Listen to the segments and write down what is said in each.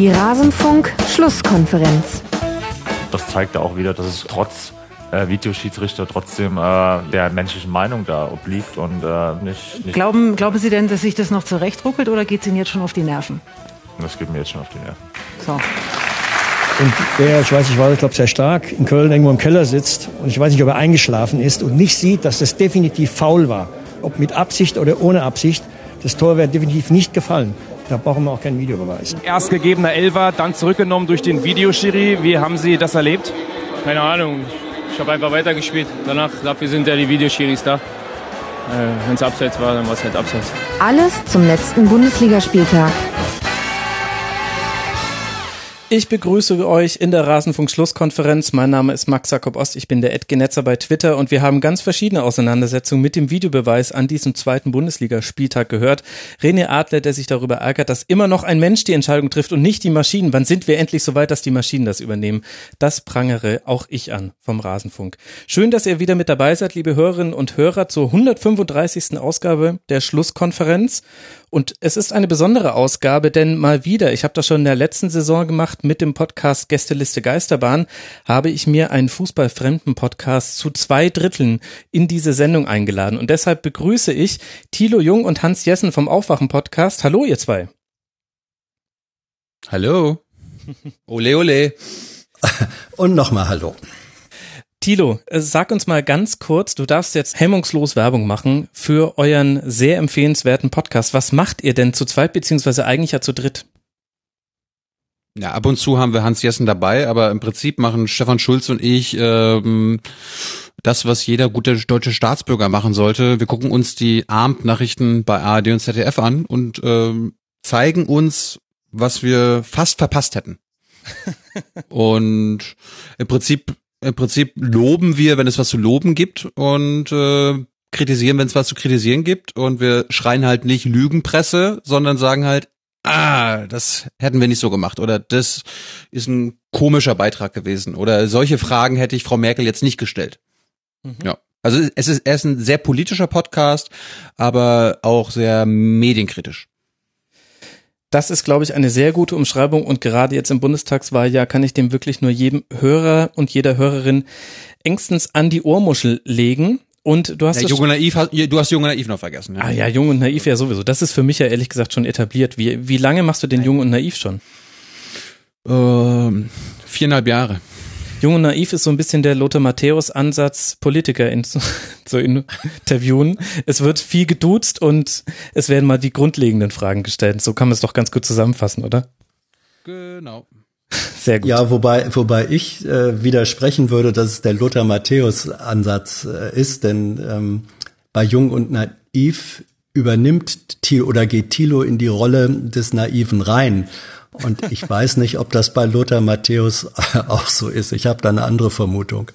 Die Rasenfunk-Schlusskonferenz. Das zeigt auch wieder, dass es trotz äh, Videoschiedsrichter trotzdem äh, der menschlichen Meinung da obliegt und äh, nicht, nicht. Glauben, glauben Sie denn, dass sich das noch zurechtruckelt oder geht es Ihnen jetzt schon auf die Nerven? Das geht mir jetzt schon auf die Nerven. So. Und der, ich weiß nicht, war, ich glaube, sehr stark in Köln irgendwo im Keller sitzt und ich weiß nicht, ob er eingeschlafen ist und nicht sieht, dass das definitiv faul war. Ob mit Absicht oder ohne Absicht, das Tor wäre definitiv nicht gefallen. Da brauchen wir auch keinen Videobeweis. Erst gegebener Elfer, dann zurückgenommen durch den Videoschiri. Wie haben Sie das erlebt? Keine Ahnung. Ich habe einfach weitergespielt. Danach, dafür sind ja die Videoschiris da. Äh, Wenn es abseits war, dann war es halt abseits. Alles zum letzten Bundesligaspieltag. Ich begrüße euch in der Rasenfunk-Schlusskonferenz. Mein Name ist Max Jakob Ost, ich bin der Edgenetzer bei Twitter und wir haben ganz verschiedene Auseinandersetzungen mit dem Videobeweis an diesem zweiten Bundesligaspieltag gehört. René Adler, der sich darüber ärgert, dass immer noch ein Mensch die Entscheidung trifft und nicht die Maschinen. Wann sind wir endlich so weit, dass die Maschinen das übernehmen? Das prangere auch ich an vom Rasenfunk. Schön, dass ihr wieder mit dabei seid, liebe Hörerinnen und Hörer, zur 135. Ausgabe der Schlusskonferenz. Und es ist eine besondere Ausgabe, denn mal wieder, ich habe das schon in der letzten Saison gemacht mit dem Podcast Gästeliste Geisterbahn, habe ich mir einen fußballfremden Podcast zu zwei Dritteln in diese Sendung eingeladen. Und deshalb begrüße ich Thilo Jung und Hans Jessen vom Aufwachen Podcast. Hallo, ihr zwei. Hallo. Ole, ole. Und nochmal Hallo. Tilo, äh, sag uns mal ganz kurz, du darfst jetzt hemmungslos Werbung machen für euren sehr empfehlenswerten Podcast. Was macht ihr denn zu zweit, beziehungsweise eigentlich ja zu dritt? Ja, ab und zu haben wir Hans Jessen dabei, aber im Prinzip machen Stefan Schulz und ich ähm, das, was jeder gute deutsche Staatsbürger machen sollte. Wir gucken uns die Abendnachrichten bei ARD und ZDF an und ähm, zeigen uns, was wir fast verpasst hätten. und im Prinzip im Prinzip loben wir, wenn es was zu loben gibt und äh, kritisieren, wenn es was zu kritisieren gibt. Und wir schreien halt nicht Lügenpresse, sondern sagen halt, ah, das hätten wir nicht so gemacht oder das ist ein komischer Beitrag gewesen oder solche Fragen hätte ich Frau Merkel jetzt nicht gestellt. Mhm. Ja. Also es ist, er ist ein sehr politischer Podcast, aber auch sehr medienkritisch. Das ist, glaube ich, eine sehr gute Umschreibung und gerade jetzt im Bundestagswahljahr kann ich dem wirklich nur jedem Hörer und jeder Hörerin engstens an die Ohrmuschel legen. Und du hast ja, Jung und Naiv, du hast Jung und Naiv noch vergessen. Ja. Ah ja, Jung und Naiv ja sowieso. Das ist für mich ja ehrlich gesagt schon etabliert. Wie, wie lange machst du den Jung und Naiv schon? Ähm, viereinhalb Jahre. Jung und Naiv ist so ein bisschen der Lothar Matthäus Ansatz, Politiker in, zu interviewen. Es wird viel geduzt und es werden mal die grundlegenden Fragen gestellt. So kann man es doch ganz gut zusammenfassen, oder? Genau. Sehr gut. Ja, wobei, wobei ich äh, widersprechen würde, dass es der Lothar Matthäus Ansatz äh, ist, denn ähm, bei Jung und Naiv übernimmt Thilo oder geht Thilo in die Rolle des Naiven rein. Und ich weiß nicht, ob das bei Lothar Matthäus auch so ist. Ich habe da eine andere Vermutung.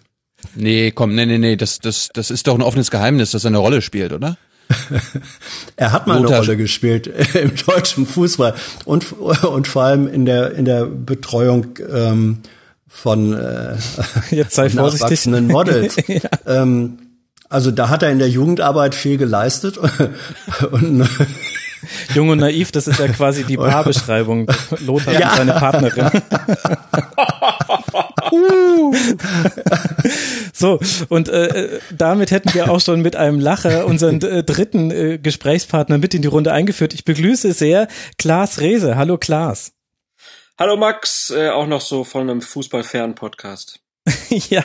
Nee, komm, nee, nee, nee, das, das, das ist doch ein offenes Geheimnis, dass er eine Rolle spielt, oder? er hat mal Lothar. eine Rolle gespielt im deutschen Fußball und, und vor allem in der, in der Betreuung ähm, von äh, Jetzt sei vorsichtig. Models. ja. ähm, also da hat er in der Jugendarbeit viel geleistet und Jung und naiv, das ist ja quasi die Paarbeschreibung. Lothar ja. und seine Partnerin. so, und äh, damit hätten wir auch schon mit einem Lacher unseren äh, dritten äh, Gesprächspartner mit in die Runde eingeführt. Ich begrüße sehr Klaas Rehse. Hallo Klaas. Hallo Max, äh, auch noch so von einem Fußballfern-Podcast. ja,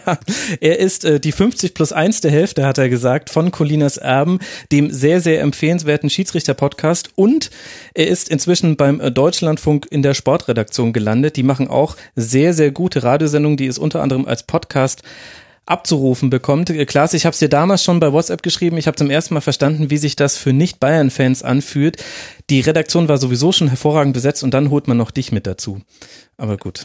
er ist äh, die 50 plus 1 der Hälfte, hat er gesagt, von Colinas Erben, dem sehr, sehr empfehlenswerten Schiedsrichter-Podcast. Und er ist inzwischen beim äh, Deutschlandfunk in der Sportredaktion gelandet. Die machen auch sehr, sehr gute Radiosendungen, die es unter anderem als Podcast abzurufen bekommt. Äh, Klaas, ich habe es dir damals schon bei WhatsApp geschrieben. Ich habe zum ersten Mal verstanden, wie sich das für Nicht-Bayern-Fans anfühlt. Die Redaktion war sowieso schon hervorragend besetzt und dann holt man noch dich mit dazu. Aber gut.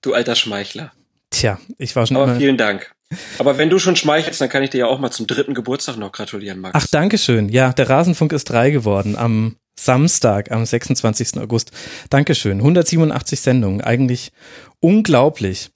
Du alter Schmeichler. Tja, ich war schon Aber vielen Dank. Aber wenn du schon schmeichelst, dann kann ich dir ja auch mal zum dritten Geburtstag noch gratulieren, Max. Ach, danke schön. Ja, der Rasenfunk ist drei geworden am Samstag, am 26. August. Dankeschön. 187 Sendungen. Eigentlich unglaublich.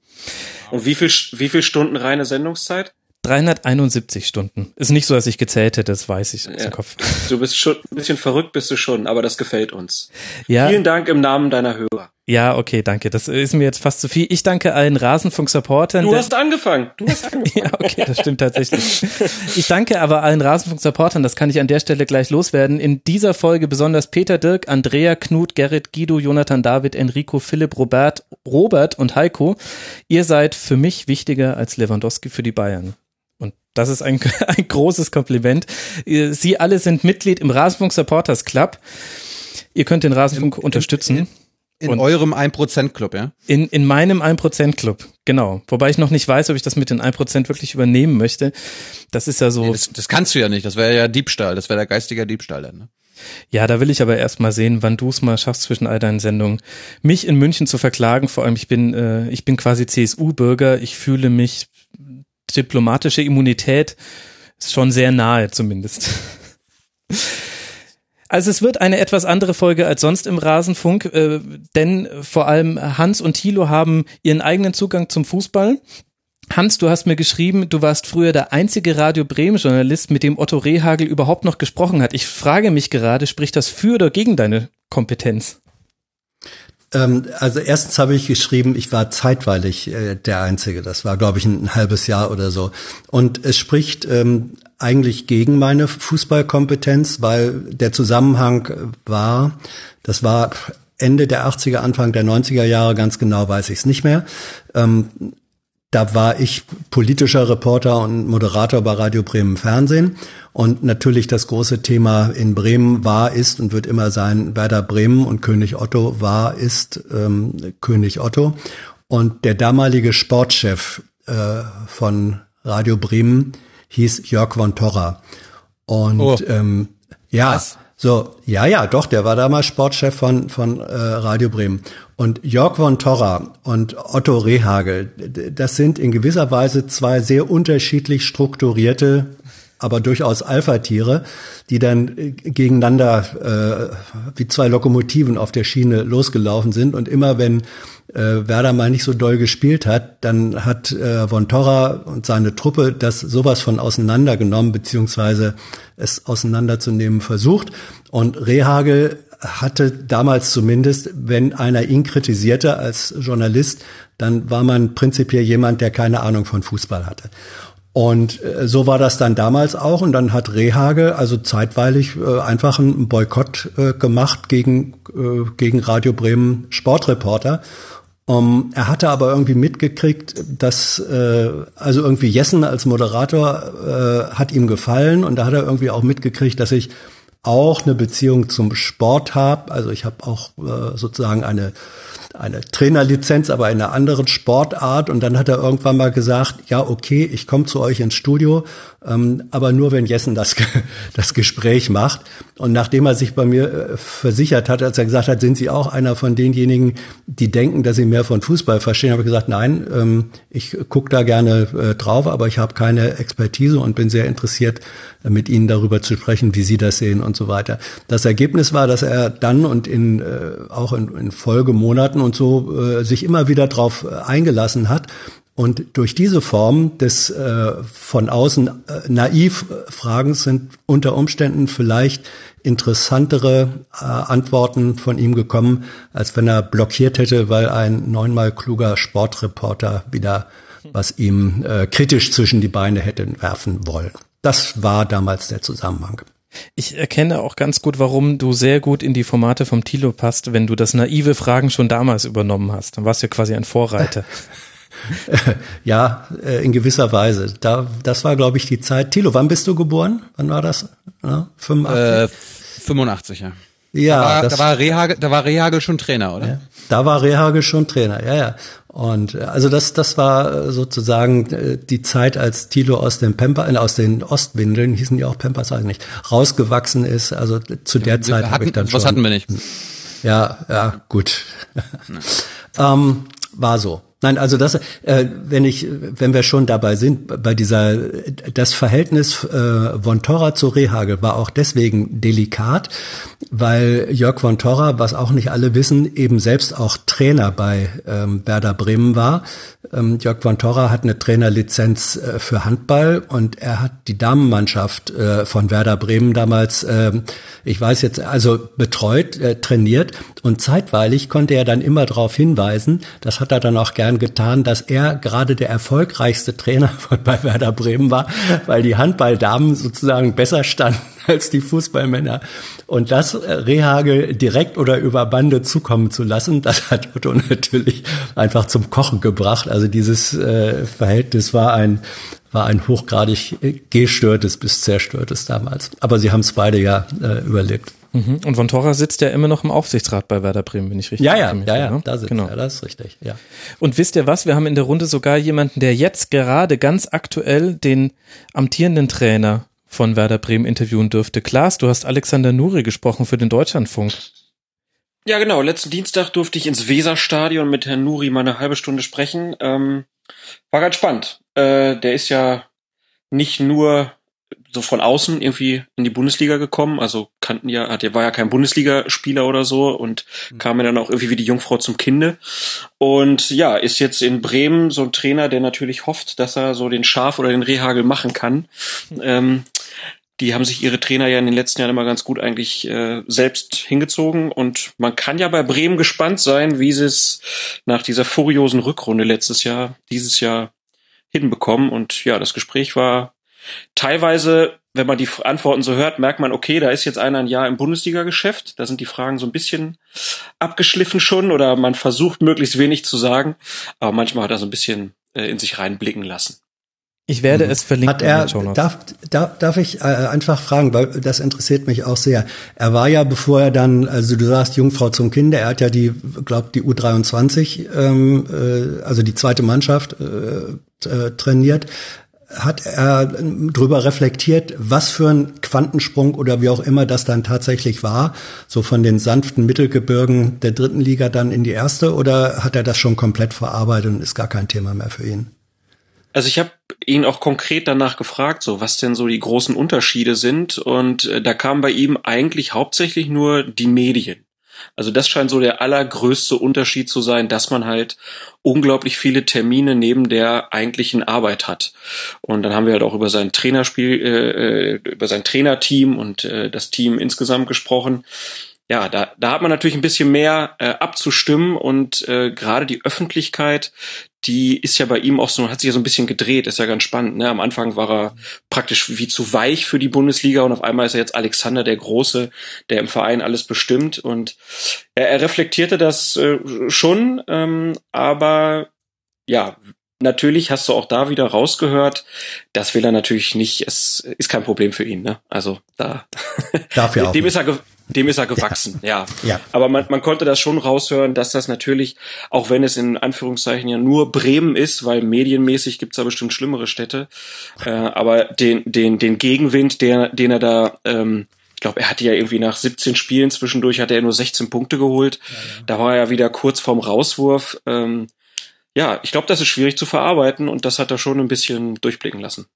Und wie viel, wie viel Stunden reine Sendungszeit? 371 Stunden. Ist nicht so, dass ich gezählt hätte, das weiß ich ja. Kopf. Du bist schon ein bisschen verrückt, bist du schon, aber das gefällt uns. Ja. Vielen Dank im Namen deiner Hörer. Ja, okay, danke. Das ist mir jetzt fast zu viel. Ich danke allen Rasenfunk-Supportern. Du hast angefangen. Du hast angefangen. ja, okay, das stimmt tatsächlich. Ich danke aber allen Rasenfunk-Supportern, das kann ich an der Stelle gleich loswerden. In dieser Folge besonders Peter Dirk, Andrea, Knut, Gerrit, Guido, Jonathan, David, Enrico, Philipp, Robert, Robert und Heiko. Ihr seid für mich wichtiger als Lewandowski für die Bayern. Und das ist ein, ein großes Kompliment. Sie alle sind Mitglied im Rasenfunk Supporters Club. Ihr könnt den Rasenfunk Im, unterstützen. In, in und eurem 1%-Club, ja? In, in meinem 1%-Club, genau. Wobei ich noch nicht weiß, ob ich das mit den 1% wirklich übernehmen möchte. Das ist ja so. Nee, das, das, kannst du ja nicht. Das wäre ja Diebstahl. Das wäre der geistige Diebstahl dann, ne? Ja, da will ich aber erst mal sehen, wann du es mal schaffst zwischen all deinen Sendungen, mich in München zu verklagen. Vor allem, ich bin, äh, ich bin quasi CSU-Bürger. Ich fühle mich diplomatische Immunität ist schon sehr nahe zumindest. Also es wird eine etwas andere Folge als sonst im Rasenfunk, äh, denn vor allem Hans und Thilo haben ihren eigenen Zugang zum Fußball. Hans, du hast mir geschrieben, du warst früher der einzige Radio Bremen Journalist, mit dem Otto Rehagel überhaupt noch gesprochen hat. Ich frage mich gerade, spricht das für oder gegen deine Kompetenz? Ähm, also erstens habe ich geschrieben, ich war zeitweilig äh, der Einzige. Das war, glaube ich, ein, ein, halbes Jahr oder so. Und es spricht ähm, eigentlich gegen meine Fußballkompetenz, weil der Zusammenhang war, das war Ende der 80er, Anfang der 90er Jahre, ganz genau weiß ich es nicht mehr. Ähm, da war ich politischer Reporter und Moderator bei Radio Bremen Fernsehen. Und natürlich das große Thema in Bremen war, ist und wird immer sein, Werder Bremen und König Otto war, ist ähm, König Otto. Und der damalige Sportchef äh, von Radio Bremen hieß Jörg von Torra. Und oh. ähm, ja, Was? so, ja, ja, doch, der war damals Sportchef von, von äh, Radio Bremen. Und Jörg von Torra und Otto Rehagel, das sind in gewisser Weise zwei sehr unterschiedlich strukturierte, aber durchaus Alpha-Tiere, die dann äh, gegeneinander äh, wie zwei Lokomotiven auf der Schiene losgelaufen sind. Und immer wenn äh, Werder mal nicht so doll gespielt hat, dann hat äh, Von Torra und seine Truppe das sowas von auseinandergenommen, beziehungsweise es auseinanderzunehmen versucht. Und Rehagel hatte damals zumindest, wenn einer ihn kritisierte als Journalist, dann war man prinzipiell jemand, der keine Ahnung von Fußball hatte. Und äh, so war das dann damals auch. Und dann hat Rehage also zeitweilig äh, einfach einen Boykott äh, gemacht gegen, gegen Radio Bremen Sportreporter. Um, er hatte aber irgendwie mitgekriegt, dass äh, also irgendwie Jessen als Moderator äh, hat ihm gefallen und da hat er irgendwie auch mitgekriegt, dass ich auch eine Beziehung zum Sport habe. Also ich habe auch äh, sozusagen eine eine Trainerlizenz, aber in einer anderen Sportart. Und dann hat er irgendwann mal gesagt, ja, okay, ich komme zu euch ins Studio, ähm, aber nur wenn Jessen das, das Gespräch macht. Und nachdem er sich bei mir äh, versichert hat, als er gesagt hat, sind Sie auch einer von denjenigen, die denken, dass sie mehr von Fußball verstehen, habe ich gesagt, nein, ähm, ich gucke da gerne äh, drauf, aber ich habe keine Expertise und bin sehr interessiert, äh, mit Ihnen darüber zu sprechen, wie Sie das sehen und so weiter. Das Ergebnis war, dass er dann und in, äh, auch in, in Folgemonaten und so äh, sich immer wieder darauf äh, eingelassen hat. Und durch diese Form des äh, von außen äh, naiv Fragens sind unter Umständen vielleicht interessantere äh, Antworten von ihm gekommen, als wenn er blockiert hätte, weil ein neunmal kluger Sportreporter wieder was ihm äh, kritisch zwischen die Beine hätte werfen wollen. Das war damals der Zusammenhang. Ich erkenne auch ganz gut, warum du sehr gut in die Formate vom Tilo passt, wenn du das naive Fragen schon damals übernommen hast. Dann warst du ja quasi ein Vorreiter. ja, äh, in gewisser Weise. Da, das war, glaube ich, die Zeit. Tilo, wann bist du geboren? Wann war das? Ja, 85? Äh, 85, ja. Ja, da war, das, da war Rehagel, da war Rehagel schon Trainer, oder? Ja, da war Rehagel schon Trainer, ja, ja. Und äh, also das, das war äh, sozusagen äh, die Zeit, als Thilo aus den Pamper, äh, aus den Ostwindeln, hießen die auch Pampers eigentlich, rausgewachsen ist. Also zu der ja, Zeit habe ich dann schon. Was hatten wir nicht? Ja, ja, gut. ähm, war so. Nein, also das, äh, wenn ich, wenn wir schon dabei sind, bei dieser, das Verhältnis äh, von Torra zu Rehagel war auch deswegen delikat, weil Jörg von Torra, was auch nicht alle wissen, eben selbst auch Trainer bei ähm, Werder Bremen war. Ähm, Jörg von Torra hat eine Trainerlizenz äh, für Handball und er hat die Damenmannschaft äh, von Werder Bremen damals, äh, ich weiß jetzt, also betreut, äh, trainiert und zeitweilig konnte er dann immer darauf hinweisen, das hat er dann auch gern getan, dass er gerade der erfolgreichste Trainer von bei Werder Bremen war, weil die Handballdamen sozusagen besser standen als die Fußballmänner. Und das äh, Rehagel direkt oder über Bande zukommen zu lassen, das hat Otto natürlich einfach zum Kochen gebracht. Also dieses äh, Verhältnis war ein war ein hochgradig äh, gestörtes bis zerstörtes damals. Aber sie haben es beide ja überlebt. Mhm. Und Von Torra sitzt ja immer noch im Aufsichtsrat bei Werder Bremen, wenn ich richtig Ja, ja, ja, ja, ne? da sitzt genau. er, das ist richtig, ja. Und wisst ihr was? Wir haben in der Runde sogar jemanden, der jetzt gerade ganz aktuell den amtierenden Trainer von Werder Bremen interviewen dürfte. Klaas, du hast Alexander Nuri gesprochen für den Deutschlandfunk. Ja, genau. Letzten Dienstag durfte ich ins Weserstadion mit Herrn Nuri mal eine halbe Stunde sprechen. Ähm, war ganz spannend. Äh, der ist ja nicht nur so von außen irgendwie in die Bundesliga gekommen. Also kannten ja, hat, war ja kein Bundesligaspieler oder so und mhm. kam ja dann auch irgendwie wie die Jungfrau zum Kinde. Und ja, ist jetzt in Bremen so ein Trainer, der natürlich hofft, dass er so den Schaf oder den Rehagel machen kann. Mhm. Ähm, die haben sich ihre Trainer ja in den letzten Jahren immer ganz gut eigentlich äh, selbst hingezogen und man kann ja bei Bremen gespannt sein, wie sie es nach dieser furiosen Rückrunde letztes Jahr, dieses Jahr hinbekommen. Und ja, das Gespräch war Teilweise, wenn man die Antworten so hört, merkt man, okay, da ist jetzt einer ein Jahr im Bundesliga-Geschäft. Da sind die Fragen so ein bisschen abgeschliffen schon oder man versucht möglichst wenig zu sagen. Aber manchmal hat er so ein bisschen äh, in sich reinblicken lassen. Ich werde es verlinken. Hat er, darf, darf, darf ich äh, einfach fragen, weil das interessiert mich auch sehr. Er war ja, bevor er dann, also du sagst Jungfrau zum Kinder, er hat ja die, glaubt die U23, ähm, äh, also die zweite Mannschaft äh, äh, trainiert hat er drüber reflektiert, was für ein Quantensprung oder wie auch immer das dann tatsächlich war, so von den sanften Mittelgebirgen der dritten Liga dann in die erste, oder hat er das schon komplett verarbeitet und ist gar kein Thema mehr für ihn? Also ich habe ihn auch konkret danach gefragt, so was denn so die großen Unterschiede sind, und äh, da kam bei ihm eigentlich hauptsächlich nur die Medien. Also das scheint so der allergrößte Unterschied zu sein, dass man halt unglaublich viele Termine neben der eigentlichen Arbeit hat. Und dann haben wir halt auch über sein Trainerspiel, äh, äh, über sein Trainerteam und äh, das Team insgesamt gesprochen. Ja, da, da hat man natürlich ein bisschen mehr äh, abzustimmen und äh, gerade die Öffentlichkeit, die ist ja bei ihm auch so, hat sich ja so ein bisschen gedreht, ist ja ganz spannend. Ne? Am Anfang war er praktisch wie zu weich für die Bundesliga und auf einmal ist er jetzt Alexander der Große, der im Verein alles bestimmt. Und er, er reflektierte das äh, schon, ähm, aber ja, natürlich hast du auch da wieder rausgehört, das will er natürlich nicht, es ist kein Problem für ihn, ne? Also da Darf auch dem ist er dem ist er gewachsen, ja. ja. ja. Aber man, man konnte das schon raushören, dass das natürlich, auch wenn es in Anführungszeichen ja nur Bremen ist, weil medienmäßig gibt's da bestimmt schlimmere Städte, äh, aber den, den, den Gegenwind, der, den er da, ähm, ich glaube, er hatte ja irgendwie nach 17 Spielen zwischendurch, hatte er nur 16 Punkte geholt. Ja, ja. Da war er ja wieder kurz vorm Rauswurf. Ähm, ja, ich glaube, das ist schwierig zu verarbeiten und das hat er schon ein bisschen durchblicken lassen.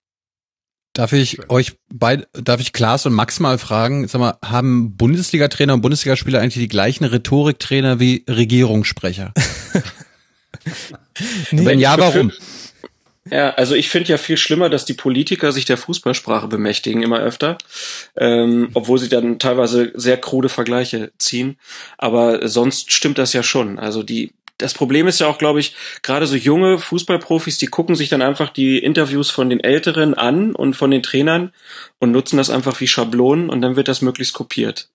Darf ich euch beide, darf ich Klaas und Max mal fragen, sag mal, haben Bundesliga-Trainer und Bundesligaspieler eigentlich die gleichen Rhetoriktrainer wie Regierungssprecher? nee, Wenn ja, warum? Ja, also ich finde ja viel schlimmer, dass die Politiker sich der Fußballsprache bemächtigen immer öfter, ähm, obwohl sie dann teilweise sehr krude Vergleiche ziehen. Aber sonst stimmt das ja schon. Also die das Problem ist ja auch, glaube ich, gerade so junge Fußballprofis, die gucken sich dann einfach die Interviews von den Älteren an und von den Trainern und nutzen das einfach wie Schablonen und dann wird das möglichst kopiert.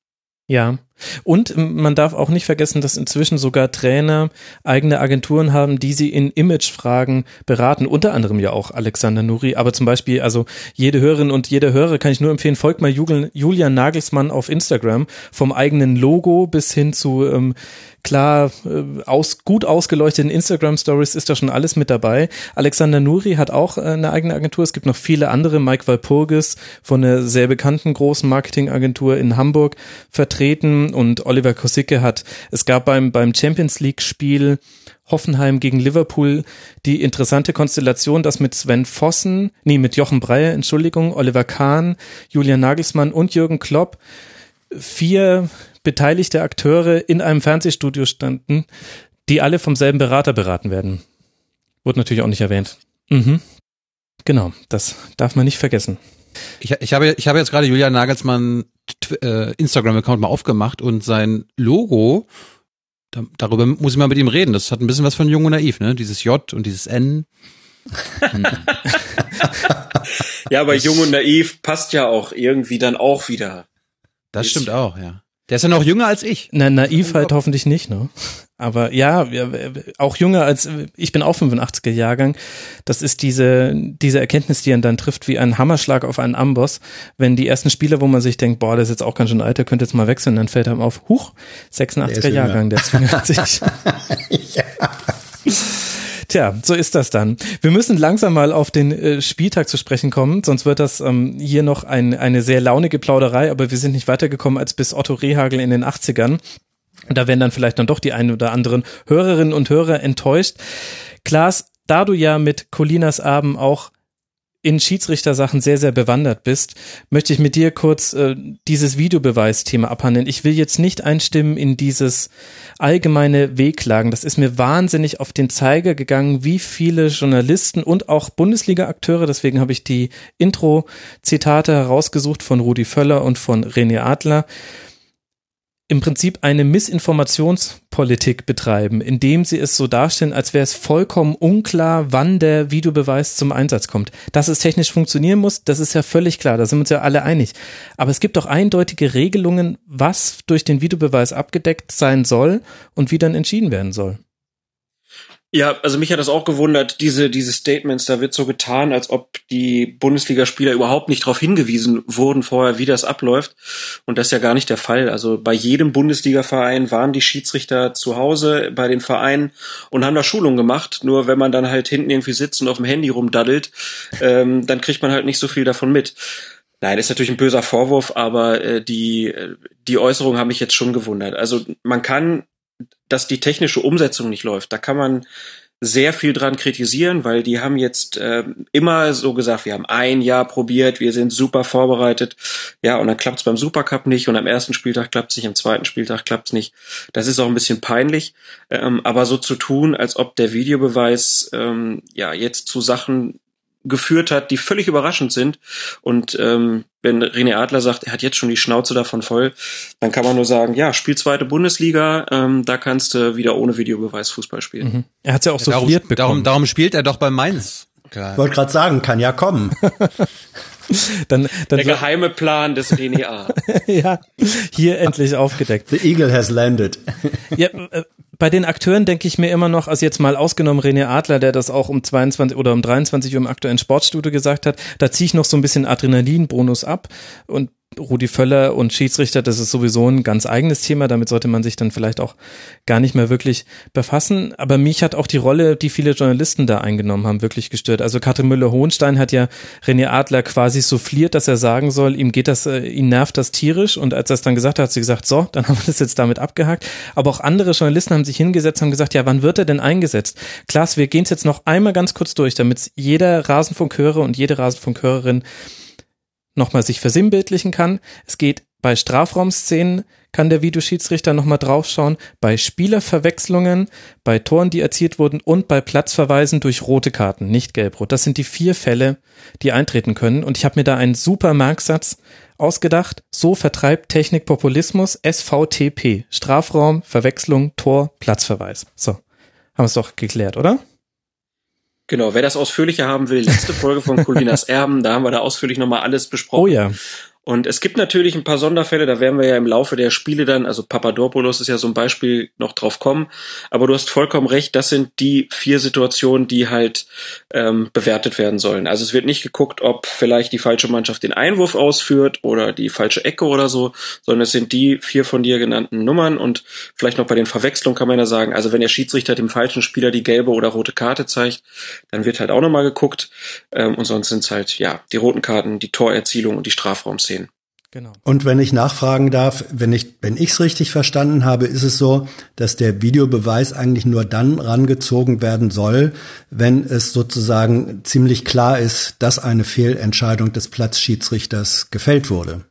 Ja, und man darf auch nicht vergessen, dass inzwischen sogar Trainer eigene Agenturen haben, die sie in Imagefragen beraten. Unter anderem ja auch Alexander Nuri. Aber zum Beispiel, also jede Hörerin und jeder Hörer kann ich nur empfehlen, folgt mal Julian Nagelsmann auf Instagram. Vom eigenen Logo bis hin zu ähm, klar äh, aus, gut ausgeleuchteten Instagram Stories ist da schon alles mit dabei. Alexander Nuri hat auch äh, eine eigene Agentur. Es gibt noch viele andere. Mike Walpurgis von einer sehr bekannten großen Marketingagentur in Hamburg vertreten und Oliver Kosicke hat, es gab beim, beim Champions League Spiel Hoffenheim gegen Liverpool die interessante Konstellation, dass mit Sven Vossen, nee, mit Jochen Breyer, Entschuldigung, Oliver Kahn, Julian Nagelsmann und Jürgen Klopp vier beteiligte Akteure in einem Fernsehstudio standen, die alle vom selben Berater beraten werden. Wurde natürlich auch nicht erwähnt. Mhm. Genau, das darf man nicht vergessen. Ich, ich, habe, ich habe jetzt gerade Julian Nagelsmann Instagram-Account mal aufgemacht und sein Logo, da, darüber muss ich mal mit ihm reden. Das hat ein bisschen was von Jung und Naiv, ne? Dieses J und dieses N. ja, aber Jung und Naiv passt ja auch irgendwie dann auch wieder. Das stimmt auch, ja. Der ist ja noch jünger als ich. Na, naiv halt hoffentlich nicht, ne? Aber ja, auch jünger als, ich bin auch 85er Jahrgang. Das ist diese, diese Erkenntnis, die einen dann trifft wie ein Hammerschlag auf einen Amboss. Wenn die ersten Spieler, wo man sich denkt, boah, der ist jetzt auch ganz schön alt, der könnte jetzt mal wechseln, dann fällt einem auf, huch, 86er Jahrgang, der ist 85. ja. Tja, so ist das dann. Wir müssen langsam mal auf den äh, Spieltag zu sprechen kommen, sonst wird das ähm, hier noch ein, eine sehr launige Plauderei, aber wir sind nicht weitergekommen als bis Otto Rehagel in den 80ern. Da werden dann vielleicht dann doch die ein oder anderen Hörerinnen und Hörer enttäuscht. Klaas, da du ja mit Colinas Abend auch in Schiedsrichtersachen sehr, sehr bewandert bist, möchte ich mit dir kurz äh, dieses Videobeweisthema abhandeln. Ich will jetzt nicht einstimmen in dieses allgemeine Wehklagen. Das ist mir wahnsinnig auf den Zeiger gegangen, wie viele Journalisten und auch Bundesliga-Akteure, deswegen habe ich die Intro-Zitate herausgesucht von Rudi Völler und von René Adler, im Prinzip eine Missinformationspolitik betreiben, indem sie es so darstellen, als wäre es vollkommen unklar, wann der Videobeweis zum Einsatz kommt. Dass es technisch funktionieren muss, das ist ja völlig klar, da sind wir uns ja alle einig. Aber es gibt doch eindeutige Regelungen, was durch den Videobeweis abgedeckt sein soll und wie dann entschieden werden soll. Ja, also mich hat das auch gewundert, diese, diese Statements, da wird so getan, als ob die Bundesligaspieler überhaupt nicht darauf hingewiesen wurden vorher, wie das abläuft. Und das ist ja gar nicht der Fall. Also bei jedem Bundesligaverein waren die Schiedsrichter zu Hause bei den Vereinen und haben da Schulungen gemacht. Nur wenn man dann halt hinten irgendwie sitzt und auf dem Handy rumdaddelt, ähm, dann kriegt man halt nicht so viel davon mit. Nein, ist natürlich ein böser Vorwurf, aber äh, die, die Äußerungen haben mich jetzt schon gewundert. Also man kann dass die technische Umsetzung nicht läuft. Da kann man sehr viel dran kritisieren, weil die haben jetzt äh, immer so gesagt, wir haben ein Jahr probiert, wir sind super vorbereitet, ja, und dann klappt es beim Supercup nicht und am ersten Spieltag klappt es nicht, am zweiten Spieltag klappt es nicht. Das ist auch ein bisschen peinlich, ähm, aber so zu tun, als ob der Videobeweis ähm, ja jetzt zu Sachen geführt hat, die völlig überraschend sind. Und ähm, wenn René Adler sagt, er hat jetzt schon die Schnauze davon voll, dann kann man nur sagen, ja, spiel zweite Bundesliga, ähm, da kannst du wieder ohne Videobeweis Fußball spielen. Mhm. Er hat ja auch so darum, bekommen. Darum, darum spielt er doch bei Mainz. Ich wollte gerade sagen, kann ja kommen. dann, dann Der geheime Plan des René A. ja, hier endlich aufgedeckt. The Eagle has landed. ja, äh, bei den Akteuren denke ich mir immer noch, also jetzt mal ausgenommen René Adler, der das auch um 22 oder um 23 Uhr im aktuellen Sportstudio gesagt hat, da ziehe ich noch so ein bisschen Adrenalinbonus ab und Rudi Völler und Schiedsrichter, das ist sowieso ein ganz eigenes Thema. Damit sollte man sich dann vielleicht auch gar nicht mehr wirklich befassen. Aber mich hat auch die Rolle, die viele Journalisten da eingenommen haben, wirklich gestört. Also Katrin Müller-Hohenstein hat ja René Adler quasi souffliert, dass er sagen soll, ihm geht das, äh, ihn nervt das tierisch. Und als er es dann gesagt hat, hat sie gesagt, so, dann haben wir das jetzt damit abgehakt. Aber auch andere Journalisten haben sich hingesetzt und gesagt, ja, wann wird er denn eingesetzt? Klaas, wir gehen es jetzt noch einmal ganz kurz durch, damit jeder Rasenfunkhörer und jede Rasenfunkhörerin nochmal sich versinnbildlichen kann. Es geht bei Strafraumszenen, kann der Videoschiedsrichter nochmal draufschauen, bei Spielerverwechslungen, bei Toren, die erzielt wurden und bei Platzverweisen durch rote Karten, nicht gelb-rot. Das sind die vier Fälle, die eintreten können. Und ich habe mir da einen super Merksatz ausgedacht. So vertreibt Technik Populismus SVTP. Strafraum, Verwechslung, Tor, Platzverweis. So, haben wir es doch geklärt, oder? Genau, wer das ausführlicher haben will, letzte Folge von Colinas Erben, da haben wir da ausführlich nochmal alles besprochen. Oh ja. Und es gibt natürlich ein paar Sonderfälle, da werden wir ja im Laufe der Spiele dann, also Papadopoulos ist ja so ein Beispiel, noch drauf kommen. Aber du hast vollkommen recht, das sind die vier Situationen, die halt ähm, bewertet werden sollen. Also es wird nicht geguckt, ob vielleicht die falsche Mannschaft den Einwurf ausführt oder die falsche Ecke oder so, sondern es sind die vier von dir genannten Nummern und vielleicht noch bei den Verwechslungen kann man ja sagen, also wenn der Schiedsrichter dem falschen Spieler die gelbe oder rote Karte zeigt, dann wird halt auch nochmal geguckt. Ähm, und sonst sind es halt, ja, die roten Karten, die Torerzielung und die Strafraumszenen. Genau. Und wenn ich nachfragen darf, wenn ich wenn ich es richtig verstanden habe, ist es so, dass der Videobeweis eigentlich nur dann rangezogen werden soll, wenn es sozusagen ziemlich klar ist, dass eine Fehlentscheidung des Platzschiedsrichters gefällt wurde.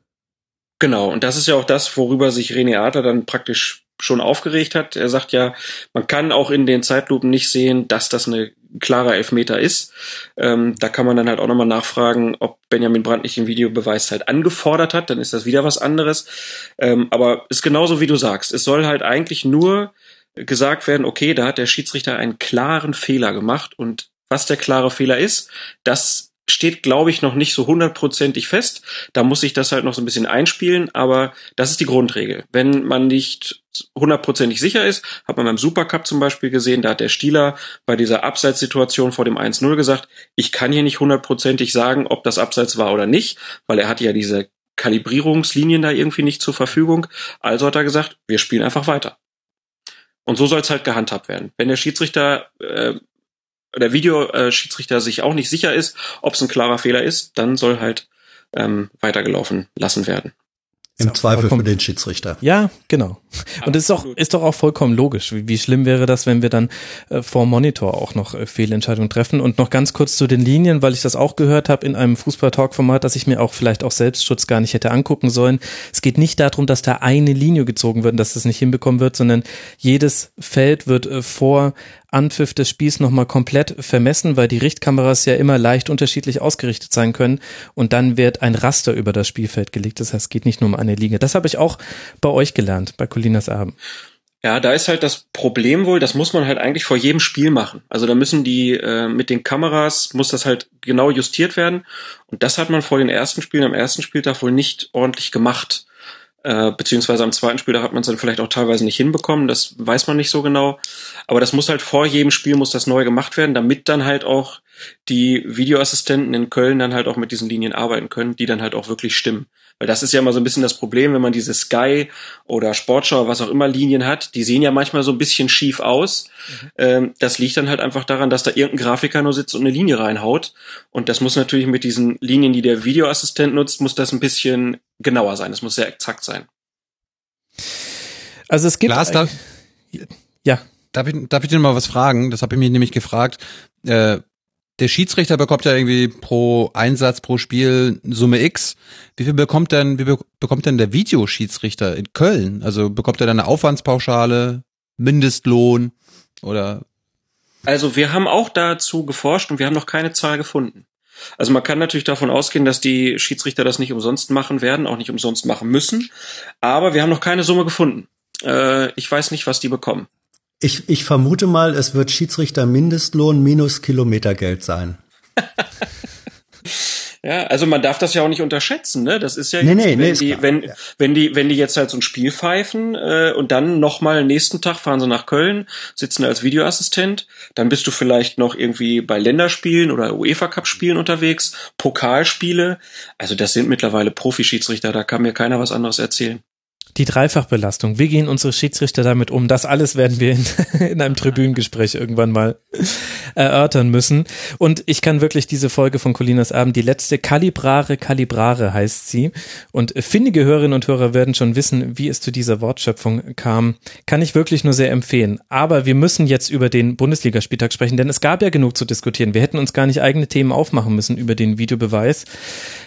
Genau, und das ist ja auch das, worüber sich René Adler dann praktisch schon aufgeregt hat. Er sagt ja, man kann auch in den Zeitlupen nicht sehen, dass das eine klarer Elfmeter ist. Ähm, da kann man dann halt auch nochmal nachfragen, ob Benjamin Brandt nicht den Videobeweis halt angefordert hat, dann ist das wieder was anderes. Ähm, aber ist genauso wie du sagst. Es soll halt eigentlich nur gesagt werden, okay, da hat der Schiedsrichter einen klaren Fehler gemacht und was der klare Fehler ist, das steht, glaube ich, noch nicht so hundertprozentig fest. Da muss ich das halt noch so ein bisschen einspielen, aber das ist die Grundregel. Wenn man nicht hundertprozentig sicher ist, hat man beim Supercup zum Beispiel gesehen, da hat der Stieler bei dieser Abseitssituation vor dem 1-0 gesagt, ich kann hier nicht hundertprozentig sagen, ob das Abseits war oder nicht, weil er hatte ja diese Kalibrierungslinien da irgendwie nicht zur Verfügung. Also hat er gesagt, wir spielen einfach weiter. Und so soll es halt gehandhabt werden. Wenn der Schiedsrichter äh, der Videoschiedsrichter sich auch nicht sicher ist, ob es ein klarer Fehler ist, dann soll halt ähm, weitergelaufen lassen werden. Im Zweifel für den Schiedsrichter. Ja, genau. Und es ist auch ist doch auch vollkommen logisch. Wie, wie schlimm wäre das, wenn wir dann äh, vor Monitor auch noch äh, Fehlentscheidungen treffen? Und noch ganz kurz zu den Linien, weil ich das auch gehört habe in einem Fußball-Talk-Format, dass ich mir auch vielleicht auch Selbstschutz gar nicht hätte angucken sollen. Es geht nicht darum, dass da eine Linie gezogen wird, dass das nicht hinbekommen wird, sondern jedes Feld wird äh, vor Anpfiff des Spiels nochmal komplett vermessen, weil die Richtkameras ja immer leicht unterschiedlich ausgerichtet sein können und dann wird ein Raster über das Spielfeld gelegt. Das heißt, es geht nicht nur um eine Linie. Das habe ich auch bei euch gelernt, bei Colinas Erben. Ja, da ist halt das Problem wohl, das muss man halt eigentlich vor jedem Spiel machen. Also da müssen die äh, mit den Kameras, muss das halt genau justiert werden. Und das hat man vor den ersten Spielen, am ersten Spieltag wohl nicht ordentlich gemacht. Äh, beziehungsweise am zweiten Spiel, da hat man es dann vielleicht auch teilweise nicht hinbekommen, das weiß man nicht so genau. Aber das muss halt vor jedem Spiel muss das neu gemacht werden, damit dann halt auch die Videoassistenten in Köln dann halt auch mit diesen Linien arbeiten können, die dann halt auch wirklich stimmen. Weil das ist ja immer so ein bisschen das Problem, wenn man diese Sky oder Sportschau, was auch immer Linien hat, die sehen ja manchmal so ein bisschen schief aus. Mhm. Ähm, das liegt dann halt einfach daran, dass da irgendein Grafiker nur sitzt und eine Linie reinhaut. Und das muss natürlich mit diesen Linien, die der Videoassistent nutzt, muss das ein bisschen genauer sein. Das muss sehr exakt sein. Also es gibt. Lars, darf, ja. Darf ich, darf ich dir mal was fragen? Das habe ich mich nämlich gefragt. Äh, der Schiedsrichter bekommt ja irgendwie pro Einsatz, pro Spiel Summe X. Wie viel bekommt denn, wie bekommt denn der Videoschiedsrichter in Köln? Also bekommt er dann eine Aufwandspauschale, Mindestlohn oder? Also wir haben auch dazu geforscht und wir haben noch keine Zahl gefunden. Also man kann natürlich davon ausgehen, dass die Schiedsrichter das nicht umsonst machen werden, auch nicht umsonst machen müssen. Aber wir haben noch keine Summe gefunden. Äh, ich weiß nicht, was die bekommen. Ich, ich vermute mal, es wird Schiedsrichter Mindestlohn minus Kilometergeld sein. Ja, also man darf das ja auch nicht unterschätzen, ne? Das ist ja nee, nee, wenn, nee, die, wenn, ja. wenn die, wenn die jetzt halt so ein Spiel pfeifen äh, und dann nochmal nächsten Tag fahren sie nach Köln, sitzen als Videoassistent, dann bist du vielleicht noch irgendwie bei Länderspielen oder UEFA Cup Spielen unterwegs, Pokalspiele. Also das sind mittlerweile Profischiedsrichter, da kann mir keiner was anderes erzählen. Die Dreifachbelastung. Wie gehen unsere Schiedsrichter damit um? Das alles werden wir in, in einem Tribünengespräch irgendwann mal erörtern müssen. Und ich kann wirklich diese Folge von Colinas Abend, die letzte Kalibrare Kalibrare heißt sie. Und findige Hörerinnen und Hörer werden schon wissen, wie es zu dieser Wortschöpfung kam. Kann ich wirklich nur sehr empfehlen. Aber wir müssen jetzt über den Bundesligaspieltag sprechen, denn es gab ja genug zu diskutieren. Wir hätten uns gar nicht eigene Themen aufmachen müssen über den Videobeweis.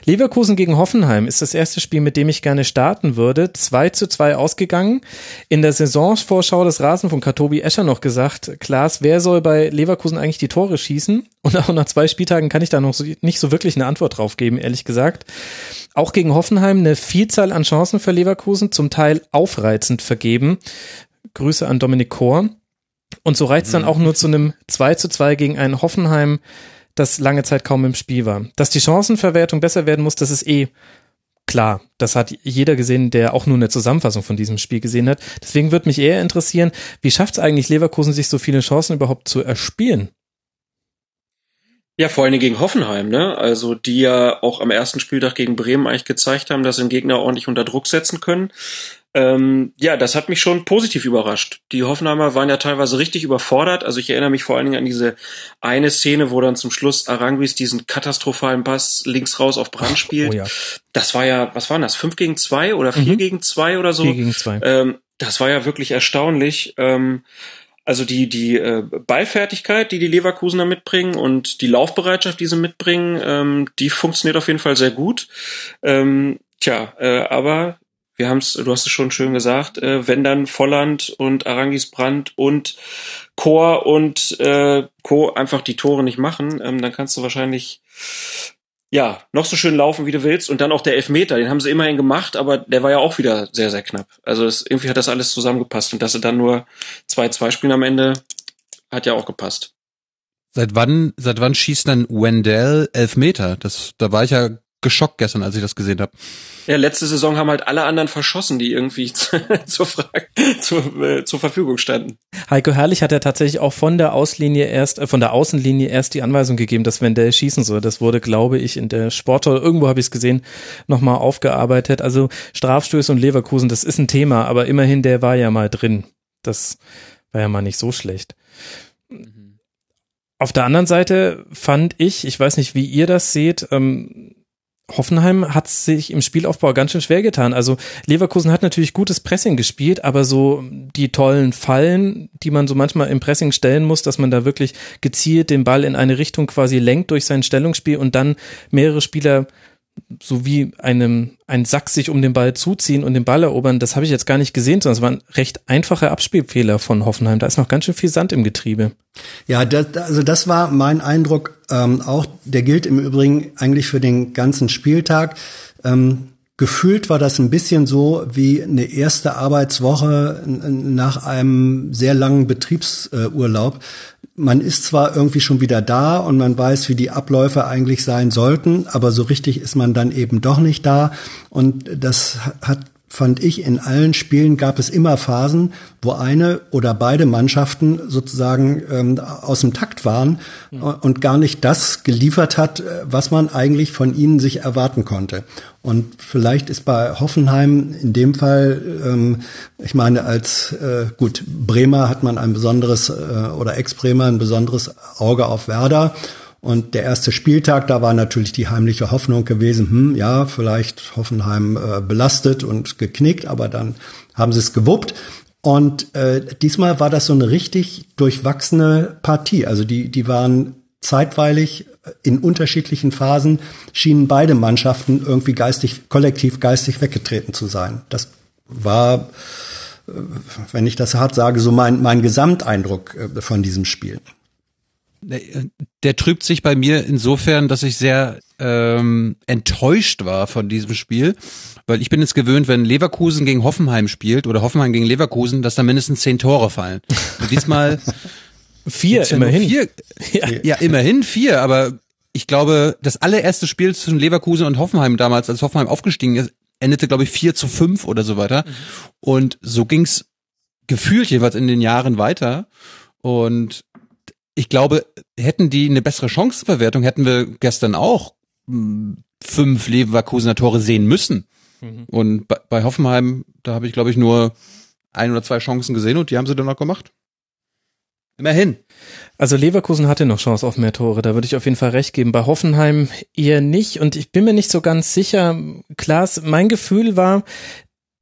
Leverkusen gegen Hoffenheim ist das erste Spiel, mit dem ich gerne starten würde. Zwei zu 2 ausgegangen. In der Saisonvorschau des Rasenfunk hat Tobi Escher noch gesagt, Klaas, wer soll bei Leverkusen eigentlich die Tore schießen? Und auch nach zwei Spieltagen kann ich da noch so, nicht so wirklich eine Antwort drauf geben, ehrlich gesagt. Auch gegen Hoffenheim eine Vielzahl an Chancen für Leverkusen, zum Teil aufreizend vergeben. Grüße an Dominik Kor. Und so reizt dann mhm. auch nur zu einem 2 zu 2 gegen einen Hoffenheim, das lange Zeit kaum im Spiel war. Dass die Chancenverwertung besser werden muss, das ist eh klar, das hat jeder gesehen, der auch nur eine Zusammenfassung von diesem Spiel gesehen hat. Deswegen würde mich eher interessieren, wie schafft es eigentlich Leverkusen, sich so viele Chancen überhaupt zu erspielen? Ja, vor allem gegen Hoffenheim, ne? Also die ja auch am ersten Spieltag gegen Bremen eigentlich gezeigt haben, dass sie den Gegner ordentlich unter Druck setzen können. Ähm, ja, das hat mich schon positiv überrascht. Die Hoffenheimer waren ja teilweise richtig überfordert. Also ich erinnere mich vor allen Dingen an diese eine Szene, wo dann zum Schluss Aranguis diesen katastrophalen Pass links raus auf Brand spielt. Oh ja. Das war ja, was waren das? Fünf gegen zwei oder vier Mhm. gegen zwei oder so? Vier gegen zwei. Ähm, das war ja wirklich erstaunlich. Ähm, also die, die äh, Ballfertigkeit, die die Leverkusener mitbringen und die Laufbereitschaft, die sie mitbringen, ähm, die funktioniert auf jeden Fall sehr gut. Ähm, tja, äh, aber wir haben's, du hast es schon schön gesagt, äh, wenn dann Volland und Arangis Brandt und Chor und äh, Co. einfach die Tore nicht machen, ähm, dann kannst du wahrscheinlich ja, noch so schön laufen, wie du willst. Und dann auch der Elfmeter, den haben sie immerhin gemacht, aber der war ja auch wieder sehr, sehr knapp. Also es, irgendwie hat das alles zusammengepasst. Und dass sie dann nur 2-2 spielen am Ende, hat ja auch gepasst. Seit wann, seit wann schießt dann Wendell Elfmeter? Das, da war ich ja geschockt gestern, als ich das gesehen habe. Ja, letzte Saison haben halt alle anderen verschossen, die irgendwie zur, Frage, zur, äh, zur Verfügung standen. Heiko Herrlich hat ja tatsächlich auch von der Auslinie erst, äh, von der Außenlinie erst die Anweisung gegeben, dass Wendell schießen soll. Das wurde, glaube ich, in der Sportschau, irgendwo habe ich es gesehen, nochmal aufgearbeitet. Also Strafstöße und Leverkusen, das ist ein Thema, aber immerhin, der war ja mal drin. Das war ja mal nicht so schlecht. Auf der anderen Seite fand ich, ich weiß nicht, wie ihr das seht, ähm, Hoffenheim hat sich im Spielaufbau ganz schön schwer getan. Also Leverkusen hat natürlich gutes Pressing gespielt, aber so die tollen Fallen, die man so manchmal im Pressing stellen muss, dass man da wirklich gezielt den Ball in eine Richtung quasi lenkt durch sein Stellungsspiel und dann mehrere Spieler so wie einem ein Sack sich um den Ball zuziehen und den Ball erobern, das habe ich jetzt gar nicht gesehen, sondern es waren recht einfache Abspielfehler von Hoffenheim. Da ist noch ganz schön viel Sand im Getriebe. Ja, das, also das war mein Eindruck. Ähm, auch der gilt im Übrigen eigentlich für den ganzen Spieltag. Ähm, gefühlt war das ein bisschen so wie eine erste Arbeitswoche nach einem sehr langen Betriebsurlaub. Man ist zwar irgendwie schon wieder da und man weiß, wie die Abläufe eigentlich sein sollten, aber so richtig ist man dann eben doch nicht da. Und das hat fand ich, in allen Spielen gab es immer Phasen, wo eine oder beide Mannschaften sozusagen ähm, aus dem Takt waren mhm. und gar nicht das geliefert hat, was man eigentlich von ihnen sich erwarten konnte. Und vielleicht ist bei Hoffenheim in dem Fall, ähm, ich meine, als äh, gut, Bremer hat man ein besonderes äh, oder Ex-Bremer ein besonderes Auge auf Werder. Und der erste Spieltag, da war natürlich die heimliche Hoffnung gewesen, hm, ja, vielleicht Hoffenheim äh, belastet und geknickt, aber dann haben sie es gewuppt. Und äh, diesmal war das so eine richtig durchwachsene Partie. Also die, die waren zeitweilig in unterschiedlichen Phasen, schienen beide Mannschaften irgendwie geistig, kollektiv geistig weggetreten zu sein. Das war, äh, wenn ich das hart sage, so mein, mein Gesamteindruck äh, von diesem Spiel der trübt sich bei mir insofern, dass ich sehr ähm, enttäuscht war von diesem Spiel, weil ich bin es gewöhnt, wenn Leverkusen gegen Hoffenheim spielt oder Hoffenheim gegen Leverkusen, dass da mindestens zehn Tore fallen. Und diesmal vier ja immerhin. Vier, ja. ja, immerhin vier, aber ich glaube, das allererste Spiel zwischen Leverkusen und Hoffenheim damals, als Hoffenheim aufgestiegen ist, endete, glaube ich, vier zu fünf oder so weiter. Mhm. Und so ging's gefühlt jeweils in den Jahren weiter. Und ich glaube, hätten die eine bessere Chancenverwertung, hätten wir gestern auch mh, fünf Leverkusener Tore sehen müssen. Mhm. Und bei, bei Hoffenheim, da habe ich, glaube ich, nur ein oder zwei Chancen gesehen und die haben sie dann auch gemacht. Immerhin. Also Leverkusen hatte noch Chance auf mehr Tore, da würde ich auf jeden Fall recht geben. Bei Hoffenheim eher nicht und ich bin mir nicht so ganz sicher. Klaas, mein Gefühl war,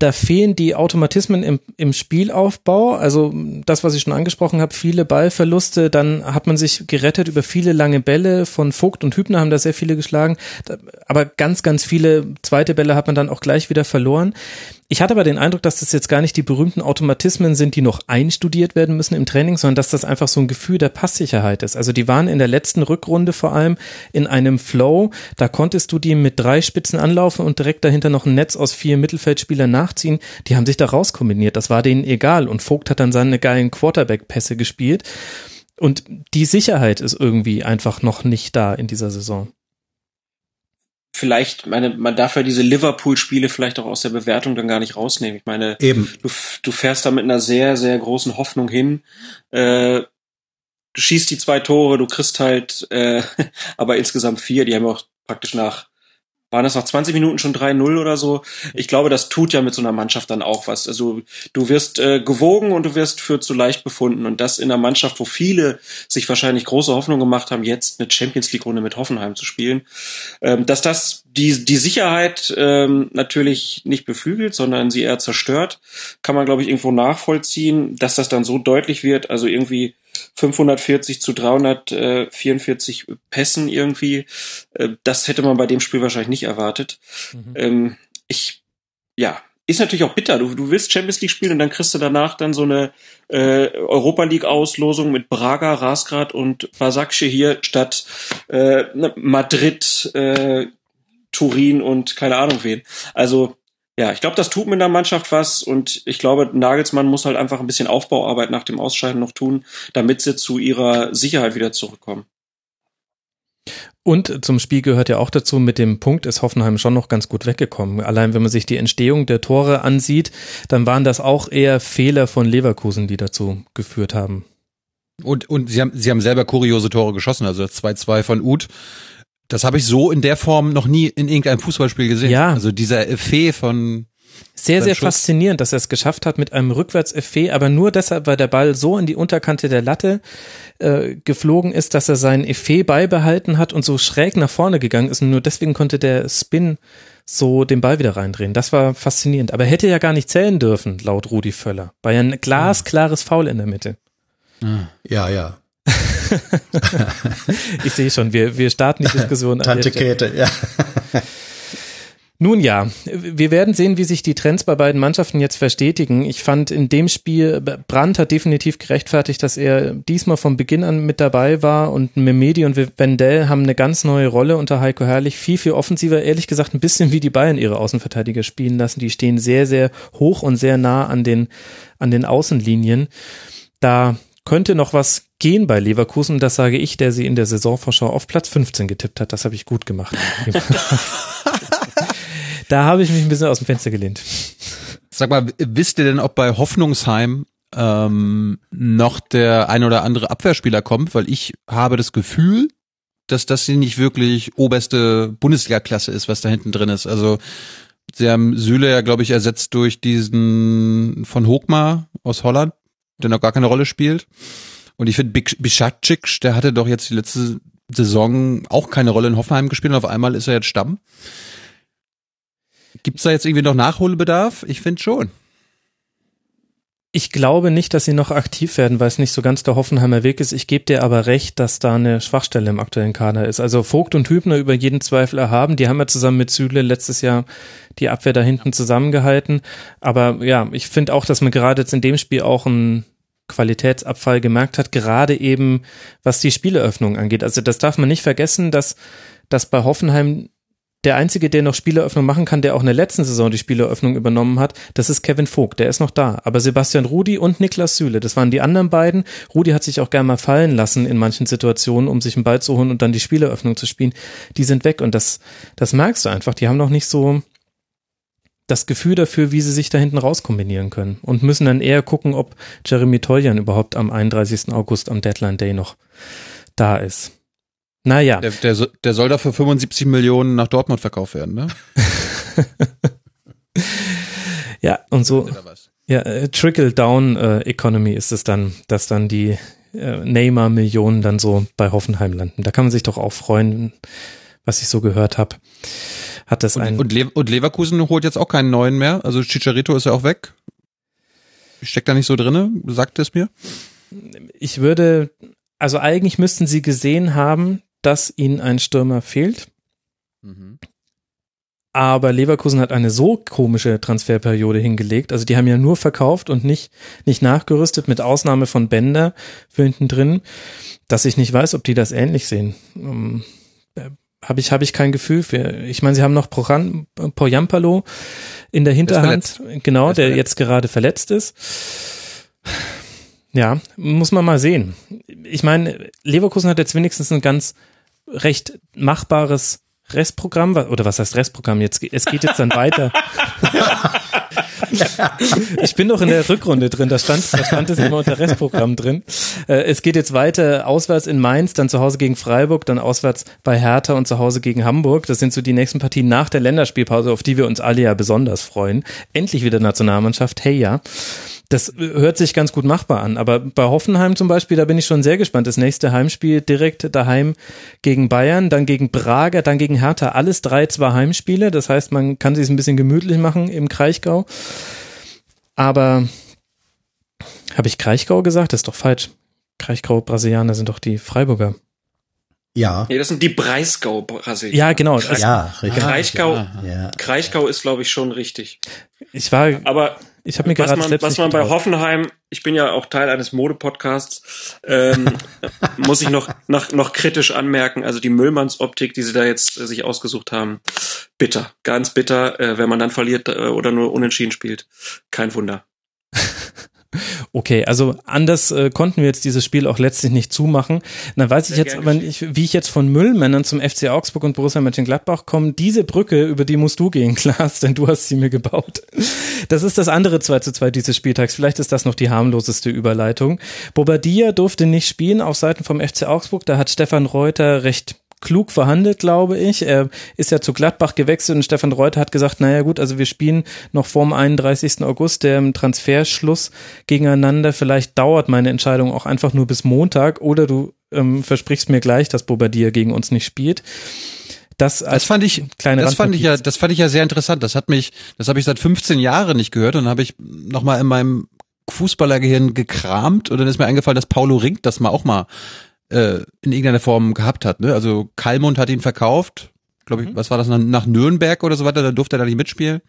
da fehlen die Automatismen im, im Spielaufbau. Also das, was ich schon angesprochen habe, viele Ballverluste. Dann hat man sich gerettet über viele lange Bälle. Von Vogt und Hübner haben da sehr viele geschlagen. Aber ganz, ganz viele zweite Bälle hat man dann auch gleich wieder verloren. Ich hatte aber den Eindruck, dass das jetzt gar nicht die berühmten Automatismen sind, die noch einstudiert werden müssen im Training, sondern dass das einfach so ein Gefühl der Passsicherheit ist. Also die waren in der letzten Rückrunde vor allem in einem Flow. Da konntest du die mit drei Spitzen anlaufen und direkt dahinter noch ein Netz aus vier Mittelfeldspielern nachziehen. Die haben sich da rauskombiniert. Das war denen egal. Und Vogt hat dann seine geilen Quarterback-Pässe gespielt. Und die Sicherheit ist irgendwie einfach noch nicht da in dieser Saison vielleicht, meine, man darf ja diese Liverpool-Spiele vielleicht auch aus der Bewertung dann gar nicht rausnehmen. Ich meine, Eben. Du, du fährst da mit einer sehr, sehr großen Hoffnung hin. Äh, du schießt die zwei Tore, du kriegst halt äh, aber insgesamt vier. Die haben auch praktisch nach waren das nach 20 Minuten schon 3-0 oder so. Ich glaube, das tut ja mit so einer Mannschaft dann auch was. Also du wirst äh, gewogen und du wirst für zu leicht befunden. Und das in einer Mannschaft, wo viele sich wahrscheinlich große Hoffnung gemacht haben, jetzt eine Champions League-Runde mit Hoffenheim zu spielen. Ähm, dass das die, die Sicherheit ähm, natürlich nicht beflügelt, sondern sie eher zerstört, kann man, glaube ich, irgendwo nachvollziehen, dass das dann so deutlich wird. Also irgendwie 540 zu 344 Pässen irgendwie. Äh, das hätte man bei dem Spiel wahrscheinlich nicht erwartet. Mhm. Ähm, ich, ja, ist natürlich auch bitter. Du, du willst Champions League spielen und dann kriegst du danach dann so eine äh, Europa League Auslosung mit Braga, Rasgrad und Basakce hier statt äh, Madrid, äh, Turin und keine Ahnung wen. Also ja, ich glaube, das tut mit der Mannschaft was und ich glaube, Nagelsmann muss halt einfach ein bisschen Aufbauarbeit nach dem Ausscheiden noch tun, damit sie zu ihrer Sicherheit wieder zurückkommen. Und zum Spiel gehört ja auch dazu, mit dem Punkt ist Hoffenheim schon noch ganz gut weggekommen. Allein wenn man sich die Entstehung der Tore ansieht, dann waren das auch eher Fehler von Leverkusen, die dazu geführt haben. Und, und sie haben, sie haben selber kuriose Tore geschossen, also das 2-2 von Uth das habe ich so in der Form noch nie in irgendeinem Fußballspiel gesehen. Ja. Also dieser Effet von sehr, sehr Schuss. faszinierend, dass er es geschafft hat mit einem Rückwärts-Effet, aber nur deshalb, weil der Ball so in die Unterkante der Latte äh, geflogen ist, dass er seinen Effet beibehalten hat und so schräg nach vorne gegangen ist. Und nur deswegen konnte der Spin so den Ball wieder reindrehen. Das war faszinierend. Aber er hätte ja gar nicht zählen dürfen, laut Rudi Völler. War ja ein glasklares Foul in der Mitte. Ja, ja. ich sehe schon, wir, wir starten die Diskussion. Tante Käthe, ja. Nun ja, wir werden sehen, wie sich die Trends bei beiden Mannschaften jetzt verstetigen. Ich fand in dem Spiel, Brandt hat definitiv gerechtfertigt, dass er diesmal von Beginn an mit dabei war und Memedi und Wendell haben eine ganz neue Rolle unter Heiko Herrlich. Viel, viel offensiver, ehrlich gesagt, ein bisschen wie die Bayern ihre Außenverteidiger spielen lassen. Die stehen sehr, sehr hoch und sehr nah an den, an den Außenlinien. Da könnte noch was gehen bei Leverkusen. Das sage ich, der sie in der Saisonvorschau auf Platz 15 getippt hat. Das habe ich gut gemacht. da habe ich mich ein bisschen aus dem Fenster gelehnt. Sag mal, wisst ihr denn, ob bei Hoffnungsheim ähm, noch der ein oder andere Abwehrspieler kommt? Weil ich habe das Gefühl, dass das hier nicht wirklich oberste Bundesliga-Klasse ist, was da hinten drin ist. Also sie haben Süle ja, glaube ich, ersetzt durch diesen von Hochmar aus Holland, der noch gar keine Rolle spielt. Und ich finde, Bischacic, der hatte doch jetzt die letzte Saison auch keine Rolle in Hoffenheim gespielt und auf einmal ist er jetzt Stamm. Gibt es da jetzt irgendwie noch Nachholbedarf? Ich finde schon. Ich glaube nicht, dass sie noch aktiv werden, weil es nicht so ganz der Hoffenheimer Weg ist. Ich gebe dir aber recht, dass da eine Schwachstelle im aktuellen Kader ist. Also Vogt und Hübner über jeden Zweifel erhaben. Die haben ja zusammen mit Süle letztes Jahr die Abwehr da hinten zusammengehalten. Aber ja, ich finde auch, dass man gerade jetzt in dem Spiel auch ein Qualitätsabfall gemerkt hat, gerade eben was die Spieleröffnung angeht. Also das darf man nicht vergessen, dass, dass bei Hoffenheim der einzige, der noch Spieleröffnung machen kann, der auch in der letzten Saison die Spieleröffnung übernommen hat, das ist Kevin Vogt, der ist noch da. Aber Sebastian Rudi und Niklas Süle, das waren die anderen beiden. Rudi hat sich auch gerne mal fallen lassen in manchen Situationen, um sich einen Ball zu holen und dann die Spieleröffnung zu spielen. Die sind weg und das, das merkst du einfach. Die haben noch nicht so, das Gefühl dafür, wie sie sich da hinten raus kombinieren können und müssen dann eher gucken, ob Jeremy Toljan überhaupt am 31. August am Deadline Day noch da ist. Naja. Der, der, der soll da für 75 Millionen nach Dortmund verkauft werden, ne? ja, und so. Ja, äh, Trickle-Down-Economy äh, ist es dann, dass dann die äh, Neymar-Millionen dann so bei Hoffenheim landen. Da kann man sich doch auch freuen, was ich so gehört habe hat das und, ein. Und, Le und Leverkusen holt jetzt auch keinen neuen mehr. Also Chicharito ist ja auch weg. Steckt da nicht so drinne, sagt es mir. Ich würde, also eigentlich müssten sie gesehen haben, dass ihnen ein Stürmer fehlt. Mhm. Aber Leverkusen hat eine so komische Transferperiode hingelegt. Also die haben ja nur verkauft und nicht, nicht nachgerüstet, mit Ausnahme von Bender für hinten drin, dass ich nicht weiß, ob die das ähnlich sehen. Ähm, habe ich, habe ich kein Gefühl für. Ich meine, sie haben noch Poran, Poyampalo in der Hinterhand, genau, der, der jetzt gerade verletzt ist. Ja, muss man mal sehen. Ich meine, Leverkusen hat jetzt wenigstens ein ganz recht machbares Restprogramm, oder was heißt Restprogramm? Jetzt, es geht jetzt dann weiter. ich bin doch in der Rückrunde drin, da stand, da stand es immer unter Restprogramm drin. Äh, es geht jetzt weiter auswärts in Mainz, dann zu Hause gegen Freiburg, dann auswärts bei Hertha und zu Hause gegen Hamburg. Das sind so die nächsten Partien nach der Länderspielpause, auf die wir uns alle ja besonders freuen. Endlich wieder Nationalmannschaft, hey ja. Das hört sich ganz gut machbar an. Aber bei Hoffenheim zum Beispiel, da bin ich schon sehr gespannt. Das nächste Heimspiel direkt daheim gegen Bayern, dann gegen Braga, dann gegen Hertha. Alles drei, zwei Heimspiele. Das heißt, man kann sich ein bisschen gemütlich machen im Kraichgau. Aber habe ich Kraichgau gesagt? Das ist doch falsch. Kraichgau Brasilianer sind doch die Freiburger. Ja. Nee, das sind die Breisgau-Brasilianer. Ja, genau. Kreis, ja, richtig. Kraichgau, ja. Kraichgau ist, glaube ich, schon richtig. Ich war, aber ich habe mir was gerade man, selbst was man bei. Hoffenheim, ich bin ja auch Teil eines Modepodcasts, ähm, muss ich noch, noch, noch kritisch anmerken. Also die Müllmanns-Optik, die sie da jetzt äh, sich ausgesucht haben, bitter, ganz bitter, äh, wenn man dann verliert äh, oder nur unentschieden spielt. Kein Wunder. Okay, also anders äh, konnten wir jetzt dieses Spiel auch letztlich nicht zumachen. Dann weiß ich jetzt aber nicht, wie ich jetzt von Müllmännern zum FC Augsburg und Borussia Mönchengladbach komme. Diese Brücke, über die musst du gehen, Klaas, denn du hast sie mir gebaut. Das ist das andere 2 zu 2 dieses Spieltags. Vielleicht ist das noch die harmloseste Überleitung. Bobadilla durfte nicht spielen auf Seiten vom FC Augsburg. Da hat Stefan Reuter recht klug verhandelt, glaube ich. Er ist ja zu Gladbach gewechselt und Stefan Reuter hat gesagt, naja gut, also wir spielen noch vorm 31. August, der Transferschluss gegeneinander. Vielleicht dauert meine Entscheidung auch einfach nur bis Montag oder du ähm, versprichst mir gleich, dass Bobadilla gegen uns nicht spielt. Das, Das fand ich, das fand ich ja, das fand ich ja sehr interessant. Das hat mich, das habe ich seit 15 Jahren nicht gehört und habe ich nochmal in meinem Fußballergehirn gekramt und dann ist mir eingefallen, dass Paulo Rink das mal auch mal äh, in irgendeiner Form gehabt hat. Ne? Also Kalmund hat ihn verkauft, glaube ich, was war das, nach, nach Nürnberg oder so weiter, da durfte er da nicht mitspielen.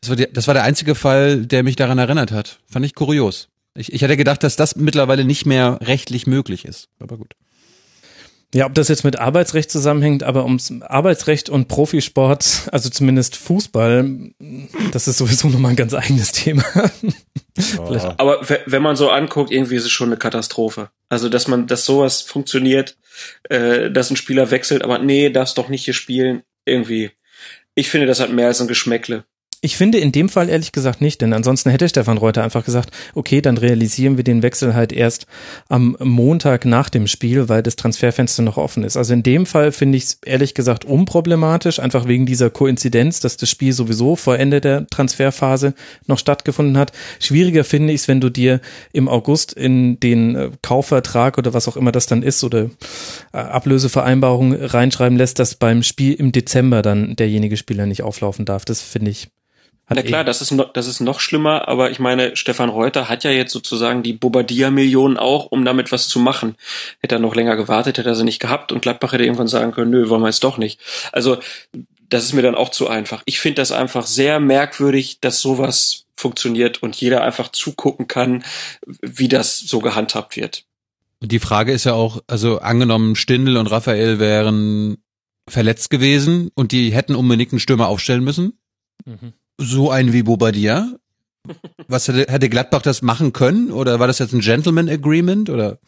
Das war, die, das war der einzige Fall, der mich daran erinnert hat. Fand ich kurios. Ich, ich hätte gedacht, dass das mittlerweile nicht mehr rechtlich möglich ist. Aber gut. Ja, ob das jetzt mit Arbeitsrecht zusammenhängt, aber ums Arbeitsrecht und Profisport, also zumindest Fußball, das ist sowieso nochmal ein ganz eigenes Thema. Vielleicht- Aber we- wenn man so anguckt, irgendwie ist es schon eine Katastrophe. Also, dass man, dass sowas funktioniert, äh, dass ein Spieler wechselt, aber nee, darfst doch nicht hier spielen. Irgendwie. Ich finde, das hat mehr als ein Geschmäckle. Ich finde in dem Fall ehrlich gesagt nicht, denn ansonsten hätte Stefan Reuter einfach gesagt, okay, dann realisieren wir den Wechsel halt erst am Montag nach dem Spiel, weil das Transferfenster noch offen ist. Also in dem Fall finde ich es ehrlich gesagt unproblematisch, einfach wegen dieser Koinzidenz, dass das Spiel sowieso vor Ende der Transferphase noch stattgefunden hat. Schwieriger finde ich es, wenn du dir im August in den äh, Kaufvertrag oder was auch immer das dann ist oder äh, Ablösevereinbarung reinschreiben lässt, dass beim Spiel im Dezember dann derjenige Spieler nicht auflaufen darf. Das finde ich Na klar, das ist, noch, das ist noch schlimmer, aber ich meine, Stefan Reuter hat ja jetzt sozusagen die Bobadilla-Millionen auch, um damit was zu machen. Hätte er noch länger gewartet, hätte er sie nicht gehabt und Gladbach hätte irgendwann sagen können, nö, wollen wir jetzt doch nicht. Also, das ist mir dann auch zu einfach. Ich finde das einfach sehr merkwürdig, dass sowas funktioniert und jeder einfach zugucken kann, wie das so gehandhabt wird. Die Frage ist ja auch, also angenommen, Stindl und Raphael wären verletzt gewesen und die hätten unbedingt einen Stürmer aufstellen müssen. Mhm. So einen wie Bobadilla. Was hätte, hätte Gladbach das machen können? Oder war das jetzt ein Gentleman Agreement? Oder?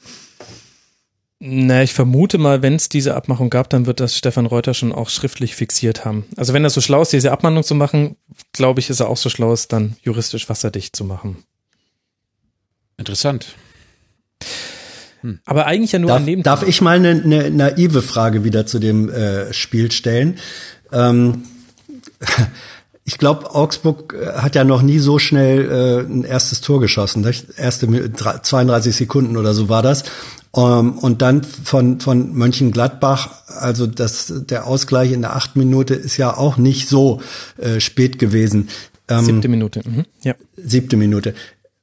Na, ich vermute mal, wenn es diese Abmachung gab, dann wird das Stefan Reuter schon auch schriftlich fixiert haben. Also wenn er so schlau ist, diese Abmahnung zu machen, glaube ich, ist er auch so schlau, es dann juristisch wasserdicht zu machen. Interessant. Aber eigentlich ja nur Darf, ein Neben darf ich mal eine, eine naive Frage wieder zu dem äh, Spiel stellen? Ähm, ich glaube, Augsburg äh, hat ja noch nie so schnell äh, ein erstes Tor geschossen. Nicht? Erste Mi- drei- 32 Sekunden oder so war das. Ähm, und dann von, von Mönchengladbach, also das, der Ausgleich in der achten Minute ist ja auch nicht so äh, spät gewesen. Ähm, siebte Minute. Mhm. Ja. siebte Minute.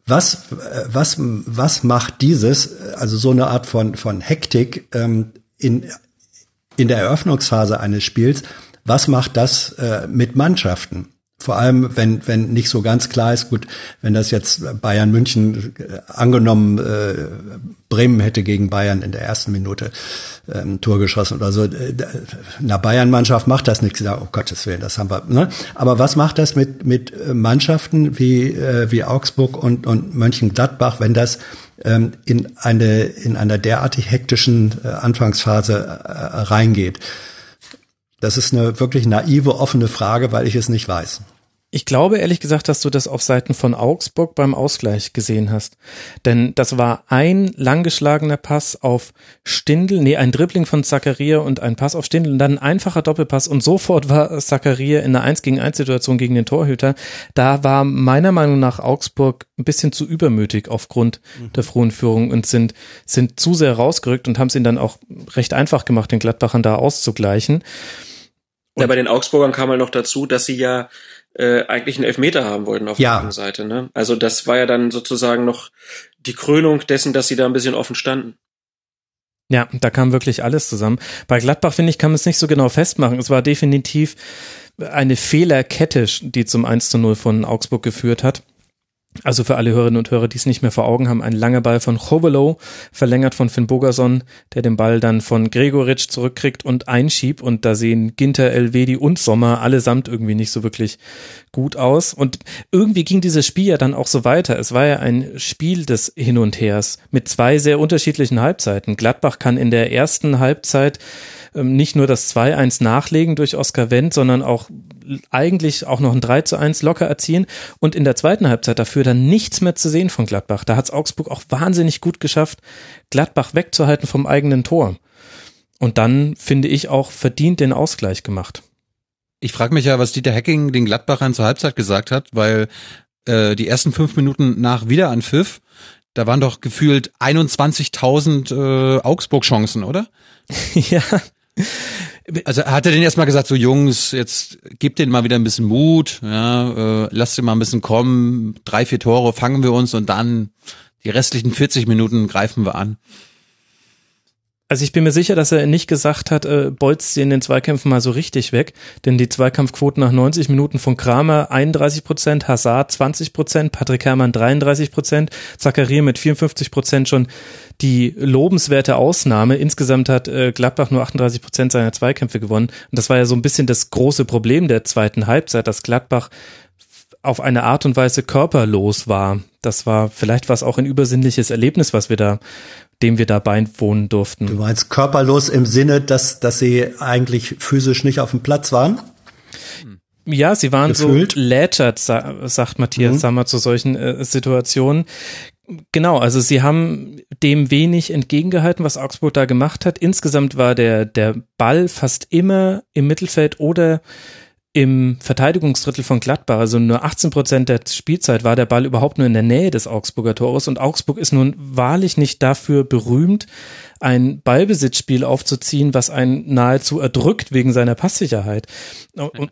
Was, äh, was, was macht dieses, also so eine Art von, von Hektik ähm, in, in der Eröffnungsphase eines Spiels, was macht das äh, mit Mannschaften? Vor allem, wenn, wenn nicht so ganz klar ist, gut, wenn das jetzt Bayern München äh, angenommen, äh, Bremen hätte gegen Bayern in der ersten Minute ähm, Tor geschossen oder so. Äh, Einer Bayern-Mannschaft macht das nichts. Oh Gottes Willen, das haben wir. Ne? Aber was macht das mit, mit äh, Mannschaften wie, äh, wie Augsburg und, und Mönchengladbach, wenn das ähm, in eine in einer derartig hektischen äh, Anfangsphase äh, reingeht? Das ist eine wirklich naive, offene Frage, weil ich es nicht weiß. Ich glaube ehrlich gesagt, dass du das auf Seiten von Augsburg beim Ausgleich gesehen hast. Denn das war ein langgeschlagener Pass auf Stindl, nee, ein Dribbling von Zakaria und ein Pass auf Stindl und dann ein einfacher Doppelpass und sofort war Zakaria in einer 1 gegen 1 Situation gegen den Torhüter. Da war meiner Meinung nach Augsburg ein bisschen zu übermütig aufgrund mhm. der frohen Führung und sind, sind zu sehr rausgerückt und haben es ihnen dann auch recht einfach gemacht, den Gladbachern da auszugleichen. Und ja, bei den Augsburgern kam halt noch dazu, dass sie ja äh, eigentlich einen Elfmeter haben wollten auf ja. der anderen Seite. Ne? Also das war ja dann sozusagen noch die Krönung dessen, dass sie da ein bisschen offen standen. Ja, da kam wirklich alles zusammen. Bei Gladbach, finde ich, kann man es nicht so genau festmachen. Es war definitiv eine Fehlerkette, die zum 1 zu 0 von Augsburg geführt hat. Also für alle Hörerinnen und Hörer, die es nicht mehr vor Augen haben, ein langer Ball von Chovelo, verlängert von Finn Bogerson, der den Ball dann von Gregoritsch zurückkriegt und einschiebt. Und da sehen Ginter, Elvedi und Sommer allesamt irgendwie nicht so wirklich gut aus. Und irgendwie ging dieses Spiel ja dann auch so weiter. Es war ja ein Spiel des Hin und Hers mit zwei sehr unterschiedlichen Halbzeiten. Gladbach kann in der ersten Halbzeit ähm, nicht nur das 2-1 nachlegen durch Oscar Wendt, sondern auch eigentlich auch noch ein 3 zu 1 locker erzielen und in der zweiten Halbzeit dafür dann nichts mehr zu sehen von Gladbach. Da hat es Augsburg auch wahnsinnig gut geschafft, Gladbach wegzuhalten vom eigenen Tor. Und dann, finde ich, auch verdient den Ausgleich gemacht. Ich frage mich ja, was Dieter Hecking den Gladbachern zur Halbzeit gesagt hat, weil äh, die ersten fünf Minuten nach Wiederanpfiff, da waren doch gefühlt 21.000 äh, Augsburg-Chancen, oder? ja, also hat er denn erstmal gesagt, so Jungs, jetzt gebt denen mal wieder ein bisschen Mut, ja, äh, lasst sie mal ein bisschen kommen, drei, vier Tore fangen wir uns und dann die restlichen 40 Minuten greifen wir an. Also ich bin mir sicher, dass er nicht gesagt hat, äh, bolzt sie in den Zweikämpfen mal so richtig weg, denn die Zweikampfquoten nach 90 Minuten von Kramer 31 Prozent, Hazard 20 Prozent, Patrick Herrmann 33 Prozent, Zakaria mit 54 Prozent schon die lobenswerte Ausnahme. Insgesamt hat äh, Gladbach nur 38 Prozent seiner Zweikämpfe gewonnen und das war ja so ein bisschen das große Problem der zweiten Halbzeit, dass Gladbach auf eine Art und Weise körperlos war. Das war vielleicht was auch ein übersinnliches Erlebnis, was wir da dem wir da beiwohnen durften. Du meinst körperlos im Sinne, dass, dass sie eigentlich physisch nicht auf dem Platz waren? Ja, sie waren Gefühlt. so lätschert, sagt Matthias mhm. Sammer zu solchen äh, Situationen. Genau, also sie haben dem wenig entgegengehalten, was Augsburg da gemacht hat. Insgesamt war der, der Ball fast immer im Mittelfeld oder im Verteidigungsdrittel von Gladbach, also nur 18 Prozent der Spielzeit, war der Ball überhaupt nur in der Nähe des Augsburger Tores und Augsburg ist nun wahrlich nicht dafür berühmt, ein Ballbesitzspiel aufzuziehen, was einen nahezu erdrückt wegen seiner Passsicherheit. Und,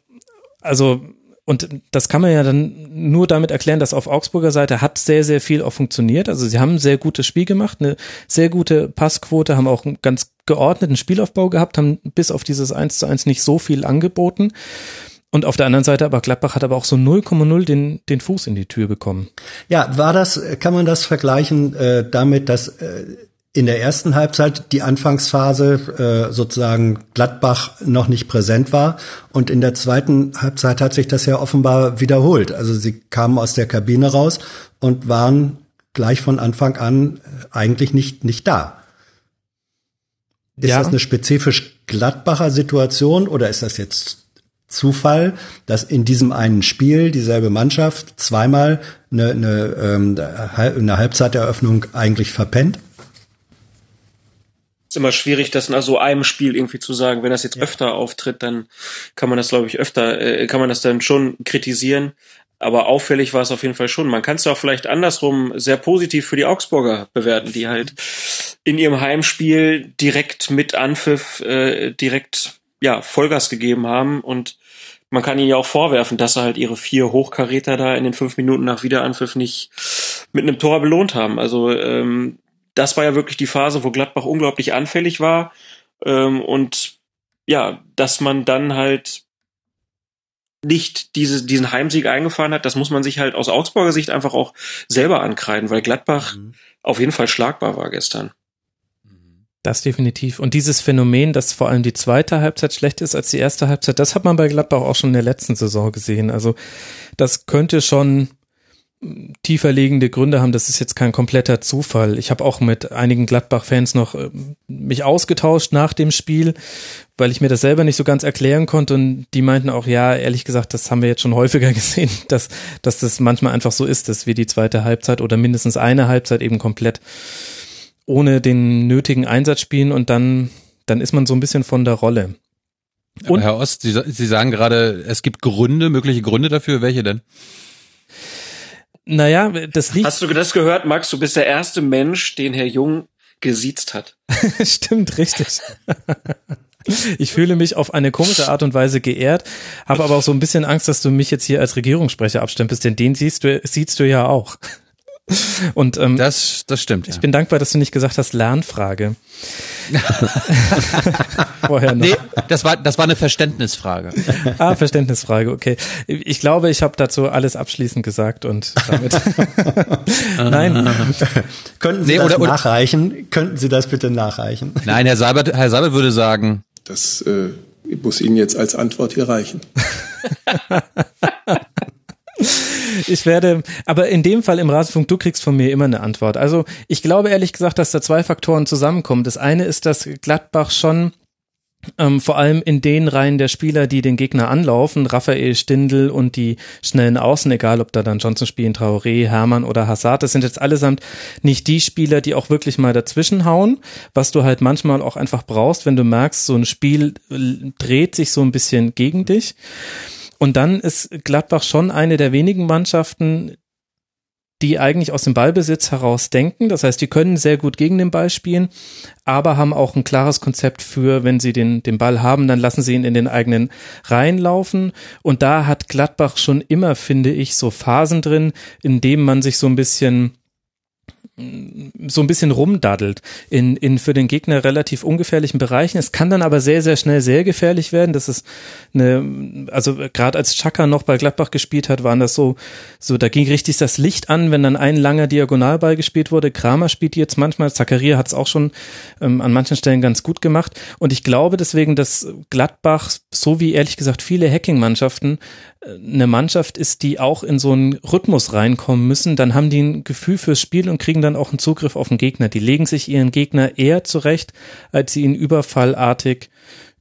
also und das kann man ja dann nur damit erklären, dass auf Augsburger Seite hat sehr, sehr viel auch funktioniert. Also sie haben ein sehr gutes Spiel gemacht, eine sehr gute Passquote, haben auch einen ganz geordneten Spielaufbau gehabt, haben bis auf dieses 1 zu 1 nicht so viel angeboten. Und auf der anderen Seite aber Gladbach hat aber auch so 0,0 den, den Fuß in die Tür bekommen. Ja, war das, kann man das vergleichen äh, damit, dass äh, in der ersten Halbzeit die Anfangsphase äh, sozusagen Gladbach noch nicht präsent war und in der zweiten Halbzeit hat sich das ja offenbar wiederholt. Also sie kamen aus der Kabine raus und waren gleich von Anfang an äh, eigentlich nicht nicht da. Ist ja. das eine spezifisch Gladbacher Situation oder ist das jetzt Zufall, dass in diesem einen Spiel dieselbe Mannschaft zweimal eine, eine, ähm, eine Halbzeiteröffnung eigentlich verpennt? ist immer schwierig, das nach so einem Spiel irgendwie zu sagen. Wenn das jetzt ja. öfter auftritt, dann kann man das, glaube ich, öfter, äh, kann man das dann schon kritisieren. Aber auffällig war es auf jeden Fall schon. Man kann es ja auch vielleicht andersrum sehr positiv für die Augsburger bewerten, die halt in ihrem Heimspiel direkt mit Anpfiff äh, direkt ja Vollgas gegeben haben und man kann ihnen ja auch vorwerfen, dass sie halt ihre vier Hochkaräter da in den fünf Minuten nach Wiederanpfiff nicht mit einem Tor belohnt haben. Also ähm, das war ja wirklich die Phase, wo Gladbach unglaublich anfällig war ähm, und ja, dass man dann halt nicht diese, diesen Heimsieg eingefahren hat, das muss man sich halt aus Augsburger Sicht einfach auch selber ankreiden, weil Gladbach mhm. auf jeden Fall schlagbar war gestern. Das definitiv. Und dieses Phänomen, dass vor allem die zweite Halbzeit schlechter ist als die erste Halbzeit, das hat man bei Gladbach auch schon in der letzten Saison gesehen. Also das könnte schon tiefer liegende Gründe haben. Das ist jetzt kein kompletter Zufall. Ich habe auch mit einigen Gladbach-Fans noch äh, mich ausgetauscht nach dem Spiel, weil ich mir das selber nicht so ganz erklären konnte und die meinten auch, ja, ehrlich gesagt, das haben wir jetzt schon häufiger gesehen, dass, dass das manchmal einfach so ist, dass wir die zweite Halbzeit oder mindestens eine Halbzeit eben komplett ohne den nötigen Einsatz spielen und dann, dann ist man so ein bisschen von der Rolle. Und Herr Ost, Sie, Sie sagen gerade, es gibt Gründe, mögliche Gründe dafür. Welche denn? Naja, das liegt. Hast du das gehört, Max? Du bist der erste Mensch, den Herr Jung gesiezt hat. Stimmt, richtig. Ich fühle mich auf eine komische Art und Weise geehrt, habe aber auch so ein bisschen Angst, dass du mich jetzt hier als Regierungssprecher abstempelst, denn den siehst du, siehst du ja auch. Und ähm, das, das stimmt. Ich ja. bin dankbar, dass du nicht gesagt hast Lernfrage. Vorher noch. Nee, das war das war eine Verständnisfrage. Ah, Verständnisfrage, okay. Ich glaube, ich habe dazu alles abschließend gesagt und damit. Nein. Könnten Sie nee, das oder, oder, nachreichen? Könnten Sie das bitte nachreichen? Nein, Herr Seibert, Herr Seibert würde sagen. Das äh, muss Ihnen jetzt als Antwort hier reichen. Ich werde, aber in dem Fall im Rasenfunk, du kriegst von mir immer eine Antwort. Also ich glaube ehrlich gesagt, dass da zwei Faktoren zusammenkommen. Das eine ist, dass Gladbach schon ähm, vor allem in den Reihen der Spieler, die den Gegner anlaufen, Raphael Stindl und die schnellen Außen, egal ob da dann Johnson spielen, Traoré, Hermann oder Hazard, das sind jetzt allesamt nicht die Spieler, die auch wirklich mal dazwischen hauen, was du halt manchmal auch einfach brauchst, wenn du merkst, so ein Spiel dreht sich so ein bisschen gegen dich. Und dann ist Gladbach schon eine der wenigen Mannschaften, die eigentlich aus dem Ballbesitz heraus denken. Das heißt, die können sehr gut gegen den Ball spielen, aber haben auch ein klares Konzept für, wenn sie den, den Ball haben, dann lassen sie ihn in den eigenen Reihen laufen. Und da hat Gladbach schon immer, finde ich, so Phasen drin, in dem man sich so ein bisschen so ein bisschen rumdaddelt in, in für den Gegner relativ ungefährlichen Bereichen. Es kann dann aber sehr, sehr schnell sehr gefährlich werden. Das ist eine, also gerade als Chaka noch bei Gladbach gespielt hat, waren das so, so, da ging richtig das Licht an, wenn dann ein langer Diagonalball gespielt wurde. Kramer spielt jetzt manchmal, Zakaria hat es auch schon ähm, an manchen Stellen ganz gut gemacht. Und ich glaube deswegen, dass Gladbach, so wie ehrlich gesagt viele Hacking-Mannschaften, eine Mannschaft ist, die auch in so einen Rhythmus reinkommen müssen, dann haben die ein Gefühl fürs Spiel und kriegen dann auch einen Zugriff auf den Gegner. Die legen sich ihren Gegner eher zurecht, als sie ihn überfallartig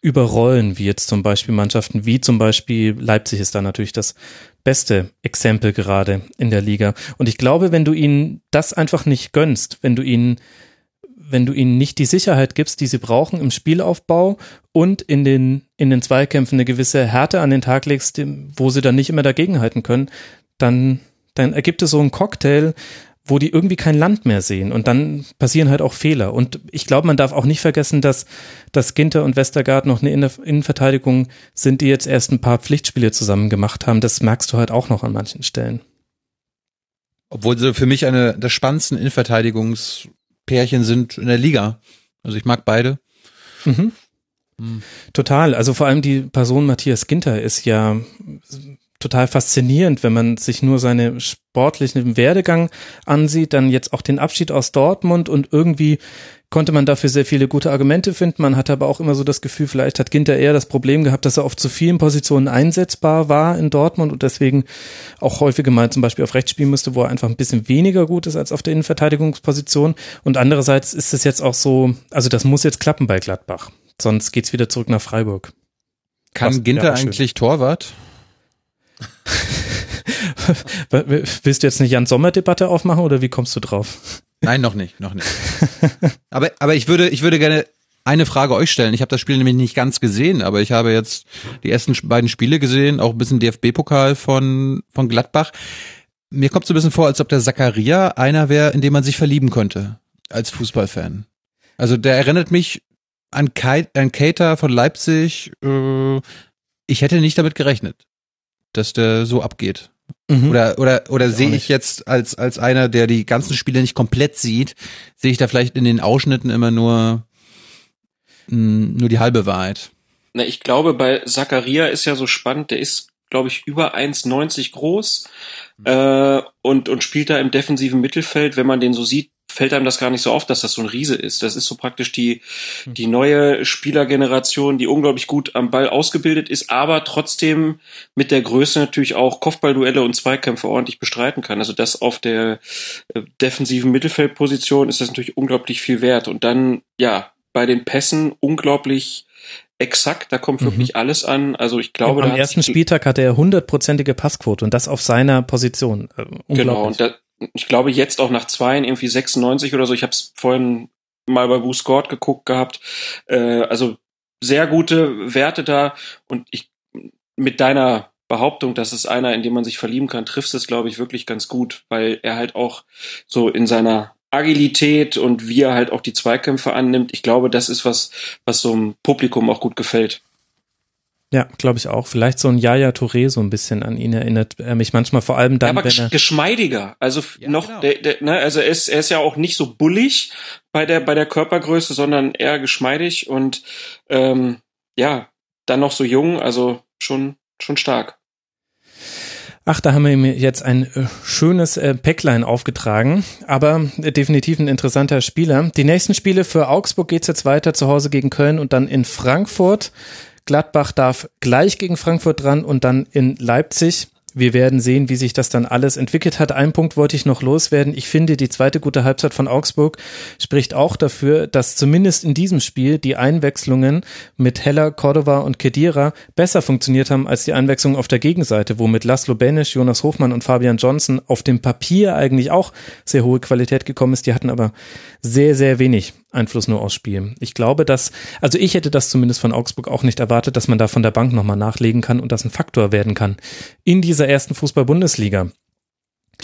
überrollen, wie jetzt zum Beispiel Mannschaften wie zum Beispiel Leipzig ist da natürlich das beste Exempel gerade in der Liga. Und ich glaube, wenn du ihnen das einfach nicht gönnst, wenn du ihnen wenn du ihnen nicht die Sicherheit gibst, die sie brauchen im Spielaufbau und in den, in den Zweikämpfen eine gewisse Härte an den Tag legst, wo sie dann nicht immer dagegenhalten können, dann, dann ergibt es so einen Cocktail, wo die irgendwie kein Land mehr sehen und dann passieren halt auch Fehler. Und ich glaube, man darf auch nicht vergessen, dass, dass Ginter und Westergaard noch eine Innenverteidigung sind, die jetzt erst ein paar Pflichtspiele zusammen gemacht haben. Das merkst du halt auch noch an manchen Stellen. Obwohl sie für mich eine der spannendsten Innenverteidigungs Pärchen sind in der Liga. Also ich mag beide. Mhm. Mhm. Total. Also vor allem die Person Matthias Ginter ist ja total faszinierend, wenn man sich nur seine sportlichen Werdegang ansieht, dann jetzt auch den Abschied aus Dortmund und irgendwie konnte man dafür sehr viele gute Argumente finden. Man hatte aber auch immer so das Gefühl, vielleicht hat Ginter eher das Problem gehabt, dass er auf zu vielen Positionen einsetzbar war in Dortmund und deswegen auch häufiger mal zum Beispiel auf rechts spielen musste, wo er einfach ein bisschen weniger gut ist als auf der Innenverteidigungsposition. Und andererseits ist es jetzt auch so, also das muss jetzt klappen bei Gladbach. Sonst geht's wieder zurück nach Freiburg. Kann Was, Ginter ja, eigentlich Torwart? Willst du jetzt eine Jan-Sommer-Debatte aufmachen oder wie kommst du drauf? Nein, noch nicht, noch nicht. aber, aber ich würde, ich würde gerne eine Frage euch stellen. Ich habe das Spiel nämlich nicht ganz gesehen, aber ich habe jetzt die ersten beiden Spiele gesehen, auch ein bisschen DFB-Pokal von, von Gladbach. Mir kommt so ein bisschen vor, als ob der Zakaria einer wäre, in dem man sich verlieben könnte, als Fußballfan. Also der erinnert mich an, Kai, an Kater von Leipzig. Äh, ich hätte nicht damit gerechnet, dass der so abgeht. Mhm. Oder oder oder sehe ich jetzt als als einer, der die ganzen Spiele nicht komplett sieht, sehe ich da vielleicht in den Ausschnitten immer nur mh, nur die halbe Wahrheit. Na, ich glaube, bei Zakaria ist ja so spannend, der ist, glaube ich, über 1,90 groß äh, und und spielt da im defensiven Mittelfeld. Wenn man den so sieht, fällt einem das gar nicht so auf, dass das so ein Riese ist. Das ist so praktisch die, die neue Spielergeneration, die unglaublich gut am Ball ausgebildet ist, aber trotzdem mit der Größe natürlich auch Kopfballduelle und Zweikämpfe ordentlich bestreiten kann. Also das auf der äh, defensiven Mittelfeldposition ist das natürlich unglaublich viel wert. Und dann, ja, bei den Pässen unglaublich exakt, da kommt wirklich mhm. alles an. Also ich glaube, ja, am ersten Spieltag hatte er hundertprozentige Passquote und das auf seiner Position. Äh, genau, und da, ich glaube jetzt auch nach zweien irgendwie 96 oder so. Ich habe es vorhin mal bei Boost Scored geguckt gehabt. Äh, also sehr gute Werte da und ich mit deiner Behauptung, dass es einer, in dem man sich verlieben kann, trifft es, glaube ich, wirklich ganz gut, weil er halt auch so in seiner Agilität und wie er halt auch die Zweikämpfe annimmt. Ich glaube, das ist was, was so einem Publikum auch gut gefällt. Ja, glaube ich auch. Vielleicht so ein Yaya Touré so ein bisschen an ihn erinnert er mich manchmal vor allem dann, ja, aber wenn er geschmeidiger. Also ja, noch, genau. der, der, ne, also er ist, er ist ja auch nicht so bullig bei der bei der Körpergröße, sondern eher geschmeidig und ähm, ja, dann noch so jung. Also schon schon stark. Ach, da haben wir ihm jetzt ein äh, schönes äh, Päcklein aufgetragen, aber äh, definitiv ein interessanter Spieler. Die nächsten Spiele für Augsburg geht's jetzt weiter zu Hause gegen Köln und dann in Frankfurt. Gladbach darf gleich gegen Frankfurt dran und dann in Leipzig. Wir werden sehen, wie sich das dann alles entwickelt hat. Ein Punkt wollte ich noch loswerden. Ich finde, die zweite gute Halbzeit von Augsburg spricht auch dafür, dass zumindest in diesem Spiel die Einwechslungen mit Heller, Cordova und Kedira besser funktioniert haben als die Einwechslungen auf der Gegenseite, wo mit Laszlo Benisch, Jonas Hofmann und Fabian Johnson auf dem Papier eigentlich auch sehr hohe Qualität gekommen ist. Die hatten aber sehr, sehr wenig Einfluss nur aufs Spiel. Ich glaube, dass, also ich hätte das zumindest von Augsburg auch nicht erwartet, dass man da von der Bank nochmal nachlegen kann und das ein Faktor werden kann in dieser ersten Fußball-Bundesliga.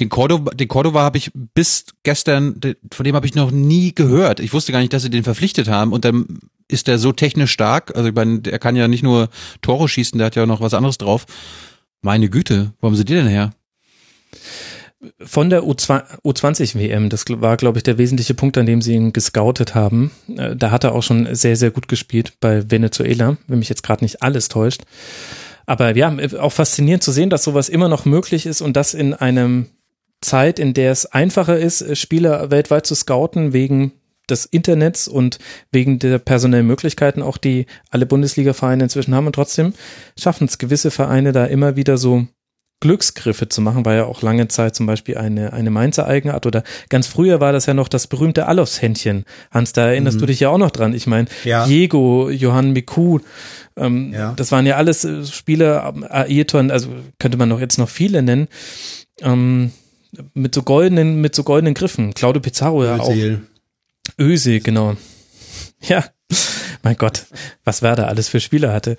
Den Cordova, den Cordova habe ich bis gestern, von dem habe ich noch nie gehört. Ich wusste gar nicht, dass sie den verpflichtet haben und dann ist der so technisch stark. Also ich meine, er kann ja nicht nur Tore schießen, der hat ja noch was anderes drauf. Meine Güte, wo haben sie die denn her? Von der U20 WM, das war, glaube ich, der wesentliche Punkt, an dem sie ihn gescoutet haben. Äh, da hat er auch schon sehr, sehr gut gespielt bei Venezuela, wenn mich jetzt gerade nicht alles täuscht. Aber ja, auch faszinierend zu sehen, dass sowas immer noch möglich ist und das in einem Zeit, in der es einfacher ist, Spieler weltweit zu scouten, wegen des Internets und wegen der personellen Möglichkeiten, auch die alle Bundesliga-Vereine inzwischen haben. Und trotzdem schaffen es gewisse Vereine da immer wieder so Glücksgriffe zu machen, war ja auch lange Zeit zum Beispiel eine, eine Mainzer Eigenart oder ganz früher war das ja noch das berühmte Alofs-Händchen. Hans, da erinnerst mhm. du dich ja auch noch dran. Ich meine, ja. Diego, Johann Miku, ähm, ja. das waren ja alles äh, Spieler, Ayrton, also könnte man noch jetzt noch viele nennen, ähm, mit so goldenen, mit so goldenen Griffen. Claudio Pizarro ja auch. Öse, genau. Ja, mein Gott, was Werder alles für Spieler hatte.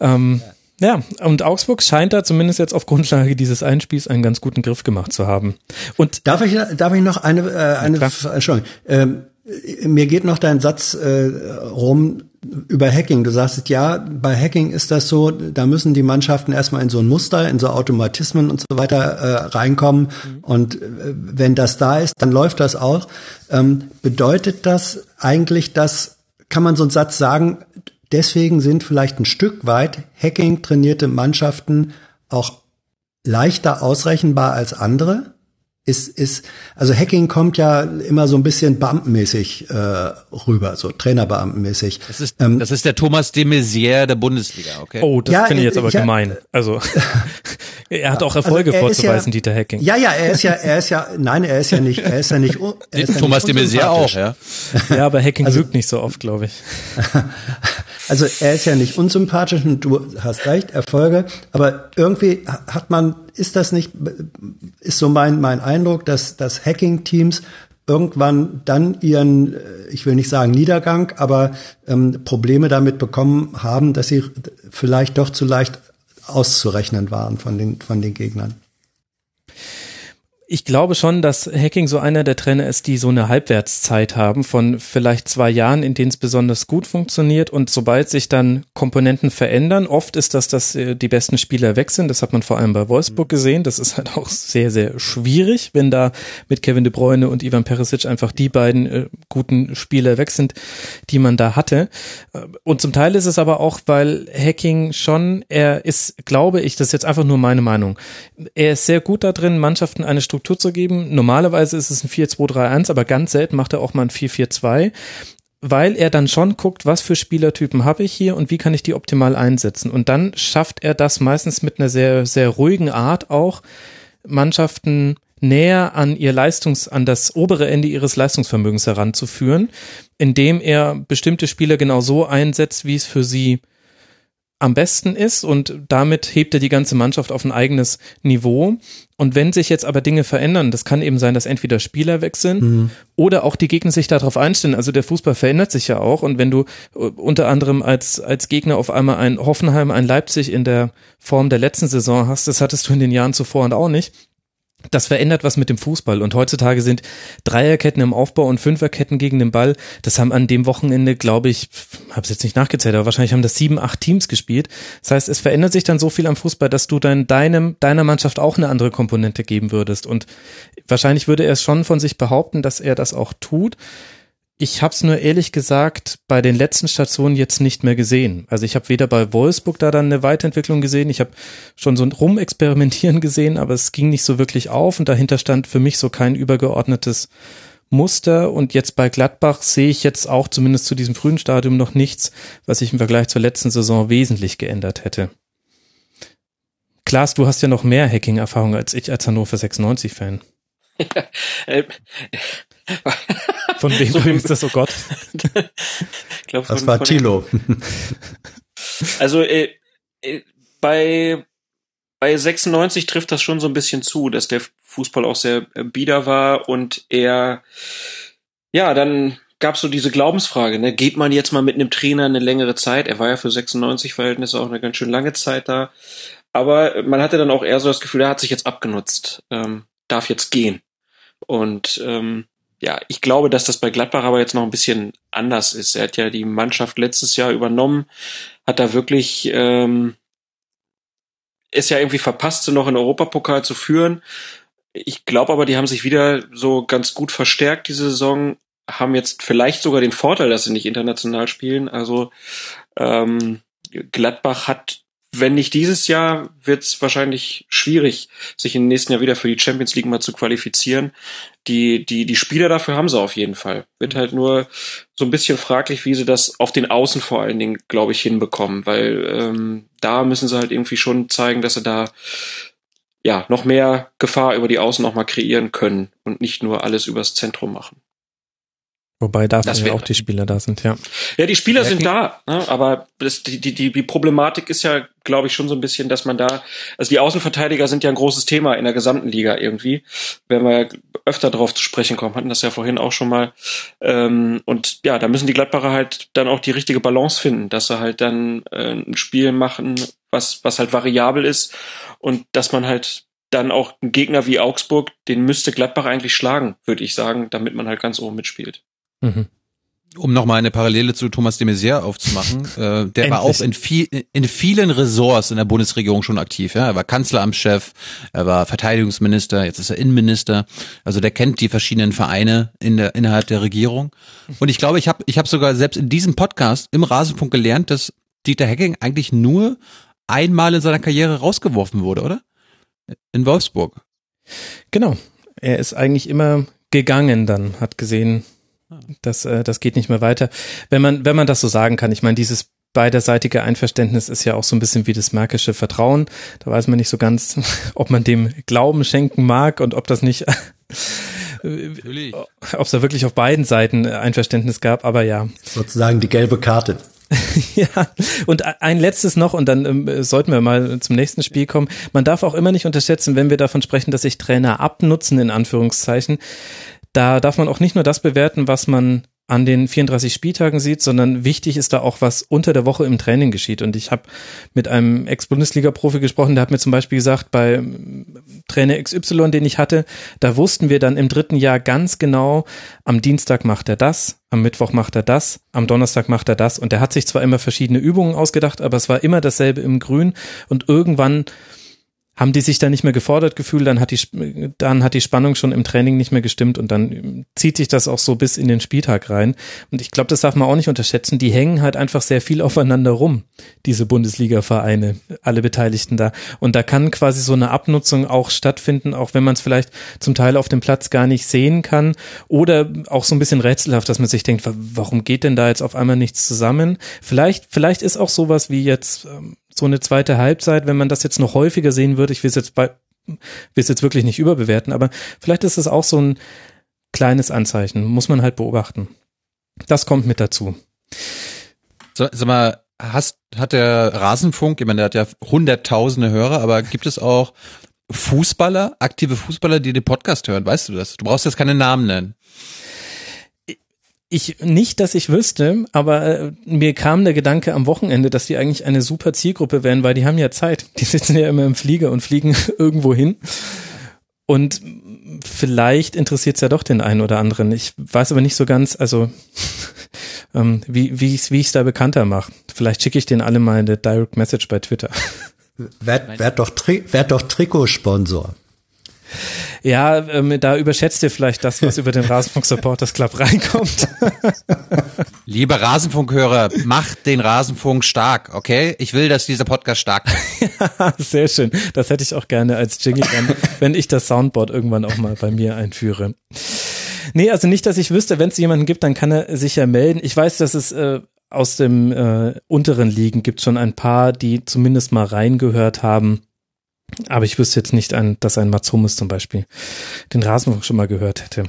Ähm, ja. Ja, und Augsburg scheint da zumindest jetzt auf Grundlage dieses Einspiels einen ganz guten Griff gemacht zu haben. Und darf ich darf ich noch eine äh, eine Entschuldigung, ähm, mir geht noch dein Satz äh, rum über Hacking. Du sagst ja, bei Hacking ist das so, da müssen die Mannschaften erstmal in so ein Muster, in so Automatismen und so weiter äh, reinkommen. Mhm. Und äh, wenn das da ist, dann läuft das auch. Ähm, bedeutet das eigentlich, dass kann man so einen Satz sagen, Deswegen sind vielleicht ein Stück weit Hacking trainierte Mannschaften auch leichter ausrechenbar als andere ist, ist, also Hacking kommt ja immer so ein bisschen beamtenmäßig äh, rüber, so Trainerbeamtenmäßig. Das ist, ähm, das ist der Thomas de Maizière der Bundesliga, okay? Oh, das ja, finde ich jetzt aber ja, gemein. Also er hat auch Erfolge also vorzuweisen, ja, Dieter Hacking. Ja, ja, er ist ja, er ist ja, nein, er ist ja nicht, er ist ja nicht, er ist Thomas ja nicht de Maizière auch, ja. Ja, aber Hacking also, lügt nicht so oft, glaube ich. Also er ist ja nicht unsympathisch und du hast recht, Erfolge, aber irgendwie hat man ist das nicht, ist so mein, mein Eindruck, dass, dass Hacking-Teams irgendwann dann ihren, ich will nicht sagen Niedergang, aber ähm, Probleme damit bekommen haben, dass sie vielleicht doch zu leicht auszurechnen waren von den, von den Gegnern ich glaube schon, dass Hacking so einer der Trainer ist, die so eine Halbwertszeit haben von vielleicht zwei Jahren, in denen es besonders gut funktioniert und sobald sich dann Komponenten verändern, oft ist das, dass äh, die besten Spieler weg sind. Das hat man vor allem bei Wolfsburg gesehen. Das ist halt auch sehr, sehr schwierig, wenn da mit Kevin de Bruyne und Ivan Perisic einfach die beiden äh, guten Spieler weg sind, die man da hatte. Äh, und zum Teil ist es aber auch, weil Hacking schon, er ist, glaube ich, das ist jetzt einfach nur meine Meinung, er ist sehr gut da drin, Mannschaften eine Struktur Struktur zu geben. Normalerweise ist es ein 4-2-3-1, aber ganz selten macht er auch mal ein 4-4-2 weil er dann schon guckt, was für Spielertypen habe ich hier und wie kann ich die optimal einsetzen. Und dann schafft er das meistens mit einer sehr, sehr ruhigen Art auch, Mannschaften näher an ihr Leistungs, an das obere Ende ihres Leistungsvermögens heranzuführen, indem er bestimmte Spieler genau so einsetzt, wie es für sie am besten ist und damit hebt er die ganze Mannschaft auf ein eigenes Niveau. Und wenn sich jetzt aber Dinge verändern, das kann eben sein, dass entweder Spieler wechseln mhm. oder auch die Gegner sich darauf einstellen. Also der Fußball verändert sich ja auch. Und wenn du äh, unter anderem als, als Gegner auf einmal ein Hoffenheim, ein Leipzig in der Form der letzten Saison hast, das hattest du in den Jahren zuvor und auch nicht, das verändert was mit dem Fußball. Und heutzutage sind Dreierketten im Aufbau und Fünferketten gegen den Ball. Das haben an dem Wochenende, glaube ich, habe es jetzt nicht nachgezählt, aber wahrscheinlich haben das sieben, acht Teams gespielt. Das heißt, es verändert sich dann so viel am Fußball, dass du dann deinem, deiner Mannschaft auch eine andere Komponente geben würdest. Und wahrscheinlich würde er es schon von sich behaupten, dass er das auch tut. Ich habe es nur ehrlich gesagt bei den letzten Stationen jetzt nicht mehr gesehen. Also ich habe weder bei Wolfsburg da dann eine Weiterentwicklung gesehen, ich habe schon so ein Rumexperimentieren gesehen, aber es ging nicht so wirklich auf und dahinter stand für mich so kein übergeordnetes Muster und jetzt bei Gladbach sehe ich jetzt auch zumindest zu diesem frühen Stadium noch nichts, was sich im Vergleich zur letzten Saison wesentlich geändert hätte. Klaas, du hast ja noch mehr Hacking-Erfahrung als ich als Hannover 96-Fan. Von wem, so, wem ist das, oh Gott? glaub, von, das war Tilo. also äh, äh, bei bei 96 trifft das schon so ein bisschen zu, dass der Fußball auch sehr äh, bieder war und er ja, dann gab es so diese Glaubensfrage, ne? geht man jetzt mal mit einem Trainer eine längere Zeit? Er war ja für 96 Verhältnisse auch eine ganz schön lange Zeit da. Aber man hatte dann auch eher so das Gefühl, er hat sich jetzt abgenutzt, ähm, darf jetzt gehen. Und ähm, ja, ich glaube, dass das bei Gladbach aber jetzt noch ein bisschen anders ist. Er hat ja die Mannschaft letztes Jahr übernommen, hat da wirklich ähm, ist ja irgendwie verpasst, sie noch in Europapokal zu führen. Ich glaube aber, die haben sich wieder so ganz gut verstärkt diese Saison, haben jetzt vielleicht sogar den Vorteil, dass sie nicht international spielen. Also ähm, Gladbach hat wenn nicht dieses Jahr, wird es wahrscheinlich schwierig, sich im nächsten Jahr wieder für die Champions League mal zu qualifizieren. Die, die, die Spieler dafür haben sie auf jeden Fall. Wird halt nur so ein bisschen fraglich, wie sie das auf den Außen vor allen Dingen, glaube ich, hinbekommen, weil ähm, da müssen sie halt irgendwie schon zeigen, dass sie da ja noch mehr Gefahr über die Außen noch mal kreieren können und nicht nur alles übers Zentrum machen. Wobei dafür ja auch die Spieler da sind, ja. Ja, die Spieler sind da, ne? aber das, die, die, die Problematik ist ja, glaube ich, schon so ein bisschen, dass man da, also die Außenverteidiger sind ja ein großes Thema in der gesamten Liga irgendwie. Werden wir ja öfter darauf zu sprechen kommen, hatten das ja vorhin auch schon mal. Ähm, und ja, da müssen die Gladbacher halt dann auch die richtige Balance finden, dass sie halt dann äh, ein Spiel machen, was, was halt variabel ist und dass man halt dann auch einen Gegner wie Augsburg, den müsste Gladbach eigentlich schlagen, würde ich sagen, damit man halt ganz oben mitspielt. Mhm. Um nochmal eine Parallele zu Thomas de Maizière aufzumachen, äh, der war auch in, viel, in vielen Ressorts in der Bundesregierung schon aktiv. Ja? Er war Kanzleramtschef, er war Verteidigungsminister, jetzt ist er Innenminister. Also der kennt die verschiedenen Vereine in der, innerhalb der Regierung. Und ich glaube, ich habe ich hab sogar selbst in diesem Podcast im Rasenfunk gelernt, dass Dieter Hecking eigentlich nur einmal in seiner Karriere rausgeworfen wurde, oder? In Wolfsburg. Genau. Er ist eigentlich immer gegangen dann, hat gesehen, das, äh, das geht nicht mehr weiter. Wenn man, wenn man das so sagen kann, ich meine, dieses beiderseitige Einverständnis ist ja auch so ein bisschen wie das märkische Vertrauen. Da weiß man nicht so ganz, ob man dem Glauben schenken mag und ob das nicht, ob es da wirklich auf beiden Seiten Einverständnis gab, aber ja. Sozusagen die gelbe Karte. ja, und ein letztes noch, und dann ähm, sollten wir mal zum nächsten Spiel kommen. Man darf auch immer nicht unterschätzen, wenn wir davon sprechen, dass sich Trainer abnutzen, in Anführungszeichen, da darf man auch nicht nur das bewerten, was man an den 34 Spieltagen sieht, sondern wichtig ist da auch, was unter der Woche im Training geschieht. Und ich habe mit einem Ex-Bundesliga-Profi gesprochen, der hat mir zum Beispiel gesagt, bei Trainer XY, den ich hatte, da wussten wir dann im dritten Jahr ganz genau, am Dienstag macht er das, am Mittwoch macht er das, am Donnerstag macht er das. Und er hat sich zwar immer verschiedene Übungen ausgedacht, aber es war immer dasselbe im Grün. Und irgendwann haben die sich da nicht mehr gefordert gefühlt, dann hat die, dann hat die Spannung schon im Training nicht mehr gestimmt und dann zieht sich das auch so bis in den Spieltag rein. Und ich glaube, das darf man auch nicht unterschätzen. Die hängen halt einfach sehr viel aufeinander rum, diese Bundesliga-Vereine, alle Beteiligten da. Und da kann quasi so eine Abnutzung auch stattfinden, auch wenn man es vielleicht zum Teil auf dem Platz gar nicht sehen kann oder auch so ein bisschen rätselhaft, dass man sich denkt, warum geht denn da jetzt auf einmal nichts zusammen? Vielleicht, vielleicht ist auch sowas wie jetzt ähm, so eine zweite Halbzeit, wenn man das jetzt noch häufiger sehen würde, ich will es jetzt bei, will es jetzt wirklich nicht überbewerten, aber vielleicht ist es auch so ein kleines Anzeichen, muss man halt beobachten. Das kommt mit dazu. So, sag mal, hast, hat der Rasenfunk, ich meine, der hat ja hunderttausende Hörer, aber gibt es auch Fußballer, aktive Fußballer, die den Podcast hören? Weißt du das? Du brauchst jetzt keine Namen nennen. Ich nicht, dass ich wüsste, aber äh, mir kam der Gedanke am Wochenende, dass die eigentlich eine super Zielgruppe wären, weil die haben ja Zeit. Die sitzen ja immer im Flieger und fliegen irgendwo hin. Und vielleicht interessiert es ja doch den einen oder anderen. Ich weiß aber nicht so ganz, also ähm, wie, wie ich es wie ich's da bekannter mache. Vielleicht schicke ich denen alle mal eine Direct Message bei Twitter. Werd, werd doch, Tri werd doch Trikotsponsor. Ja, ähm, da überschätzt ihr vielleicht das, was über den Rasenfunk Supporters Club reinkommt. Liebe Rasenfunkhörer, macht den Rasenfunk stark, okay? Ich will, dass dieser Podcast stark wird. ja, sehr schön. Das hätte ich auch gerne als Jingle dann, wenn ich das Soundboard irgendwann auch mal bei mir einführe. Nee, also nicht, dass ich wüsste, wenn es jemanden gibt, dann kann er sich ja melden. Ich weiß, dass es äh, aus dem äh, unteren Ligen gibt schon ein paar, die zumindest mal reingehört haben. Aber ich wüsste jetzt nicht, ein, dass ein Mats Hummels zum Beispiel den Rasenfunk schon mal gehört hätte.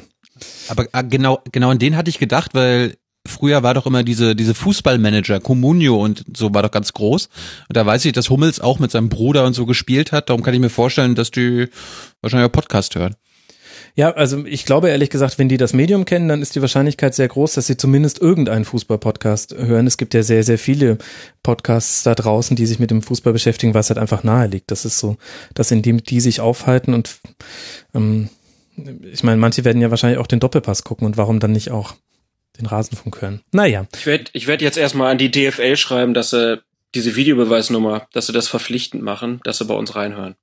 Aber äh, genau, genau an den hatte ich gedacht, weil früher war doch immer diese, diese Fußballmanager, Comunio und so war doch ganz groß. Und da weiß ich, dass Hummels auch mit seinem Bruder und so gespielt hat. Darum kann ich mir vorstellen, dass die wahrscheinlich auch Podcast hören. Ja, also ich glaube ehrlich gesagt, wenn die das Medium kennen, dann ist die Wahrscheinlichkeit sehr groß, dass sie zumindest irgendeinen Fußball-Podcast hören. Es gibt ja sehr, sehr viele Podcasts da draußen, die sich mit dem Fußball beschäftigen, was halt einfach nahe liegt. Das ist so, dass in dem die sich aufhalten und ähm, ich meine, manche werden ja wahrscheinlich auch den Doppelpass gucken und warum dann nicht auch den Rasenfunk hören. Naja. Ich werde ich werd jetzt erstmal an die DFL schreiben, dass sie diese Videobeweisnummer, dass sie das verpflichtend machen, dass sie bei uns reinhören.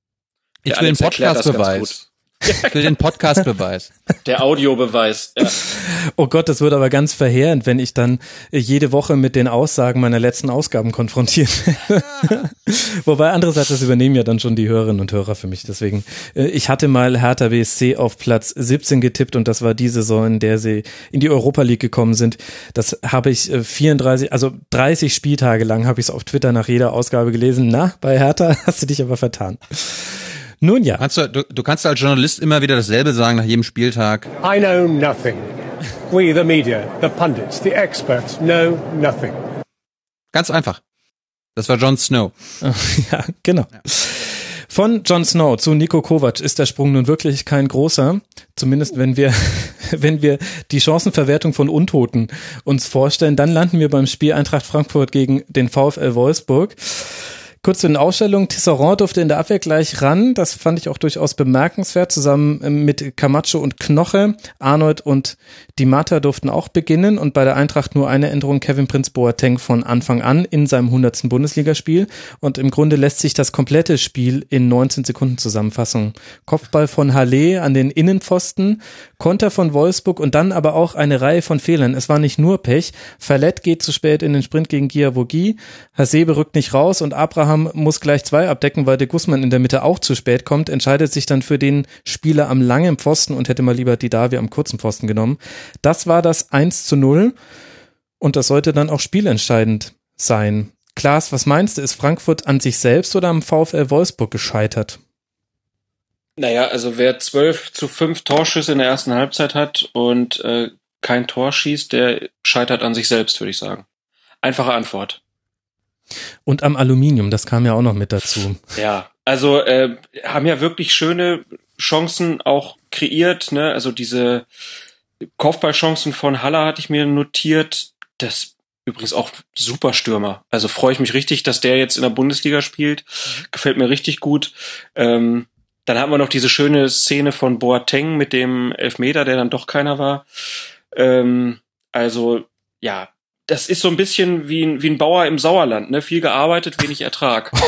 Ich will einen Podcastbeweis. Ich will den Podcastbeweis. Der Audiobeweis. Ja. Oh Gott, das wird aber ganz verheerend, wenn ich dann jede Woche mit den Aussagen meiner letzten Ausgaben konfrontiert werde. Wobei andererseits, das übernehmen ja dann schon die Hörerinnen und Hörer für mich. Deswegen, äh, ich hatte mal Hertha BSC auf Platz 17 getippt und das war die Saison, in der sie in die Europa League gekommen sind. Das habe ich 34, äh, also 30 Spieltage lang habe ich es auf Twitter nach jeder Ausgabe gelesen. Na, bei Hertha hast du dich aber vertan. Nun ja. Kannst du, du, du kannst als Journalist immer wieder dasselbe sagen nach jedem Spieltag. I know nothing. We, the media, the pundits, the experts, know nothing. Ganz einfach. Das war Jon Snow. ja, genau. Ja. Von Jon Snow zu Nico Kovac ist der Sprung nun wirklich kein großer. Zumindest wenn wir, wenn wir die Chancenverwertung von Untoten uns vorstellen, dann landen wir beim Spiel Eintracht Frankfurt gegen den VfL Wolfsburg. Kurz zu den Ausstellungen. Tisserand durfte in der Abwehr gleich ran. Das fand ich auch durchaus bemerkenswert. Zusammen ähm, mit Camacho und Knoche. Arnold und Di durften auch beginnen. Und bei der Eintracht nur eine Änderung. Kevin Prinz Boateng von Anfang an in seinem 100. Bundesligaspiel. Und im Grunde lässt sich das komplette Spiel in 19 Sekunden zusammenfassen. Kopfball von Halle an den Innenpfosten. Konter von Wolfsburg und dann aber auch eine Reihe von Fehlern. Es war nicht nur Pech. Verlet geht zu spät in den Sprint gegen Giavogi. Hasebe rückt nicht raus und Abraham Abraham muss gleich zwei abdecken, weil der Guzman in der Mitte auch zu spät kommt, entscheidet sich dann für den Spieler am langen Pfosten und hätte mal lieber die Davi am kurzen Pfosten genommen. Das war das 1 zu 0 und das sollte dann auch spielentscheidend sein. Klaas, was meinst du, ist Frankfurt an sich selbst oder am VfL Wolfsburg gescheitert? Naja, also wer 12 zu 5 Torschüsse in der ersten Halbzeit hat und äh, kein Tor schießt, der scheitert an sich selbst, würde ich sagen. Einfache Antwort. Und am Aluminium, das kam ja auch noch mit dazu. Ja, also äh, haben ja wirklich schöne Chancen auch kreiert, ne? Also diese Kopfballchancen von Haller hatte ich mir notiert. Das übrigens auch super Stürmer. Also freue ich mich richtig, dass der jetzt in der Bundesliga spielt. Gefällt mir richtig gut. Ähm, dann haben wir noch diese schöne Szene von Boateng mit dem Elfmeter, der dann doch keiner war. Ähm, also ja, das ist so ein bisschen wie ein, wie ein Bauer im Sauerland, ne? Viel gearbeitet, wenig Ertrag.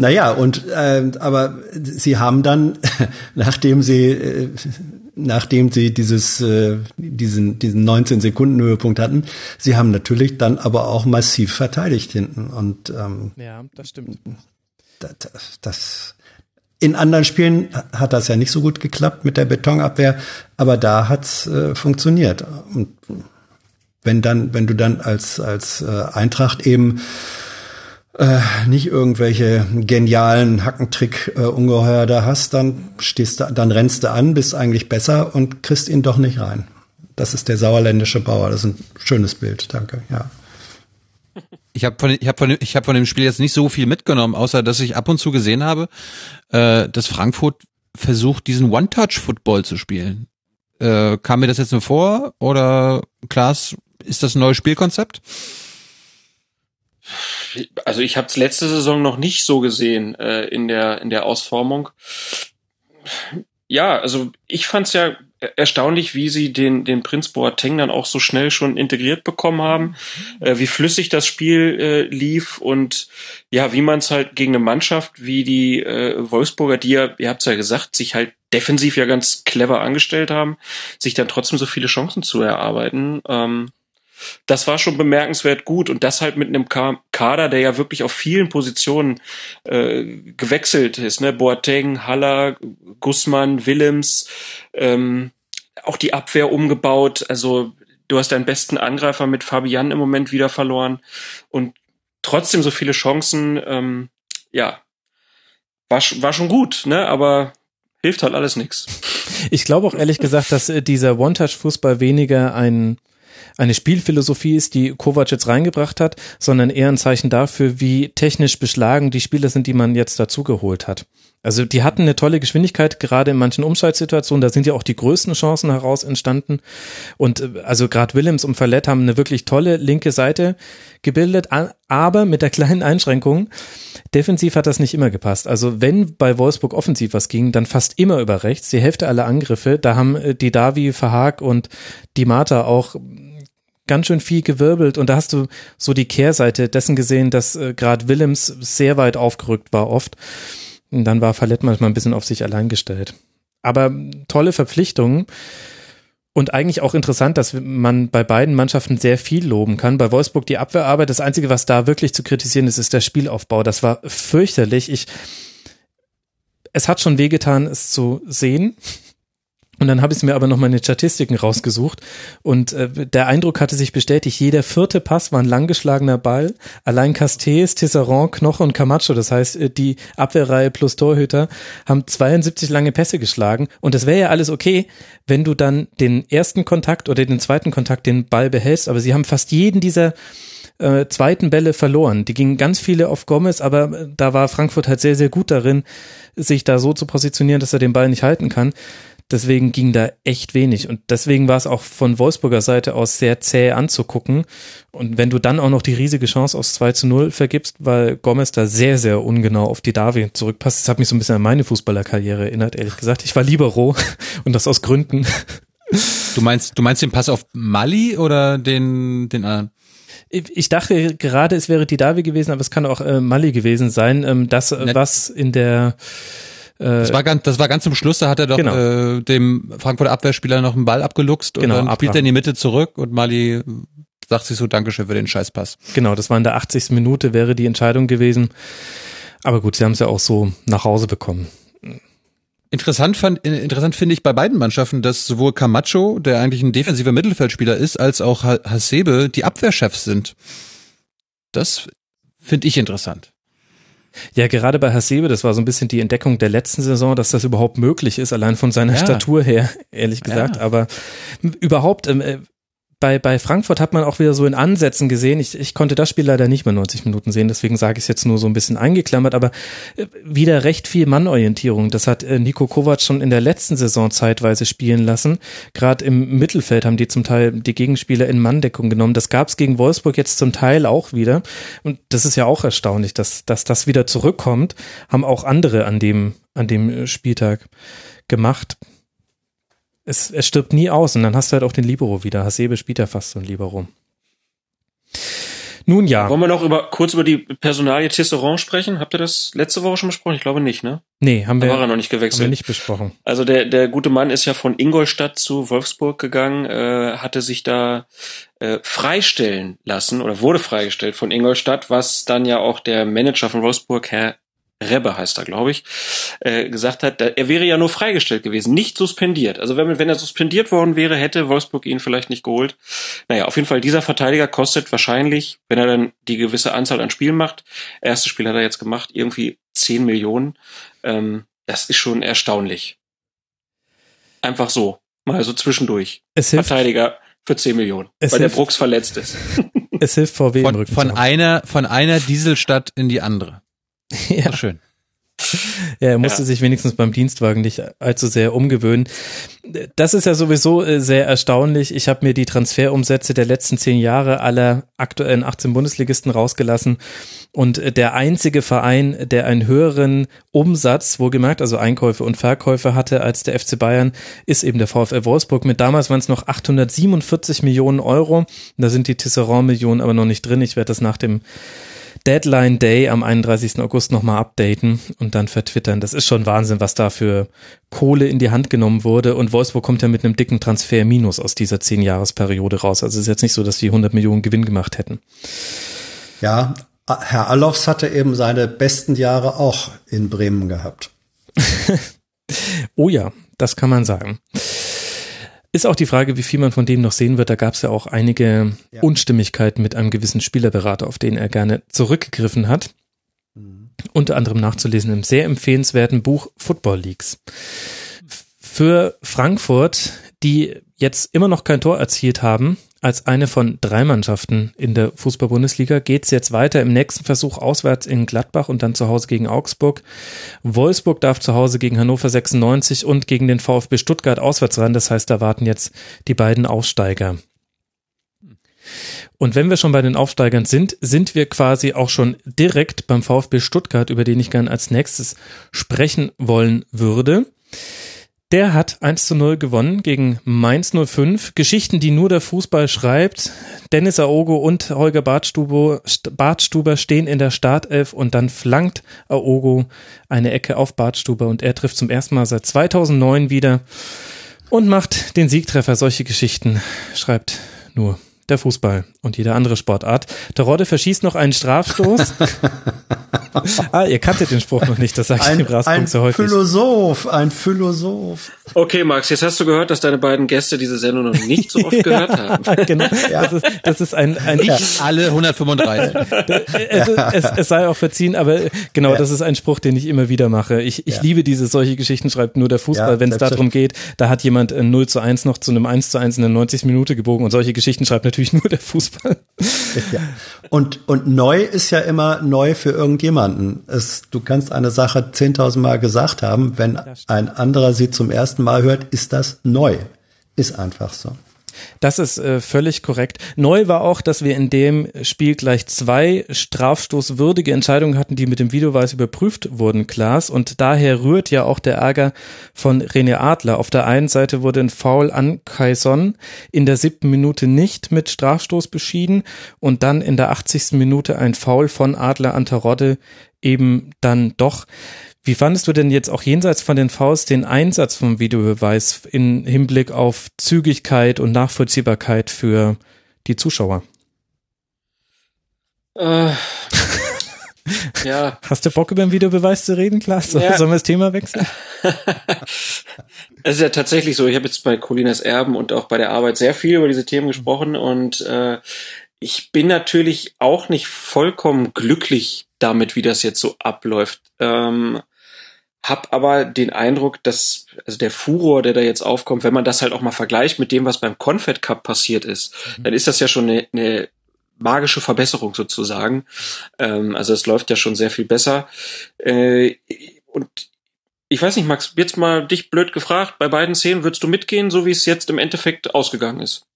Naja, und äh, aber sie haben dann, nachdem sie äh, nachdem sie dieses äh, diesen diesen 19 Sekunden Höhepunkt hatten, sie haben natürlich dann aber auch massiv verteidigt hinten und ähm, ja, das stimmt. Das, das in anderen Spielen hat das ja nicht so gut geklappt mit der Betonabwehr, aber da hat's äh, funktioniert. Und wenn dann, wenn du dann als als äh, Eintracht eben äh, nicht irgendwelche genialen Hackentrick-Ungeheuer äh, da hast, dann stehst du, dann rennst du an, bist eigentlich besser und kriegst ihn doch nicht rein. Das ist der sauerländische Bauer. Das ist ein schönes Bild, danke. Ja. Ich habe von, hab von, hab von dem Spiel jetzt nicht so viel mitgenommen, außer dass ich ab und zu gesehen habe, äh, dass Frankfurt versucht, diesen One-Touch-Football zu spielen. Äh, kam mir das jetzt nur vor oder Klaas, ist das ein neues Spielkonzept? Also ich habe es letzte Saison noch nicht so gesehen äh, in der in der Ausformung. Ja, also ich fand's ja erstaunlich, wie sie den, den Prinz Boateng dann auch so schnell schon integriert bekommen haben, äh, wie flüssig das Spiel äh, lief und ja, wie man es halt gegen eine Mannschaft wie die äh, Wolfsburger, die ja, ihr habt es ja gesagt, sich halt defensiv ja ganz clever angestellt haben, sich dann trotzdem so viele Chancen zu erarbeiten. Ähm, das war schon bemerkenswert gut und das halt mit einem Kader, der ja wirklich auf vielen Positionen äh, gewechselt ist, ne? Boateng, Haller, Gussmann, Willems, ähm, auch die Abwehr umgebaut. Also du hast deinen besten Angreifer mit Fabian im Moment wieder verloren und trotzdem so viele Chancen. Ähm, ja, war, war schon gut, ne? Aber hilft halt alles nichts. Ich glaube auch ehrlich gesagt, dass äh, dieser One-Touch-Fußball weniger ein eine Spielphilosophie ist, die Kovac jetzt reingebracht hat, sondern eher ein Zeichen dafür, wie technisch beschlagen die Spieler sind, die man jetzt dazugeholt hat. Also die hatten eine tolle Geschwindigkeit, gerade in manchen Umschaltsituationen, da sind ja auch die größten Chancen heraus entstanden. Und äh, also gerade Willems und Verlet haben eine wirklich tolle linke Seite gebildet, aber mit der kleinen Einschränkung, defensiv hat das nicht immer gepasst. Also wenn bei Wolfsburg offensiv was ging, dann fast immer über rechts, die Hälfte aller Angriffe, da haben äh, die Davi, Verhaag und die Mata auch ganz schön viel gewirbelt und da hast du so die Kehrseite dessen gesehen, dass äh, gerade Willems sehr weit aufgerückt war oft. Und dann war Fallett manchmal ein bisschen auf sich allein gestellt. Aber tolle Verpflichtungen. Und eigentlich auch interessant, dass man bei beiden Mannschaften sehr viel loben kann. Bei Wolfsburg die Abwehrarbeit, das Einzige, was da wirklich zu kritisieren ist, ist der Spielaufbau. Das war fürchterlich. Ich, es hat schon wehgetan, es zu sehen. Und dann habe ich mir aber noch meine Statistiken rausgesucht und äh, der Eindruck hatte sich bestätigt, jeder vierte Pass war ein langgeschlagener Ball. Allein Castells, Tisserand, Knoche und Camacho, das heißt äh, die Abwehrreihe plus Torhüter, haben 72 lange Pässe geschlagen und das wäre ja alles okay, wenn du dann den ersten Kontakt oder den zweiten Kontakt den Ball behältst, aber sie haben fast jeden dieser äh, zweiten Bälle verloren. Die gingen ganz viele auf Gomez, aber äh, da war Frankfurt halt sehr, sehr gut darin, sich da so zu positionieren, dass er den Ball nicht halten kann. Deswegen ging da echt wenig. Und deswegen war es auch von Wolfsburger Seite aus sehr zäh anzugucken. Und wenn du dann auch noch die riesige Chance aus 2 zu 0 vergibst, weil Gomez da sehr, sehr ungenau auf die Davi zurückpasst, das hat mich so ein bisschen an meine Fußballerkarriere erinnert, ehrlich gesagt. Ich war lieber roh und das aus Gründen. Du meinst, du meinst den Pass auf Mali oder den, den anderen? Ich dachte gerade, es wäre die Davi gewesen, aber es kann auch äh, Mali gewesen sein. Ähm, das, Net was in der das war ganz, das war ganz zum Schluss, da hat er doch genau. äh, dem Frankfurter Abwehrspieler noch einen Ball abgeluchst und genau, dann spielt er in die Mitte zurück und Mali sagt sich so Dankeschön für den Scheißpass. Genau, das war in der 80. Minute, wäre die Entscheidung gewesen. Aber gut, sie haben es ja auch so nach Hause bekommen. Interessant, fand, interessant finde ich bei beiden Mannschaften, dass sowohl Camacho, der eigentlich ein defensiver Mittelfeldspieler ist, als auch Hasebe die Abwehrchefs sind. Das finde ich interessant. Ja, gerade bei Hasebe, das war so ein bisschen die Entdeckung der letzten Saison, dass das überhaupt möglich ist, allein von seiner ja. Statur her, ehrlich gesagt. Ja. Aber überhaupt, ähm, äh, bei, bei Frankfurt hat man auch wieder so in Ansätzen gesehen. Ich, ich konnte das Spiel leider nicht mehr 90 Minuten sehen, deswegen sage ich es jetzt nur so ein bisschen eingeklammert, aber äh, wieder recht viel Mannorientierung. Das hat äh, Nico Kovac schon in der letzten Saison zeitweise spielen lassen. Gerade im Mittelfeld haben die zum Teil die Gegenspieler in Manndeckung genommen. Das gab es gegen Wolfsburg jetzt zum Teil auch wieder. Und das ist ja auch erstaunlich, dass, dass das wieder zurückkommt. Haben auch andere an dem, an dem Spieltag gemacht es, es stirbt nie aus und dann hast du halt auch den Libero wieder. Hasebe spielt ja fast so ein Libero. Nun ja. Wollen wir noch über, kurz über die Personalie Tisserand sprechen? Habt ihr das letzte Woche schon besprochen? Ich glaube nicht, ne? Nee, haben Da wir, war er noch nicht gewechselt. haben wir nicht besprochen. Also der, der gute Mann ist ja von Ingolstadt zu Wolfsburg gegangen, äh, hatte sich da äh, freistellen lassen oder wurde freigestellt von Ingolstadt, was dann ja auch der Manager von Wolfsburg, Herr Rebbe heißt er, glaube ich, äh, gesagt hat, er wäre ja nur freigestellt gewesen, nicht suspendiert. Also wenn, wenn er suspendiert worden wäre, hätte Wolfsburg ihn vielleicht nicht geholt. Naja, auf jeden Fall, dieser Verteidiger kostet wahrscheinlich, wenn er dann die gewisse Anzahl an Spielen macht, erstes Spiel hat er jetzt gemacht, irgendwie 10 Millionen. Ähm, das ist schon erstaunlich. Einfach so. Mal so zwischendurch. Es hilft, Verteidiger für 10 Millionen, Es weil der hilft- Brooks verletzt ist. es hilft VW im Von, Rücken. von zu haben. einer, von einer Dieselstadt in die andere. Ja. So schön. Ja, er musste Ja. sich wenigstens beim Dienstwagen nicht allzu sehr umgewöhnen. Das ist ja sowieso äh, sehr erstaunlich. Ich habe mir die Transferumsätze der letzten zehn Jahre aller aktuellen 18 Bundesligisten rausgelassen. Und äh, der einzige Verein, der einen höheren Umsatz, wohlgemerkt, also Einkäufe und Verkäufe hatte als der FC Bayern, ist eben der VfL Wolfsburg. Mit damals waren es noch 847 Millionen Euro. Da sind die Tisserand-Millionen aber noch nicht drin. Ich werde das nach dem Deadline Day am 31. August nochmal updaten und dann vertwittern. Das ist schon Wahnsinn, was da für Kohle in die Hand genommen wurde. Und Wolfsburg kommt ja mit einem dicken Transfer-Minus aus dieser 10-Jahres-Periode raus. Also es ist jetzt nicht so, dass die 100 Millionen Gewinn gemacht hätten. Ja, Herr Allofs hatte eben seine besten Jahre auch in Bremen gehabt. Oh ja, das kann man sagen. Ist auch die Frage, wie viel man von dem noch sehen wird. Da gab es ja auch einige Ja. Unstimmigkeiten mit einem gewissen Spielerberater, auf den er gerne zurückgegriffen hat. Unter anderem nachzulesen im sehr empfehlenswerten Buch Football Leagues. Für Frankfurt, die jetzt immer noch kein Tor erzielt haben, als eine von drei Mannschaften in der Fußball-Bundesliga, geht's jetzt weiter im nächsten Versuch auswärts in Gladbach und dann zu Hause gegen Augsburg. Wolfsburg darf zu Hause gegen Hannover 96 und gegen den VfB Stuttgart auswärts ran. Das heißt, da warten jetzt die beiden Aufsteiger. Und wenn wir schon bei den Aufsteigern sind, sind wir quasi auch schon direkt beim VfB Stuttgart, über den ich gern als nächstes sprechen wollen würde. Der hat 1 zu 0 gewonnen gegen Mainz 05. Geschichten, die nur der Fußball schreibt. Dennis Aogo und Holger Bartstuber, stehen in der Startelf und dann flankt Aogo eine Ecke auf Bartstuber und er trifft zum ersten Mal seit 2009 wieder und macht den Siegtreffer. Solche Geschichten schreibt nur der Fußball und jede andere Sportart. Der Rodde verschießt noch einen Strafstoß. ah, ihr kanntet den Spruch noch nicht, das sage ich Ein, im Raspunkt ein so häufig. Philosoph, ein Philosoph. Okay, Max, jetzt hast du gehört, dass deine beiden Gäste diese Sendung noch nicht so oft gehört haben. genau. Das, ist, das ist ein, ein Nicht alle 135. es, es, es sei auch verziehen, aber genau, das ist ein Spruch, den ich immer wieder mache. Ich, ich Ja. liebe diese solche Geschichten, schreibt nur der Fußball, Ja, wenn es darum geht, da hat jemand ein 0 zu 1 noch zu einem 1 zu 1 in der 90. Minute gebogen und solche Geschichten schreibt natürlich nur der Fußball. Ja. Und, und neu ist ja immer neu für irgendjemanden. Es, du kannst eine Sache 10.000 Mal gesagt haben. Wenn ein anderer sie zum ersten Mal hört, ist das neu. Ist einfach so. Das ist äh, völlig korrekt. Neu war auch, dass wir in dem Spiel gleich zwei strafstoßwürdige Entscheidungen hatten, die mit dem Videoweis überprüft wurden, Klaas. Und daher rührt ja auch der Ärger von René Adler. Auf der einen Seite wurde ein Foul an Kaison in der siebten Minute nicht mit Strafstoß beschieden und dann in der 80. Minute ein Foul von Adler an Terodde eben dann doch. Wie fandest du denn jetzt auch jenseits von den Fouls den Einsatz vom Videobeweis in Hinblick auf Zügigkeit und Nachvollziehbarkeit für die Zuschauer? Äh, ja, Hast du Bock über den Videobeweis zu reden, Klaas? Ja. Sollen wir das Thema wechseln? es ist ja tatsächlich so. Ich habe jetzt bei Colinas Erben und auch bei der Arbeit sehr viel über diese Themen gesprochen und äh, ich bin natürlich auch nicht vollkommen glücklich damit, wie das jetzt so abläuft. Ähm, hab aber den Eindruck, dass also der Furor, der da jetzt aufkommt, wenn man das halt auch mal vergleicht mit dem, was beim Confed Cup passiert ist, dann ist das ja schon eine, eine magische Verbesserung sozusagen. Ähm, also es läuft ja schon sehr viel besser. Äh, und ich weiß nicht, Max, jetzt mal dich blöd gefragt, bei beiden Szenen würdest du mitgehen, so wie es jetzt im Endeffekt ausgegangen ist?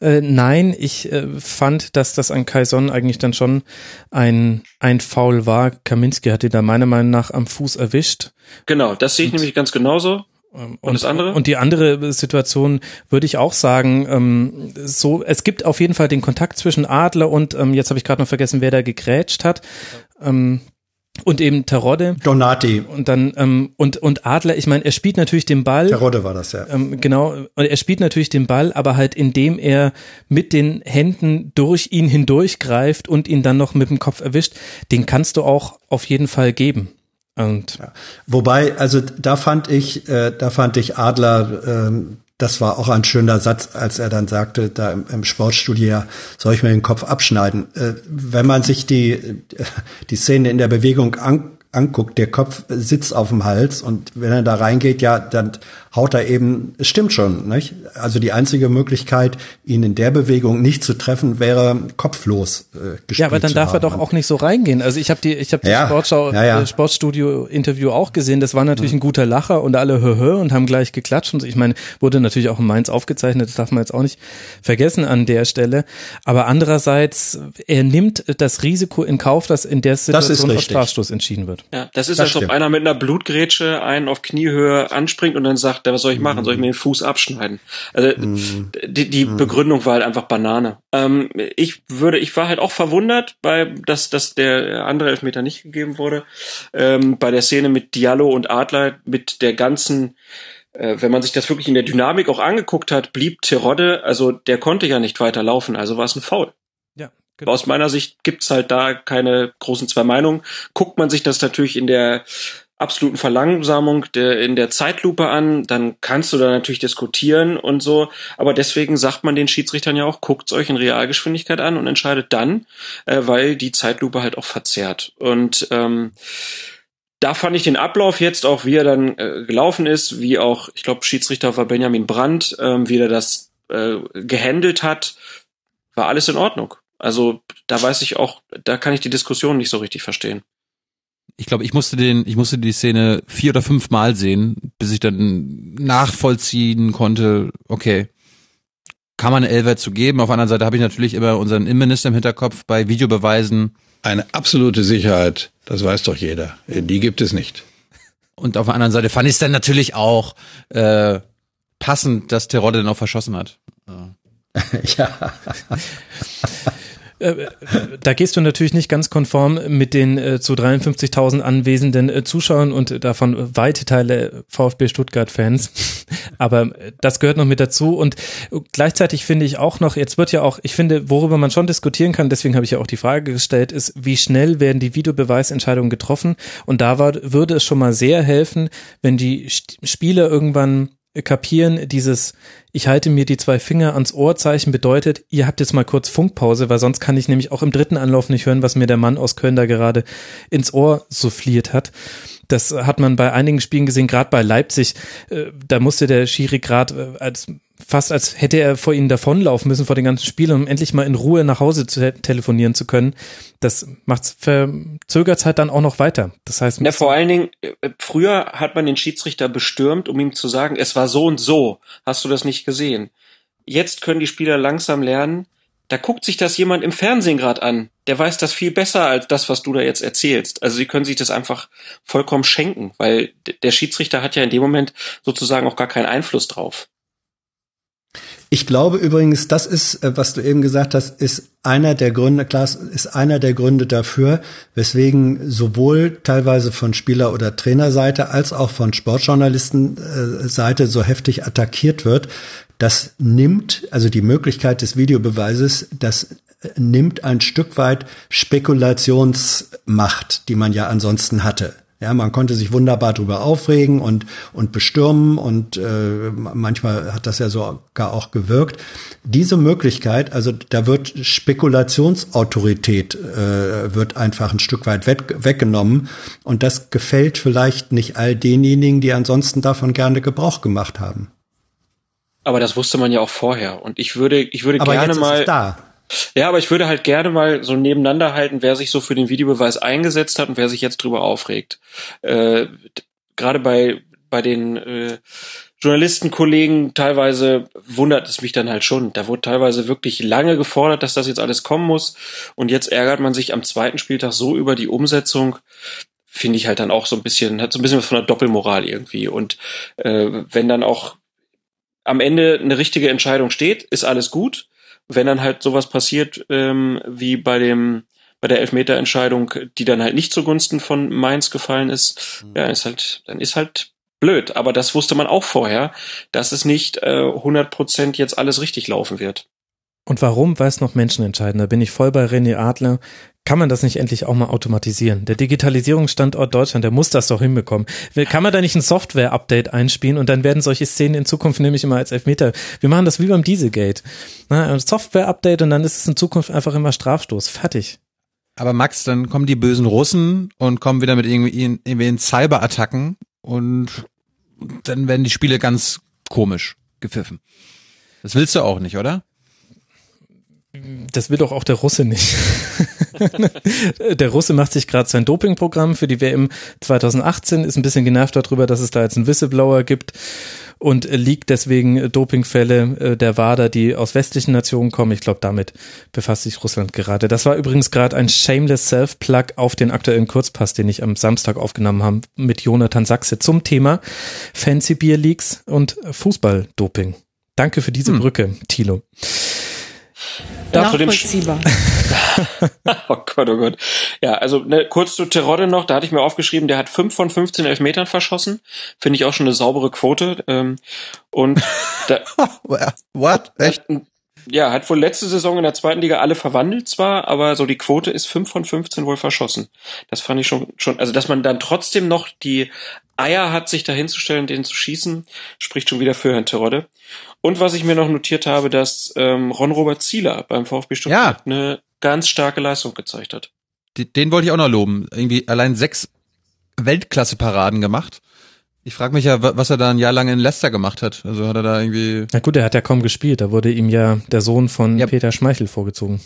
Äh, nein, ich äh, fand, dass das an Kaison eigentlich dann schon ein, ein Foul war. Kaminski hat ihn da meiner Meinung nach am Fuß erwischt. Genau, das sehe ich nämlich ganz genauso. Und, Und das andere? Und die andere Situation würde ich auch sagen, ähm, so, es gibt auf jeden Fall den Kontakt zwischen Adler und, ähm, jetzt habe ich gerade noch vergessen, wer da gegrätscht hat. Ähm, und eben Terodde. Donati. Und dann, ähm, und, und Adler, ich meine, er spielt natürlich den Ball. Terodde war das, ja. Ähm, genau, und er spielt natürlich den Ball, aber halt indem er mit den Händen durch ihn hindurchgreift und ihn dann noch mit dem Kopf erwischt, den kannst du auch auf jeden Fall geben. Und ja. Wobei, also da fand ich, äh, da fand ich Adler, ähm, das war auch ein schöner Satz, als er dann sagte, da im, im Sportstudio, ja, soll ich mir den Kopf abschneiden? Äh, wenn man sich die, die Szene in der Bewegung an, anguckt, der Kopf sitzt auf dem Hals und wenn er da reingeht, ja, dann haut er eben, es stimmt schon, nicht? Also die einzige Möglichkeit, ihn in der Bewegung nicht zu treffen, wäre kopflos äh, gespielt Ja, aber dann darf haben. er doch auch nicht so reingehen. Also ich habe die, ich habe das Ja, Sportschau, ja, ja. Äh, Sportstudio-Interview auch gesehen. Das war natürlich ein guter Lacher und alle hö, hö und haben gleich geklatscht. Und ich meine, wurde natürlich auch in Mainz aufgezeichnet. Das darf man jetzt auch nicht vergessen an der Stelle. Aber andererseits, er nimmt das Risiko in Kauf, dass in der Situation auf. Strafstoß entschieden wird. Ja, das ist, Das als ob stimmt. einer mit einer Blutgrätsche einen auf Kniehöhe anspringt und dann sagt, ja, was soll ich machen? Soll ich mir den Fuß abschneiden? Also die, die Begründung war halt einfach Banane. Ähm, ich würde, ich war halt auch verwundert, bei, dass, dass der andere Elfmeter nicht gegeben wurde. Ähm, bei der Szene mit Diallo und Adler, mit der ganzen äh, wenn man sich das wirklich in der Dynamik auch angeguckt hat, blieb Terodde, also der konnte ja nicht weiter laufen, also war es ein Foul. Ja, Aus meiner Sicht gibt's halt da keine großen zwei Meinungen. Guckt man sich das natürlich in der absoluten Verlangsamung der, in der Zeitlupe an, dann kannst du da natürlich diskutieren und so. Aber deswegen sagt man den Schiedsrichtern ja auch, guckt's euch in Realgeschwindigkeit an und entscheidet dann, äh, weil die Zeitlupe halt auch verzerrt. Und ähm, da fand ich den Ablauf jetzt auch, wie er dann äh, gelaufen ist, wie auch, ich glaube, Schiedsrichter war Benjamin Brandt, ähm, wie er das äh, gehandelt hat, war alles in Ordnung. Also da weiß ich auch, da kann ich die Diskussion nicht so richtig verstehen. Ich glaube, ich musste den, ich musste die Szene vier oder fünf Mal sehen, bis ich dann nachvollziehen konnte, okay, kann man eine Elfer zu geben. Auf der anderen Seite habe ich natürlich immer unseren Innenminister im Hinterkopf bei Videobeweisen. Eine absolute Sicherheit, das weiß doch jeder. Die gibt es nicht. Und auf der anderen Seite fand ich es dann natürlich auch äh, passend, dass Terodde dann auch verschossen hat. ja. Äh, da gehst du natürlich nicht ganz konform mit den äh, zu 53.000 anwesenden äh, Zuschauern und äh, davon weite Teile VfB Stuttgart-Fans. Aber äh, das gehört noch mit dazu und äh, gleichzeitig finde ich auch noch, jetzt wird ja auch, ich finde, worüber man schon diskutieren kann, deswegen habe ich ja auch die Frage gestellt, ist, wie schnell werden die Videobeweisentscheidungen getroffen? Und da war, würde es schon mal sehr helfen, wenn die Spieler irgendwann kapieren, dieses ich halte mir die zwei Finger ans Ohrzeichen bedeutet, ihr habt jetzt mal kurz Funkpause, weil sonst kann ich nämlich auch im dritten Anlauf nicht hören, was mir der Mann aus Köln da gerade ins Ohr souffliert hat. Das hat man bei einigen Spielen gesehen, gerade bei Leipzig. Äh, da musste der Schiri gerade äh, als fast als hätte er vor ihnen davonlaufen müssen vor den ganzen Spielen, um endlich mal in Ruhe nach Hause zu te telefonieren zu können. Das macht's verzögert halt dann auch noch weiter. Das heißt, Ja, vor allen Dingen, äh, früher hat man den Schiedsrichter bestürmt, um ihm zu sagen, es war so und so. Hast du das nicht gesehen? Jetzt können die Spieler langsam lernen, da guckt sich das jemand im Fernsehen gerade an. Der weiß das viel besser als das, was du da jetzt erzählst. Also sie können sich das einfach vollkommen schenken, weil der Schiedsrichter hat ja in dem Moment sozusagen auch gar keinen Einfluss drauf. Ich glaube übrigens, das ist, äh, was du eben gesagt hast, ist einer der Gründe, Klaas, ist einer der Gründe dafür, weswegen sowohl teilweise von Spieler- oder Trainerseite als auch von Sportjournalistenseite so heftig attackiert wird. Das nimmt, also die Möglichkeit des Videobeweises, das nimmt ein Stück weit Spekulationsmacht, die man ja ansonsten hatte. Ja, man konnte sich wunderbar drüber aufregen und, und bestürmen und äh, manchmal hat das ja sogar auch gewirkt. Diese Möglichkeit, also da wird Spekulationsautorität äh, wird einfach ein Stück weit weg, weggenommen und das gefällt vielleicht nicht all denjenigen, die ansonsten davon gerne Gebrauch gemacht haben. Aber das wusste man ja auch vorher und ich würde, ich würde Aber gerne jetzt mal ist es da. Ja, aber ich würde halt gerne mal so nebeneinander halten, wer sich so für den Videobeweis eingesetzt hat und wer sich jetzt drüber aufregt. Äh, Gerade bei, bei den äh, Journalistenkollegen teilweise wundert es mich dann halt schon. Da wurde teilweise wirklich lange gefordert, dass das jetzt alles kommen muss. Und jetzt ärgert man sich am zweiten Spieltag so über die Umsetzung. finde ich halt dann auch so ein bisschen, hat so ein bisschen was von der Doppelmoral irgendwie. Und äh, wenn dann auch am Ende eine richtige Entscheidung steht, ist alles gut. Wenn dann halt sowas passiert, ähm, wie bei dem bei der Elfmeterentscheidung, die dann halt nicht zugunsten von Mainz gefallen ist, mhm. ja, ist halt, dann ist halt blöd. Aber das wusste man auch vorher, dass es nicht äh, 100% jetzt alles richtig laufen wird. Und warum, weiß noch Menschen entscheiden. Da bin ich voll bei René Adler. Kann man das nicht endlich auch mal automatisieren? Der Digitalisierungsstandort Deutschland, der muss das doch hinbekommen. Kann man da nicht ein Software-Update einspielen und dann werden solche Szenen in Zukunft nämlich immer als Elfmeter. Wir machen das wie beim Dieselgate. ein Software-Update und dann ist es in Zukunft einfach immer Strafstoß. Fertig. Aber Max, dann kommen die bösen Russen und kommen wieder mit irgendwie, irgendwie in Cyber-Attacken und dann werden die Spiele ganz komisch gepfiffen. Das willst du auch nicht, oder? Das will doch auch der Russe nicht. der Russe macht sich gerade sein Dopingprogramm für die WM 2018, ist ein bisschen genervt darüber, dass es da jetzt einen Whistleblower gibt und liegt deswegen Dopingfälle äh, der WADA, die aus westlichen Nationen kommen. Ich glaube, damit befasst sich Russland gerade. Das war übrigens gerade ein shameless Self-Plug auf den aktuellen Kurzpass, den ich am Samstag aufgenommen habe mit Jonathan Sachse zum Thema Fancy Beer Leaks und Fußballdoping. Danke für diese hm. Brücke, Thilo. Nachvollziehbar. oh Gott, oh Gott. Ja, also ne, kurz zu Terodde noch, da hatte ich mir aufgeschrieben, der hat fünf von 15 Elfmetern verschossen. Finde ich auch schon eine saubere Quote. Ähm, und da, What? Echt? Ja, hat wohl letzte Saison in der zweiten Liga alle verwandelt zwar, aber so die Quote ist fünf von 15 wohl verschossen. Das fand ich schon, schon, also dass man dann trotzdem noch die Eier hat, sich da hinzustellen, den zu schießen, spricht schon wieder für Herrn Terodde. Und was ich mir noch notiert habe, dass ähm, Ron-Robert Zieler beim VfB Stuttgart ja. eine ganz starke Leistung gezeigt hat. Den, den wollte ich auch noch loben. Irgendwie allein sechs Weltklasse-Paraden gemacht. Ich frage mich ja, was er da ein Jahr lang in Leicester gemacht hat. Also hat er da irgendwie. Na gut, er hat ja kaum gespielt. Da wurde ihm ja der Sohn von ja. Peter Schmeichel vorgezogen.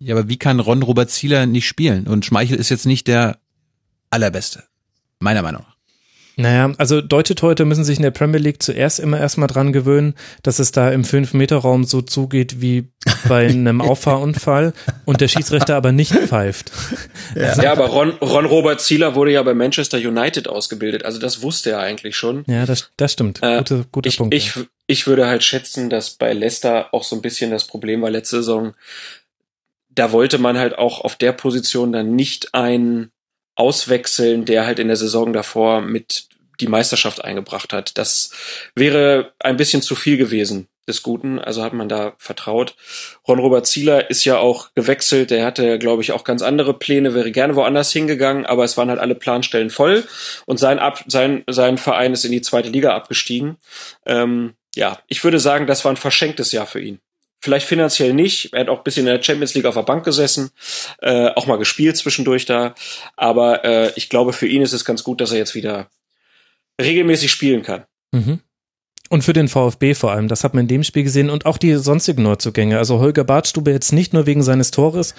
Ja, aber wie kann Ron Robert Zieler nicht spielen? Und Schmeichel ist jetzt nicht der allerbeste. Meiner Meinung nach. Naja, also deutsche Torhüter müssen sich in der Premier League zuerst immer erstmal dran gewöhnen, dass es da im 5-Meter-Raum so zugeht wie bei einem Auffahrunfall und der Schiedsrichter aber nicht pfeift. Ja, ja aber Ron, Ron Robert Zieler wurde ja bei Manchester United ausgebildet, also das wusste er eigentlich schon. Ja, das, das stimmt. Gute, äh, guter ich, Punkt. Ich, ja. ich würde halt schätzen, dass bei Leicester auch so ein bisschen das Problem war letzte Saison, da wollte man halt auch auf der Position dann nicht ein auswechseln, der halt in der Saison davor mit die Meisterschaft eingebracht hat. Das wäre ein bisschen zu viel gewesen des Guten, also hat man da vertraut. Ron-Robert Zieler ist ja auch gewechselt, der hatte, glaube ich, auch ganz andere Pläne, wäre gerne woanders hingegangen, aber es waren halt alle Planstellen voll und sein, Ab sein, sein Verein ist in die zweite Liga abgestiegen. Ähm, ja, ich würde sagen, das war ein verschenktes Jahr für ihn. Vielleicht finanziell nicht. Er hat auch ein bisschen in der Champions League auf der Bank gesessen, äh, auch mal gespielt zwischendurch da. Aber äh, ich glaube, für ihn ist es ganz gut, dass er jetzt wieder regelmäßig spielen kann. Mhm. Und für den VfB vor allem, das hat man in dem Spiel gesehen und auch die sonstigen Neuzugänge. Also Holger Bartstube jetzt nicht nur wegen seines Tores,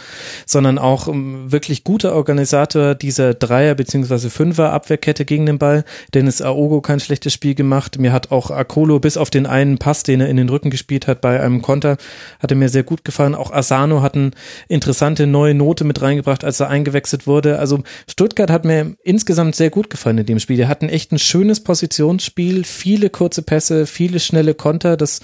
sondern auch ähm, wirklich guter Organisator dieser Dreier- bzw. Fünfer-Abwehrkette gegen den Ball. Dennis Aogo kein schlechtes Spiel gemacht. Mir hat auch Akolo bis auf den einen Pass, den er in den Rücken gespielt hat bei einem Konter, hatte mir sehr gut gefallen. Auch Asano hat eine interessante neue Note mit reingebracht, als er eingewechselt wurde. Also Stuttgart hat mir insgesamt sehr gut gefallen in dem Spiel. Die hatten echt ein schönes Positionsspiel, viele kurze Pässe, viele schnelle Konter, das,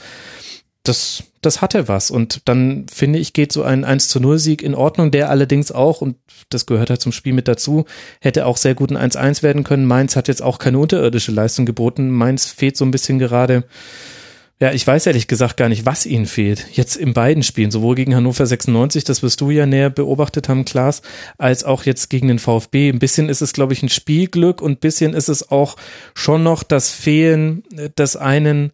das, das hatte was. Und dann finde ich, geht so ein 1 zu 0 Sieg in Ordnung, der allerdings auch, und das gehört halt zum Spiel mit dazu, hätte auch sehr gut ein 1-1 werden können. Mainz hat jetzt auch keine unterirdische Leistung geboten. Mainz fehlt so ein bisschen gerade. Ja, ich weiß ehrlich gesagt gar nicht, was ihnen fehlt. Jetzt in beiden Spielen, sowohl gegen Hannover 96, das wirst du ja näher beobachtet haben, Klaas, als auch jetzt gegen den VfB. Ein bisschen ist es, glaube ich, ein Spielglück und ein bisschen ist es auch schon noch das Fehlen des einen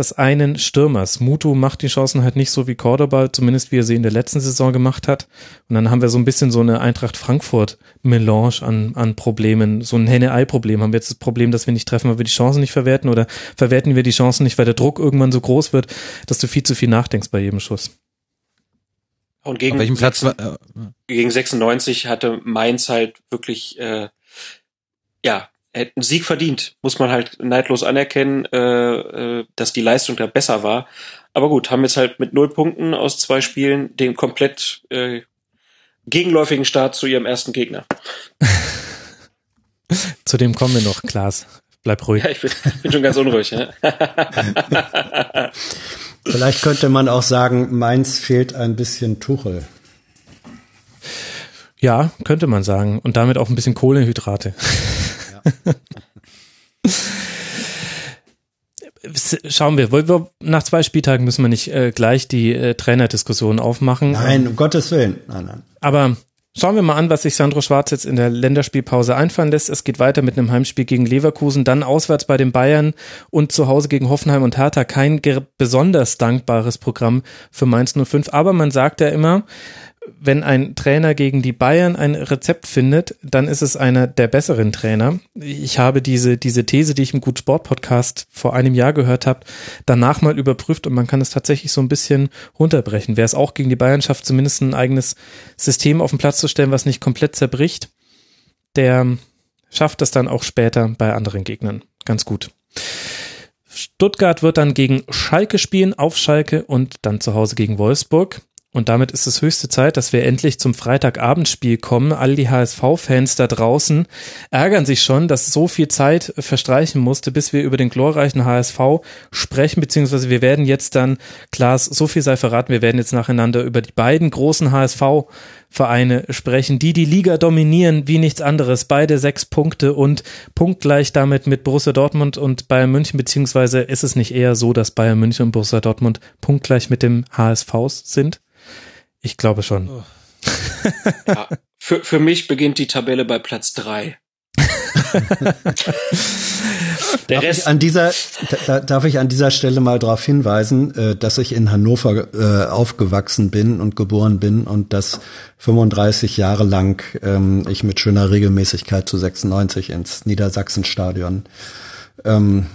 des einen Stürmers. Mutu macht die Chancen halt nicht so wie Cordoba, zumindest wie er sie in der letzten Saison gemacht hat. Und dann haben wir so ein bisschen so eine Eintracht Frankfurt Melange an, an Problemen. So ein Henne-Ei-Problem. Haben wir jetzt das Problem, dass wir nicht treffen, weil wir die Chancen nicht verwerten oder verwerten wir die Chancen nicht, weil der Druck irgendwann so groß wird, dass du viel zu viel nachdenkst bei jedem Schuss. Und gegen, welchem Platz, 6, gegen 96 hatte Mainz halt wirklich, äh, ja, hätten Sieg verdient, muss man halt neidlos anerkennen, äh, äh, dass die Leistung da besser war. Aber gut, haben jetzt halt mit null Punkten aus zwei Spielen den komplett äh, gegenläufigen Start zu ihrem ersten Gegner. Zu dem kommen wir noch, Klaas. Bleib ruhig. Ja, ich bin, bin schon ganz unruhig. Ja? Vielleicht könnte man auch sagen, Mainz fehlt ein bisschen Tuchel. Ja, könnte man sagen. Und damit auch ein bisschen Kohlenhydrate. Ja. Schauen wir, wir, nach zwei Spieltagen müssen wir nicht äh, gleich die äh, Trainerdiskussion aufmachen. Nein, um Gottes Willen. Nein, nein. Aber Schauen wir mal an, was sich Sandro Schwarz jetzt in der Länderspielpause einfallen lässt. Es geht weiter mit einem Heimspiel gegen Leverkusen, dann auswärts bei den Bayern und zu Hause gegen Hoffenheim und Hertha. Kein besonders dankbares Programm für Mainz 05. Aber man sagt ja immer, wenn ein Trainer gegen die Bayern ein Rezept findet, dann ist es einer der besseren Trainer. Ich habe diese, diese These, die ich im Gut Sport Podcast vor einem Jahr gehört habe, danach mal überprüft und man kann es tatsächlich so ein bisschen runterbrechen. Wer es auch gegen die Bayern schafft, zumindest ein eigenes System auf den Platz zu stellen, was nicht komplett zerbricht, der schafft es dann auch später bei anderen Gegnern. Ganz gut. Stuttgart wird dann gegen Schalke spielen, auf Schalke und dann zu Hause gegen Wolfsburg. Und damit ist es höchste Zeit, dass wir endlich zum Freitagabendspiel kommen. All die HSV-Fans da draußen ärgern sich schon, dass so viel Zeit verstreichen musste, bis wir über den glorreichen HSV sprechen, beziehungsweise wir werden jetzt dann, Klaas, so viel sei verraten, wir werden jetzt nacheinander über die beiden großen HSV-Vereine sprechen, die die Liga dominieren wie nichts anderes. Beide sechs Punkte und punktgleich damit mit Borussia Dortmund und Bayern München, beziehungsweise ist es nicht eher so, dass Bayern München und Borussia Dortmund punktgleich mit dem HSV sind? Ich glaube schon. Oh. ja, für, für mich beginnt die Tabelle bei Platz drei. Der darf ich an dieser da, darf ich an dieser Stelle mal darauf hinweisen, äh, dass ich in Hannover äh, aufgewachsen bin und geboren bin und dass 35 Jahre lang ähm, ich mit schöner Regelmäßigkeit zu 96 ins Niedersachsenstadion ähm,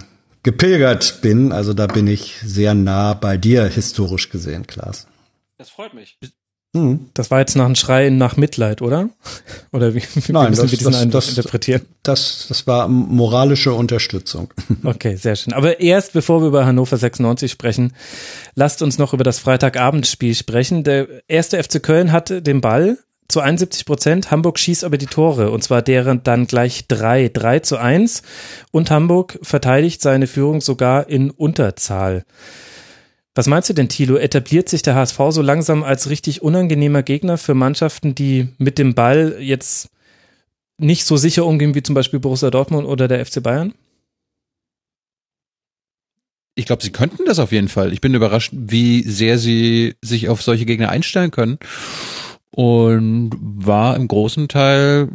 gepilgert bin. Also da bin ich sehr nah bei dir historisch gesehen, Klaas. Das freut mich. Hm. Das war jetzt nach einem Schrei nach Mitleid, oder? Oder wie, wie Nein, müssen das, wir diesen das, Eindruck das, interpretieren? Das, das war moralische Unterstützung. Okay, sehr schön. Aber erst, bevor wir über Hannover 96 sprechen, lasst uns noch über das Freitagabendspiel sprechen. Der erste FC Köln hatte den Ball zu 71 Prozent. Hamburg schießt aber die Tore und zwar deren dann gleich drei, drei zu eins. Und Hamburg verteidigt seine Führung sogar in Unterzahl. Was meinst du denn, Thilo? Etabliert sich der HSV so langsam als richtig unangenehmer Gegner für Mannschaften, die mit dem Ball jetzt nicht so sicher umgehen wie zum Beispiel Borussia Dortmund oder der FC Bayern? Ich glaube, sie könnten das auf jeden Fall. Ich bin überrascht, wie sehr sie sich auf solche Gegner einstellen können. Und war im großen Teil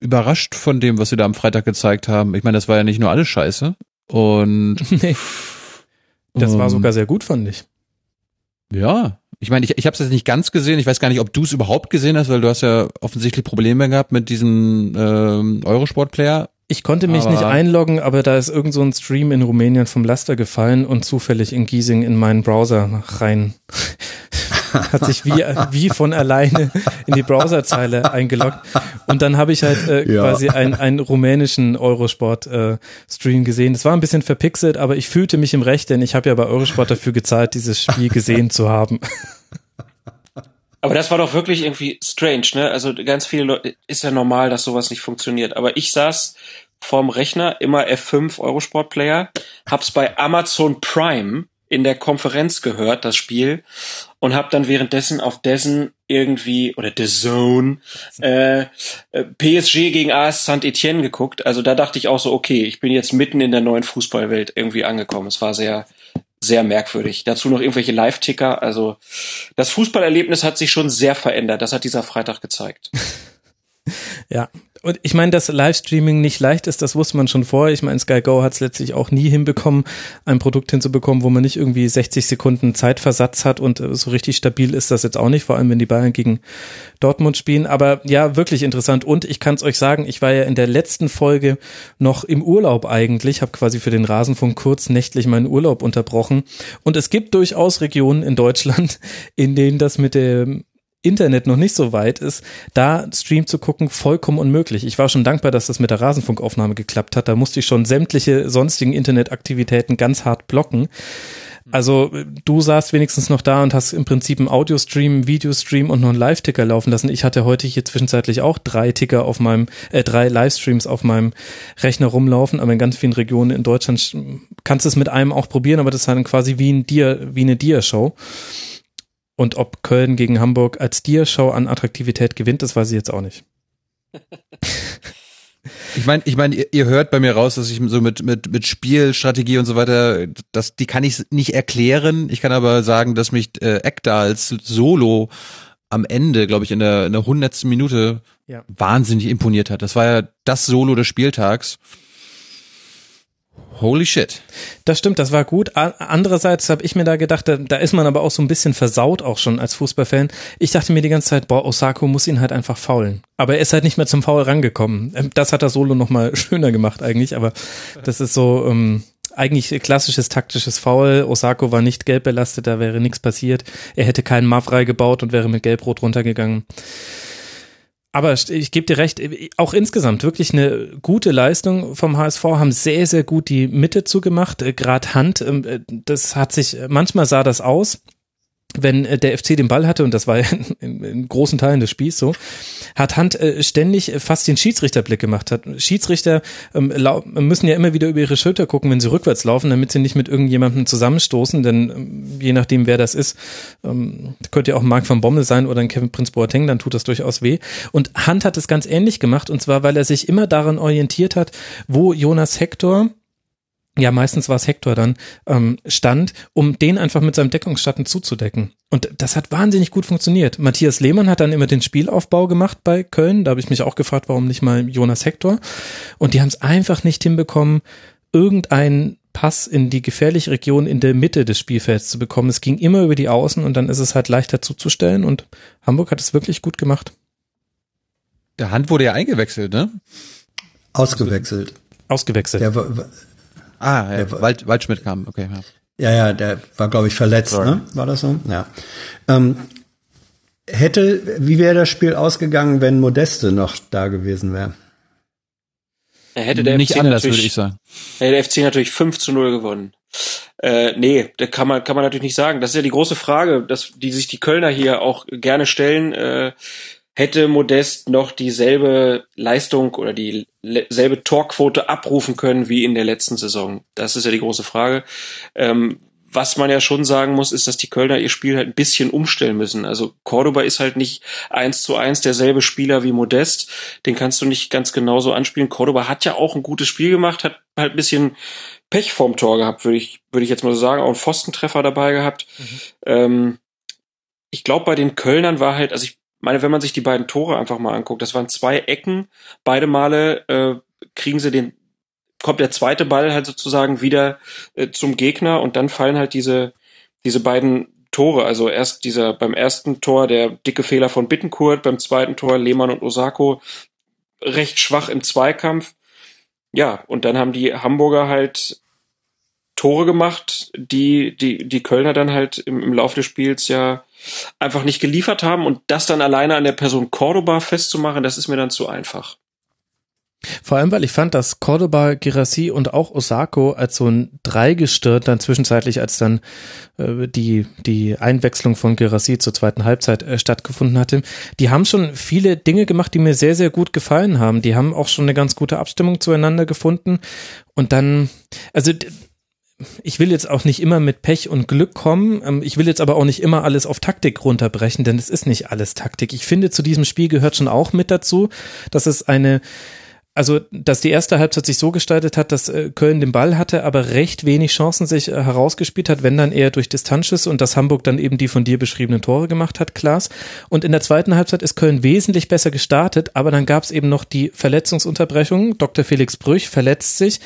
überrascht von dem, was sie da am Freitag gezeigt haben. Ich meine, das war ja nicht nur alles scheiße. Und nee. Das war sogar sehr gut, fand ich. Ja, ich meine, ich, ich habe es jetzt nicht ganz gesehen. Ich weiß gar nicht, ob du es überhaupt gesehen hast, weil du hast ja offensichtlich Probleme gehabt mit diesem ähm, Eurosport-Player. Ich konnte mich aber nicht einloggen, aber da ist irgend so ein Stream in Rumänien vom Laster gefallen und zufällig in Giesing in meinen Browser rein. Hat sich wie, wie von alleine in die Browserzeile eingeloggt. Und dann habe ich halt äh, ja. quasi einen, einen rumänischen Eurosport-Stream äh, gesehen. Das war ein bisschen verpixelt, aber ich fühlte mich im Recht, denn ich habe ja bei Eurosport dafür gezahlt, dieses Spiel gesehen zu haben. Aber das war doch wirklich irgendwie strange, ne? Also ganz viele Leute, ist ja normal, dass sowas nicht funktioniert. Aber ich saß vorm Rechner, immer F5 Eurosport Player, hab's bei Amazon Prime in der Konferenz gehört, das Spiel, und hab dann währenddessen auf dessen irgendwie, oder The Zone, äh, äh PSG gegen AS Saint-Etienne geguckt. Also da dachte ich auch so, okay, ich bin jetzt mitten in der neuen Fußballwelt irgendwie angekommen. Es war sehr, sehr merkwürdig. Dazu noch irgendwelche Live-Ticker. Also das Fußballerlebnis hat sich schon sehr verändert. Das hat dieser Freitag gezeigt. ja, und ich meine, dass Livestreaming nicht leicht ist, das wusste man schon vorher. Ich meine, Sky Go hat es letztlich auch nie hinbekommen, ein Produkt hinzubekommen, wo man nicht irgendwie 60 Sekunden Zeitversatz hat und äh, so richtig stabil ist das jetzt auch nicht, vor allem wenn die Bayern gegen Dortmund spielen. Aber ja, wirklich interessant. Und ich kann es euch sagen, ich war ja in der letzten Folge noch im Urlaub eigentlich, habe quasi für den Rasenfunk kurz nächtlich meinen Urlaub unterbrochen. Und es gibt durchaus Regionen in Deutschland, in denen das mit dem Internet noch nicht so weit ist, da Stream zu gucken, vollkommen unmöglich. Ich war schon dankbar, dass das mit der Rasenfunkaufnahme geklappt hat. Da musste ich schon sämtliche sonstigen Internetaktivitäten ganz hart blocken. Also du saßt wenigstens noch da und hast im Prinzip einen Audiostream, Videostream und noch einen Live-Ticker laufen lassen. Ich hatte heute hier zwischenzeitlich auch drei Ticker auf meinem, äh, drei Livestreams auf meinem Rechner rumlaufen, aber in ganz vielen Regionen in Deutschland kannst du es mit einem auch probieren, aber das ist dann quasi wie, ein Dia, wie eine Dia-Show. Und ob Köln gegen Hamburg als Dia-Show an Attraktivität gewinnt, das weiß ich jetzt auch nicht. Ich meine, ich meine, ihr, ihr hört bei mir raus, dass ich so mit mit mit Spielstrategie und so weiter, das die kann ich nicht erklären. Ich kann aber sagen, dass mich äh, Ekta als Solo am Ende, glaube ich, in der in der hundertsten Minute Ja. wahnsinnig imponiert hat. Das war ja das Solo des Spieltags. Holy shit. Das stimmt, das war gut. Andererseits habe ich mir da gedacht, da, da ist man aber auch so ein bisschen versaut auch schon als Fußballfan. Ich dachte mir die ganze Zeit, boah, Osako muss ihn halt einfach faulen. Aber er ist halt nicht mehr zum Foul rangekommen. Ähm, Das hat das Solo nochmal schöner gemacht eigentlich, aber das ist so ähm, eigentlich klassisches taktisches Foul. Osako war nicht gelb belastet, da wäre nichts passiert. Er hätte keinen Mavrai gebaut und wäre mit gelb-rot runtergegangen. Aber ich gebe dir recht, auch insgesamt wirklich eine gute Leistung vom HSV, haben sehr, sehr gut die Mitte zugemacht. Gerade Hand, ähm, äh, das hat sich, manchmal sah das aus, wenn äh, der FC den Ball hatte, und das war in, in großen Teilen des Spiels so, hat Hand äh, ständig äh, fast den Schiedsrichterblick gemacht. Hat Schiedsrichter ähm, müssen ja immer wieder über ihre Schulter gucken, wenn sie rückwärts laufen, damit sie nicht mit irgendjemandem zusammenstoßen, denn ähm, je nachdem, wer das ist, ähm, könnte ja auch Marc van Bommel sein oder ein Kevin Prince Boateng, dann tut das durchaus weh. Und Hand hat es ganz ähnlich gemacht, und zwar, weil er sich immer daran orientiert hat, wo Jonas Hector ja, meistens war es Hector dann, ähm, stand, um den einfach mit seinem Deckungsschatten zuzudecken. Und das hat wahnsinnig gut funktioniert. Matthias Lehmann hat dann immer den Spielaufbau gemacht bei Köln. Da habe ich mich auch gefragt, warum nicht mal Jonas Hector. Und die haben es einfach nicht hinbekommen, irgendeinen Pass in die gefährliche Region in der Mitte des Spielfelds zu bekommen. Es ging immer über die Außen und dann ist es halt leichter zuzustellen und Hamburg hat es wirklich gut gemacht. Der Hand wurde ja eingewechselt, ne? Ausgewechselt. Ausgewechselt. Der Ah, ja, Der Wald, Waldschmidt kam, okay. Ja. ja, ja, der war, glaube ich, verletzt, Sorry. ne? War das so? Ja. Ähm, hätte, wie wäre das Spiel ausgegangen, wenn Modeste noch da gewesen wäre? Er hätte der Nicht FC anders, natürlich- würde ich sagen. Hätte der FC natürlich 5 zu 0 gewonnen. Äh, nee, da kann man, kann man natürlich nicht sagen. Das ist ja die große Frage, dass, die sich die Kölner hier auch gerne stellen. Äh, hätte Modest noch dieselbe Leistung oder dieselbe Torquote abrufen können wie in der letzten Saison? Das ist ja die große Frage. Ähm, was man ja schon sagen muss, ist, dass die Kölner ihr Spiel halt ein bisschen umstellen müssen. Also Cordoba ist halt nicht eins zu eins derselbe Spieler wie Modest. Den kannst du nicht ganz genauso anspielen. Cordoba hat ja auch ein gutes Spiel gemacht, hat halt ein bisschen Pech vorm Tor gehabt, würde ich, würde ich jetzt mal so sagen. Auch einen Pfostentreffer dabei gehabt. Ähm, ich glaube, bei den Kölnern war halt, also ich meine, wenn man sich die beiden Tore einfach mal anguckt, das waren zwei Ecken. Beide Male äh, kriegen sie den, kommt der zweite Ball halt sozusagen wieder äh, zum Gegner und dann fallen halt diese, diese beiden Tore. Also erst dieser, beim ersten Tor der dicke Fehler von Bittenkurt, beim zweiten Tor Lehmann und Osako recht schwach im Zweikampf. Ja, und dann haben die Hamburger halt Tore gemacht, die die, die Kölner dann halt im, im Laufe des Spiels ja einfach nicht geliefert haben und das dann alleine an der Person Cordoba festzumachen, das ist mir dann zu einfach. Vor allem, weil ich fand, dass Cordoba, Girassi und auch Osako als so ein Dreigestirn dann zwischenzeitlich, als dann äh, die, die Einwechslung von Girassi zur zweiten Halbzeit äh, stattgefunden hatte, die haben schon viele Dinge gemacht, die mir sehr, sehr gut gefallen haben. Die haben auch schon eine ganz gute Abstimmung zueinander gefunden. Und dann, also ich will jetzt auch nicht immer mit Pech und Glück kommen. Ähm, Ich will jetzt aber auch nicht immer alles auf Taktik runterbrechen, denn es ist nicht alles Taktik. Ich finde, zu diesem Spiel gehört schon auch mit dazu, dass es eine also, dass die erste Halbzeit sich so gestaltet hat, dass äh, Köln den Ball hatte, aber recht wenig Chancen sich äh, herausgespielt hat, wenn dann eher durch Distanzschüsse und dass Hamburg dann eben die von dir beschriebenen Tore gemacht hat, Klaas. Und in der zweiten Halbzeit ist Köln wesentlich besser gestartet, aber dann gab es eben noch die Verletzungsunterbrechung. Dr. Felix Brüch verletzt sich.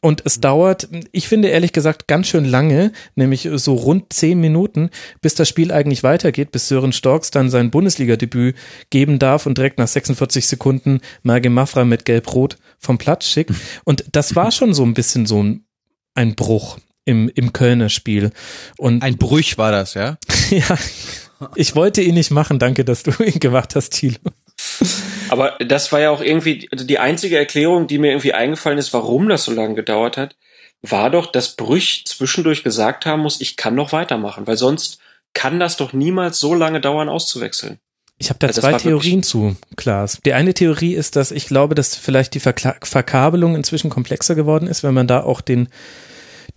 Und es dauert, ich finde ehrlich gesagt, ganz schön lange, nämlich so rund zehn Minuten, bis das Spiel eigentlich weitergeht, bis Sören Storks dann sein Bundesliga-Debüt geben darf und direkt nach 46 Sekunden Marge Mafra mit Gelb-Rot vom Platz schickt. Und das war schon so ein bisschen so ein, ein Bruch im, im Kölner Spiel. Und Ein Brüch war das, ja? ja, ich wollte ihn nicht machen, danke, dass du ihn gemacht hast, Thilo. Aber das war ja auch irgendwie also die einzige Erklärung, die mir irgendwie eingefallen ist, warum das so lange gedauert hat. war doch, dass Brüch zwischendurch gesagt haben muss, ich kann noch weitermachen, weil sonst kann das doch niemals so lange dauern, auszuwechseln. Ich habe da Also zwei Theorien zu, Klaas. Die eine Theorie ist, dass ich glaube, dass vielleicht die Verkla Verkabelung inzwischen komplexer geworden ist, wenn man da auch den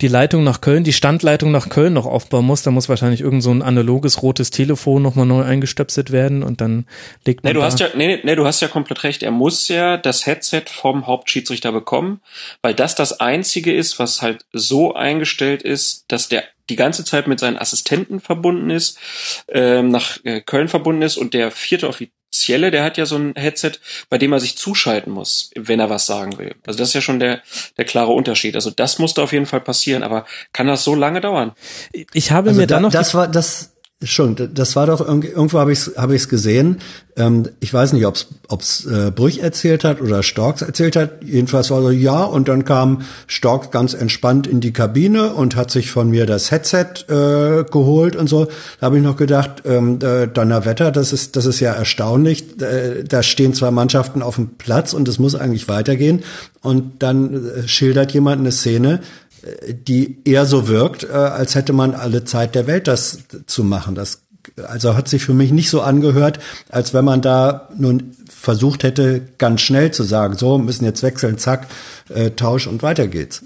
die Leitung nach Köln, die Standleitung nach Köln noch aufbauen muss. Da muss wahrscheinlich irgend so ein analoges rotes Telefon nochmal neu eingestöpselt werden und dann legt man Nee, du hast ja, nee, nee, du hast ja komplett recht. Er muss ja das Headset vom Hauptschiedsrichter bekommen, weil das das einzige ist, was halt so eingestellt ist, dass der die ganze Zeit mit seinen Assistenten verbunden ist, ähm, nach äh, Köln verbunden ist und der vierte Offizielle, der hat ja so ein Headset, bei dem er sich zuschalten muss, wenn er was sagen will. Also das ist ja schon der, der klare Unterschied. Also das musste auf jeden Fall passieren, aber kann das so lange dauern? Ich habe Also mir da, dann noch das war das schon, das war doch irgend- irgendwo habe ich es habe ich's gesehen. Ähm, ich weiß nicht, ob es äh, Brüch erzählt hat oder Storks erzählt hat. Jedenfalls war so ja und dann kam Storks ganz entspannt in die Kabine und hat sich von mir das Headset äh, geholt und so. Da habe ich noch gedacht, ähm, äh, Donnerwetter, das ist das ist ja erstaunlich. Äh, da stehen zwei Mannschaften auf dem Platz und es muss eigentlich weitergehen und dann äh, schildert jemand eine Szene, die eher so wirkt, äh, als hätte man alle Zeit der Welt, das zu machen. Das also hat sich für mich nicht so angehört, als wenn man da nun versucht hätte, ganz schnell zu sagen, so müssen jetzt wechseln, zack, äh, Tausch und weiter geht's.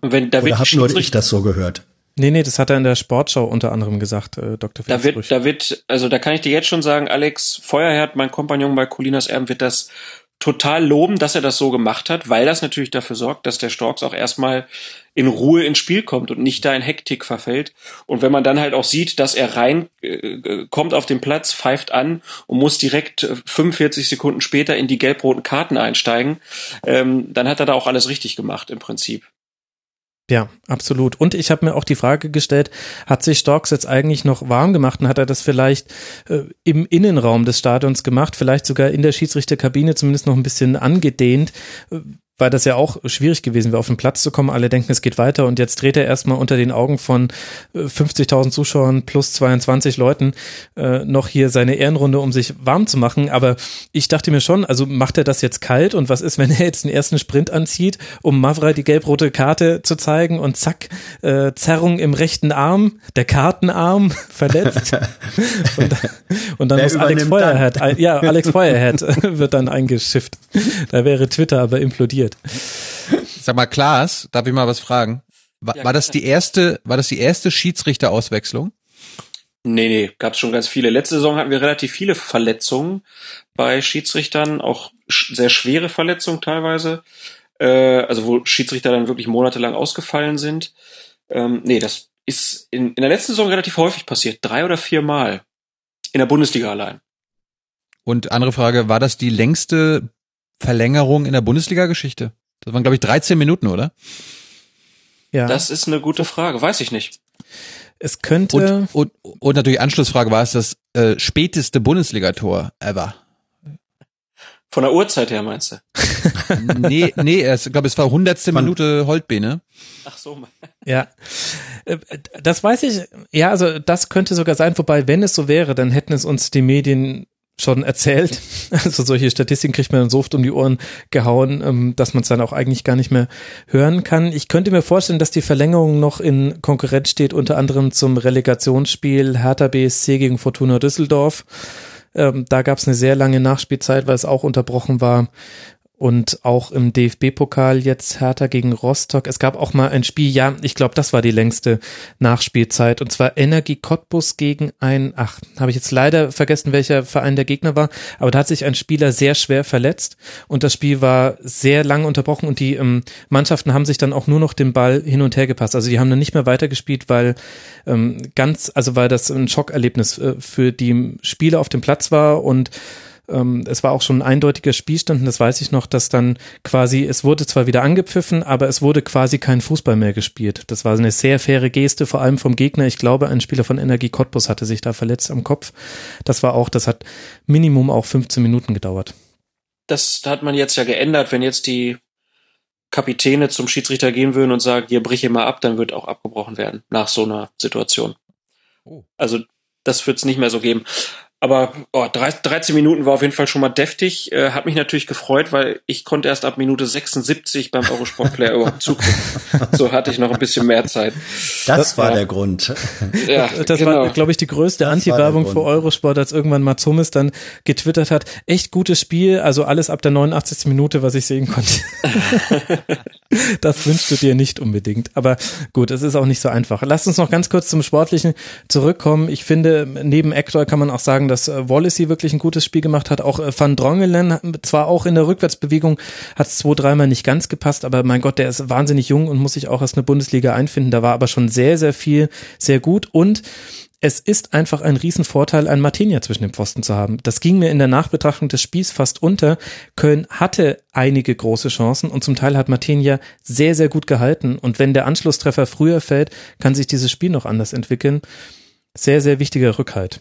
Und wenn da wird Oder die hab nur ich das so gehört? Nee, nee, das hat er in der Sportschau unter anderem gesagt, äh, Dr. Da wird, da wird, also da kann ich dir jetzt schon sagen, Alex Feuerherd, mein Kompagnon bei Colinas Erben, wird das total loben, dass er das so gemacht hat, weil das natürlich dafür sorgt, dass der Storks auch erstmal in Ruhe ins Spiel kommt und nicht da in Hektik verfällt. Und wenn man dann halt auch sieht, dass er rein äh, kommt auf den Platz, pfeift an und muss direkt äh, 45 Sekunden später in die gelb-roten Karten einsteigen, ähm, dann hat er da auch alles richtig gemacht im Prinzip. Ja, absolut. Und ich habe mir auch die Frage gestellt, hat sich Storks jetzt eigentlich noch warm gemacht und hat er das vielleicht äh, im Innenraum des Stadions gemacht, vielleicht sogar in der Schiedsrichterkabine zumindest noch ein bisschen angedehnt, weil das ja auch schwierig gewesen wäre, auf den Platz zu kommen. Alle denken, es geht weiter und jetzt dreht er erstmal unter den Augen von äh, 50.000 Zuschauern plus 22 Leuten äh, noch hier seine Ehrenrunde, um sich warm zu machen. Aber ich dachte mir schon, also macht er das jetzt kalt und was ist, wenn er jetzt den ersten Sprint anzieht, um Mavra die gelb-rote Karte zu zeigen und zack, äh, Zerrung im rechten Arm, der Kartenarm verletzt. und, und dann Wer muss Alex dann? ja, Alex Feuerhead wird dann eingeschifft. Da wäre Twitter aber implodiert. Sag mal, Klaas, darf ich mal was fragen? War, Ja, war das die erste, war das die erste Schiedsrichterauswechslung? Nee, nee, gab es schon ganz viele. Letzte Saison hatten wir relativ viele Verletzungen bei Schiedsrichtern, auch sch sehr schwere Verletzungen teilweise. Äh, also wo Schiedsrichter dann wirklich monatelang ausgefallen sind. Ähm, nee, das ist in, in der letzten Saison relativ häufig passiert. Drei oder vier Mal. In der Bundesliga allein. Und andere Frage, war das die längste Verlängerung in der Bundesliga-Geschichte? Das waren, glaube ich, 13 Minuten, oder? Ja. Das ist eine gute Frage, weiß ich nicht. Es könnte. Und, und, und natürlich Anschlussfrage, war es das äh, späteste Bundesligator ever? Von der Uhrzeit her meinst du? nee, nee, es, ich glaube, es war hundertste Minute Holtbeene. Ach so. Ja, Äh, das weiß ich. Ja, also das könnte sogar sein. Wobei, wenn es so wäre, dann hätten es uns die Medien schon erzählt. Also solche Statistiken kriegt man dann so oft um die Ohren gehauen, ähm, dass man es dann auch eigentlich gar nicht mehr hören kann. Ich könnte mir vorstellen, dass die Verlängerung noch in Konkurrenz steht, unter anderem zum Relegationsspiel Hertha BSC gegen Fortuna Düsseldorf. Ähm, da gab es eine sehr lange Nachspielzeit, weil es auch unterbrochen war. Und auch im DFB-Pokal jetzt Hertha gegen Rostock. Es gab auch mal ein Spiel, ja, ich glaube, das war die längste Nachspielzeit. Und zwar Energie Cottbus gegen ein, ach, habe ich jetzt leider vergessen, welcher Verein der Gegner war. Aber da hat sich ein Spieler sehr schwer verletzt. Und das Spiel war sehr lang unterbrochen. Und die ähm, Mannschaften haben sich dann auch nur noch den Ball hin und her gepasst. Also die haben dann nicht mehr weitergespielt, weil ähm, ganz, also weil das ein Schockerlebnis äh, für die Spieler auf dem Platz war. Und ähm, es war auch schon ein eindeutiger Spielstand und das weiß ich noch, dass dann quasi, es wurde zwar wieder angepfiffen, aber es wurde quasi kein Fußball mehr gespielt. Das war eine sehr faire Geste, vor allem vom Gegner. Ich glaube, ein Spieler von Energie Cottbus hatte sich da verletzt am Kopf. Das war auch, das hat Minimum auch 15 Minuten gedauert. Das hat man jetzt ja geändert, wenn jetzt die Kapitäne zum Schiedsrichter gehen würden und sagen, hier brich mal ab, dann wird auch abgebrochen werden nach so einer Situation. Also das wird es nicht mehr so geben. Aber oh, 13 Minuten war auf jeden Fall schon mal deftig. Äh, hat mich natürlich gefreut, weil ich konnte erst ab Minute 76 beim Eurosport Player überhaupt zugucken. So hatte ich noch ein bisschen mehr Zeit. Das, das war ja. der Grund. Ja, das genau. war, glaube ich, die größte Anti-Werbung für Eurosport, als irgendwann Mats Hummels dann getwittert hat. Echt gutes Spiel, also alles ab der 89. Minute, was ich sehen konnte. das wünschst du dir nicht unbedingt. Aber gut, es ist auch nicht so einfach. Lass uns noch ganz kurz zum Sportlichen zurückkommen. Ich finde, neben Actor kann man auch sagen, dass äh, Wallacey wirklich ein gutes Spiel gemacht hat. Auch äh, Van Drongelen, zwar auch in der Rückwärtsbewegung, hat es zwei, dreimal nicht ganz gepasst, aber mein Gott, der ist wahnsinnig jung und muss sich auch erst eine Bundesliga einfinden. Da war aber schon sehr, sehr viel, sehr gut. Und es ist einfach ein Riesenvorteil, einen Martinia zwischen den Pfosten zu haben. Das ging mir in der Nachbetrachtung des Spiels fast unter. Köln hatte einige große Chancen und zum Teil hat Martinia sehr, sehr gut gehalten. Und wenn der Anschlusstreffer früher fällt, kann sich dieses Spiel noch anders entwickeln. Sehr, sehr wichtiger Rückhalt.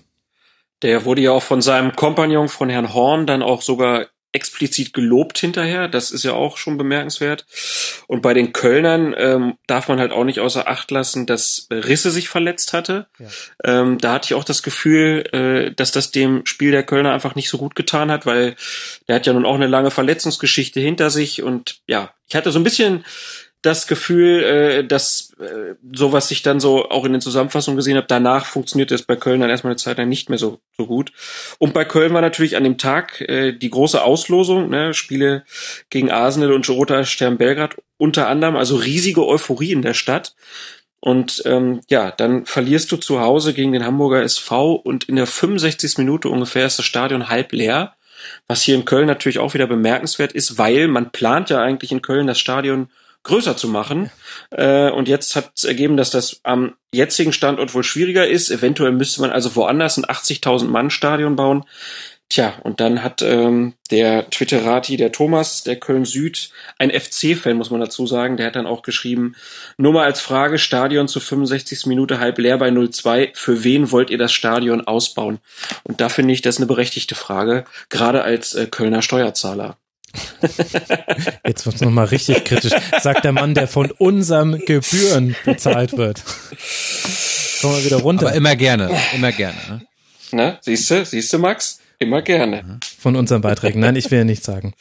Der wurde ja auch von seinem Kompagnon, von Herrn Horn, dann auch sogar explizit gelobt hinterher. Das ist ja auch schon bemerkenswert. Und bei den Kölnern ähm, darf man halt auch nicht außer Acht lassen, dass Risse sich verletzt hatte. Ja. Ähm, da hatte ich auch das Gefühl, äh, dass das dem Spiel der Kölner einfach nicht so gut getan hat, weil der hat ja nun auch eine lange Verletzungsgeschichte hinter sich. Und ja, ich hatte so ein bisschen das Gefühl, äh, dass äh, sowas ich dann so auch in den Zusammenfassungen gesehen habe, danach funktioniert es bei Köln dann erstmal eine Zeit lang nicht mehr so, so gut. Und bei Köln war natürlich an dem Tag äh, die große Auslosung, ne, Spiele gegen Arsenal und Roter Stern Belgrad unter anderem, also riesige Euphorie in der Stadt. Und ähm, ja, dann verlierst du zu Hause gegen den Hamburger SV und in der 65. Minute ungefähr ist das Stadion halb leer. Was hier in Köln natürlich auch wieder bemerkenswert ist, weil man plant ja eigentlich in Köln das Stadion größer zu machen. Äh, und jetzt hat es ergeben, dass das am jetzigen Standort wohl schwieriger ist. Eventuell müsste man also woanders ein 80.000 Mann Stadion bauen. Tja, und dann hat ähm, der Twitterati, der Thomas, der Köln Süd, ein FC-Fan, muss man dazu sagen, der hat dann auch geschrieben, nur mal als Frage, Stadion zu 65. Minute halb leer bei 0-2, für wen wollt ihr das Stadion ausbauen? Und da finde ich das eine berechtigte Frage, gerade als äh, Kölner Steuerzahler. Jetzt wird's nochmal richtig kritisch, sagt der Mann, der von unseren Gebühren bezahlt wird. Kommen wir wieder runter. Aber immer gerne, immer gerne. Ne? Na, siehst du, siehst du, Max? Immer gerne. Von unseren Beiträgen. Nein, ich will ja nichts sagen.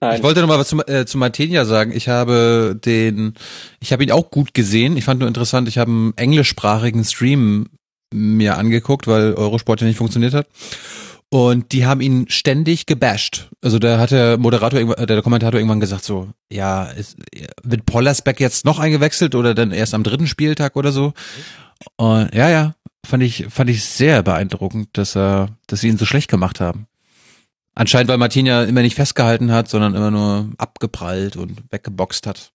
Nein. Ich wollte noch mal was zu, äh, zu Martinia sagen. Ich habe den, ich habe ihn auch gut gesehen. Ich fand nur interessant, ich habe einen englischsprachigen Stream mir angeguckt, weil Eurosport ja nicht funktioniert hat. Und die haben ihn ständig gebasht. Also da hat der Moderator, äh, der Kommentator irgendwann gesagt so, ja, ist, wird Pollersbeck jetzt noch eingewechselt oder dann erst am dritten Spieltag oder so? Und ja, ja, fand ich, fand ich sehr beeindruckend, dass er, dass sie ihn so schlecht gemacht haben. Anscheinend, weil Martin ja immer nicht festgehalten hat, sondern immer nur abgeprallt und weggeboxt hat.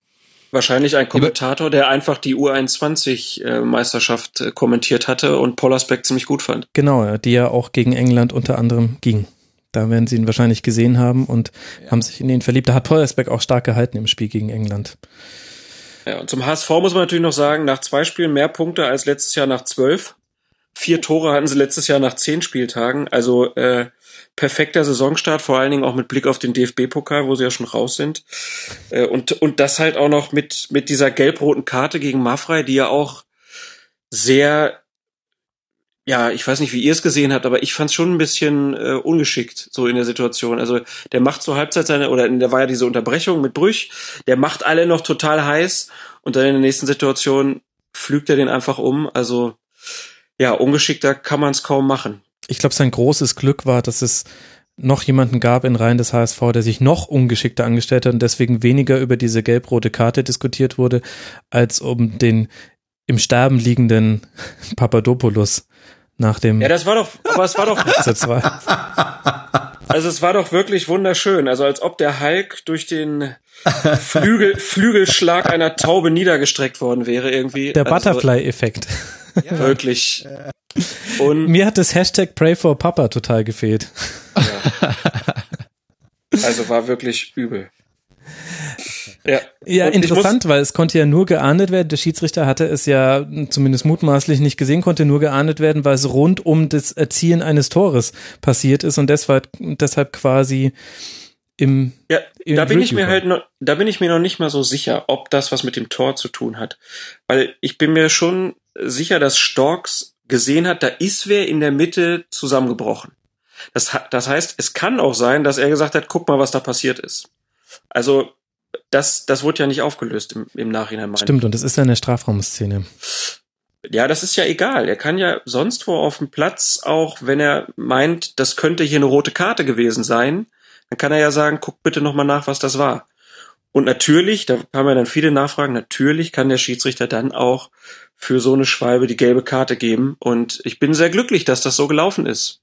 Wahrscheinlich ein Kommentator, der einfach die U21-Meisterschaft äh, kommentiert hatte und Pollersbeck ziemlich gut fand. Genau, die ja auch gegen England unter anderem ging. Da werden sie ihn wahrscheinlich gesehen haben und ja. haben sich in ihn verliebt. Da hat Pollersbeck auch stark gehalten im Spiel gegen England. Ja, und zum HSV muss man natürlich noch sagen, nach zwei Spielen mehr Punkte als letztes Jahr nach zwölf. Vier Tore hatten sie letztes Jahr nach zehn Spieltagen. Also äh, perfekter Saisonstart, vor allen Dingen auch mit Blick auf den DFB-Pokal, wo sie ja schon raus sind. Äh, und, und das halt auch noch mit, mit dieser gelb-roten Karte gegen Maffrey, die ja auch sehr, ja, ich weiß nicht, wie ihr es gesehen habt, aber ich fand es schon ein bisschen äh, ungeschickt, so in der Situation. Also der macht zur Halbzeit seine, oder da war ja diese Unterbrechung mit Brüch, der macht alle noch total heiß und dann in der nächsten Situation pflügt er den einfach um. Also ja, ungeschickter kann man es kaum machen ich glaube, sein großes Glück war, dass es noch jemanden gab in Reihen des HSV, der sich noch ungeschickter angestellt hat und deswegen weniger über diese gelb-rote Karte diskutiert wurde, als um den im Sterben liegenden Papadopoulos nach dem. Ja, das war doch, aber es war doch. also es war doch wirklich wunderschön. Also als ob der Hulk durch den Flügel, Flügelschlag einer Taube niedergestreckt worden wäre irgendwie. Der also, Butterfly-Effekt. Ja. Wirklich. Und Mir hat das Hashtag Pray for Papa total gefehlt. Ja. Also war wirklich übel. Ja, ja interessant, weil es konnte ja nur geahndet werden. Der Schiedsrichter hatte es ja zumindest mutmaßlich nicht gesehen, konnte nur geahndet werden, weil es rund um das Erzielen eines Tores passiert ist und deshalb, deshalb quasi im. Ja, im da bin ich mir halt noch, da bin ich mir noch nicht mal so sicher, ob das was mit dem Tor zu tun hat. Weil ich bin mir schon sicher, dass Storks gesehen hat, da ist wer in der Mitte zusammengebrochen. Das, das heißt, es kann auch sein, dass er gesagt hat, guck mal, was da passiert ist. Also das, das wurde ja nicht aufgelöst im, im Nachhinein. Stimmt, und es ist eine Strafraumszene. Ja, das ist ja egal. Er kann ja sonst wo auf dem Platz auch, wenn er meint, das könnte hier eine rote Karte gewesen sein, dann kann er ja sagen, guck bitte nochmal nach, was das war. Und natürlich, da haben wir dann viele Nachfragen, natürlich kann der Schiedsrichter dann auch für so eine Schwalbe die gelbe Karte geben. Und ich bin sehr glücklich, dass das so gelaufen ist.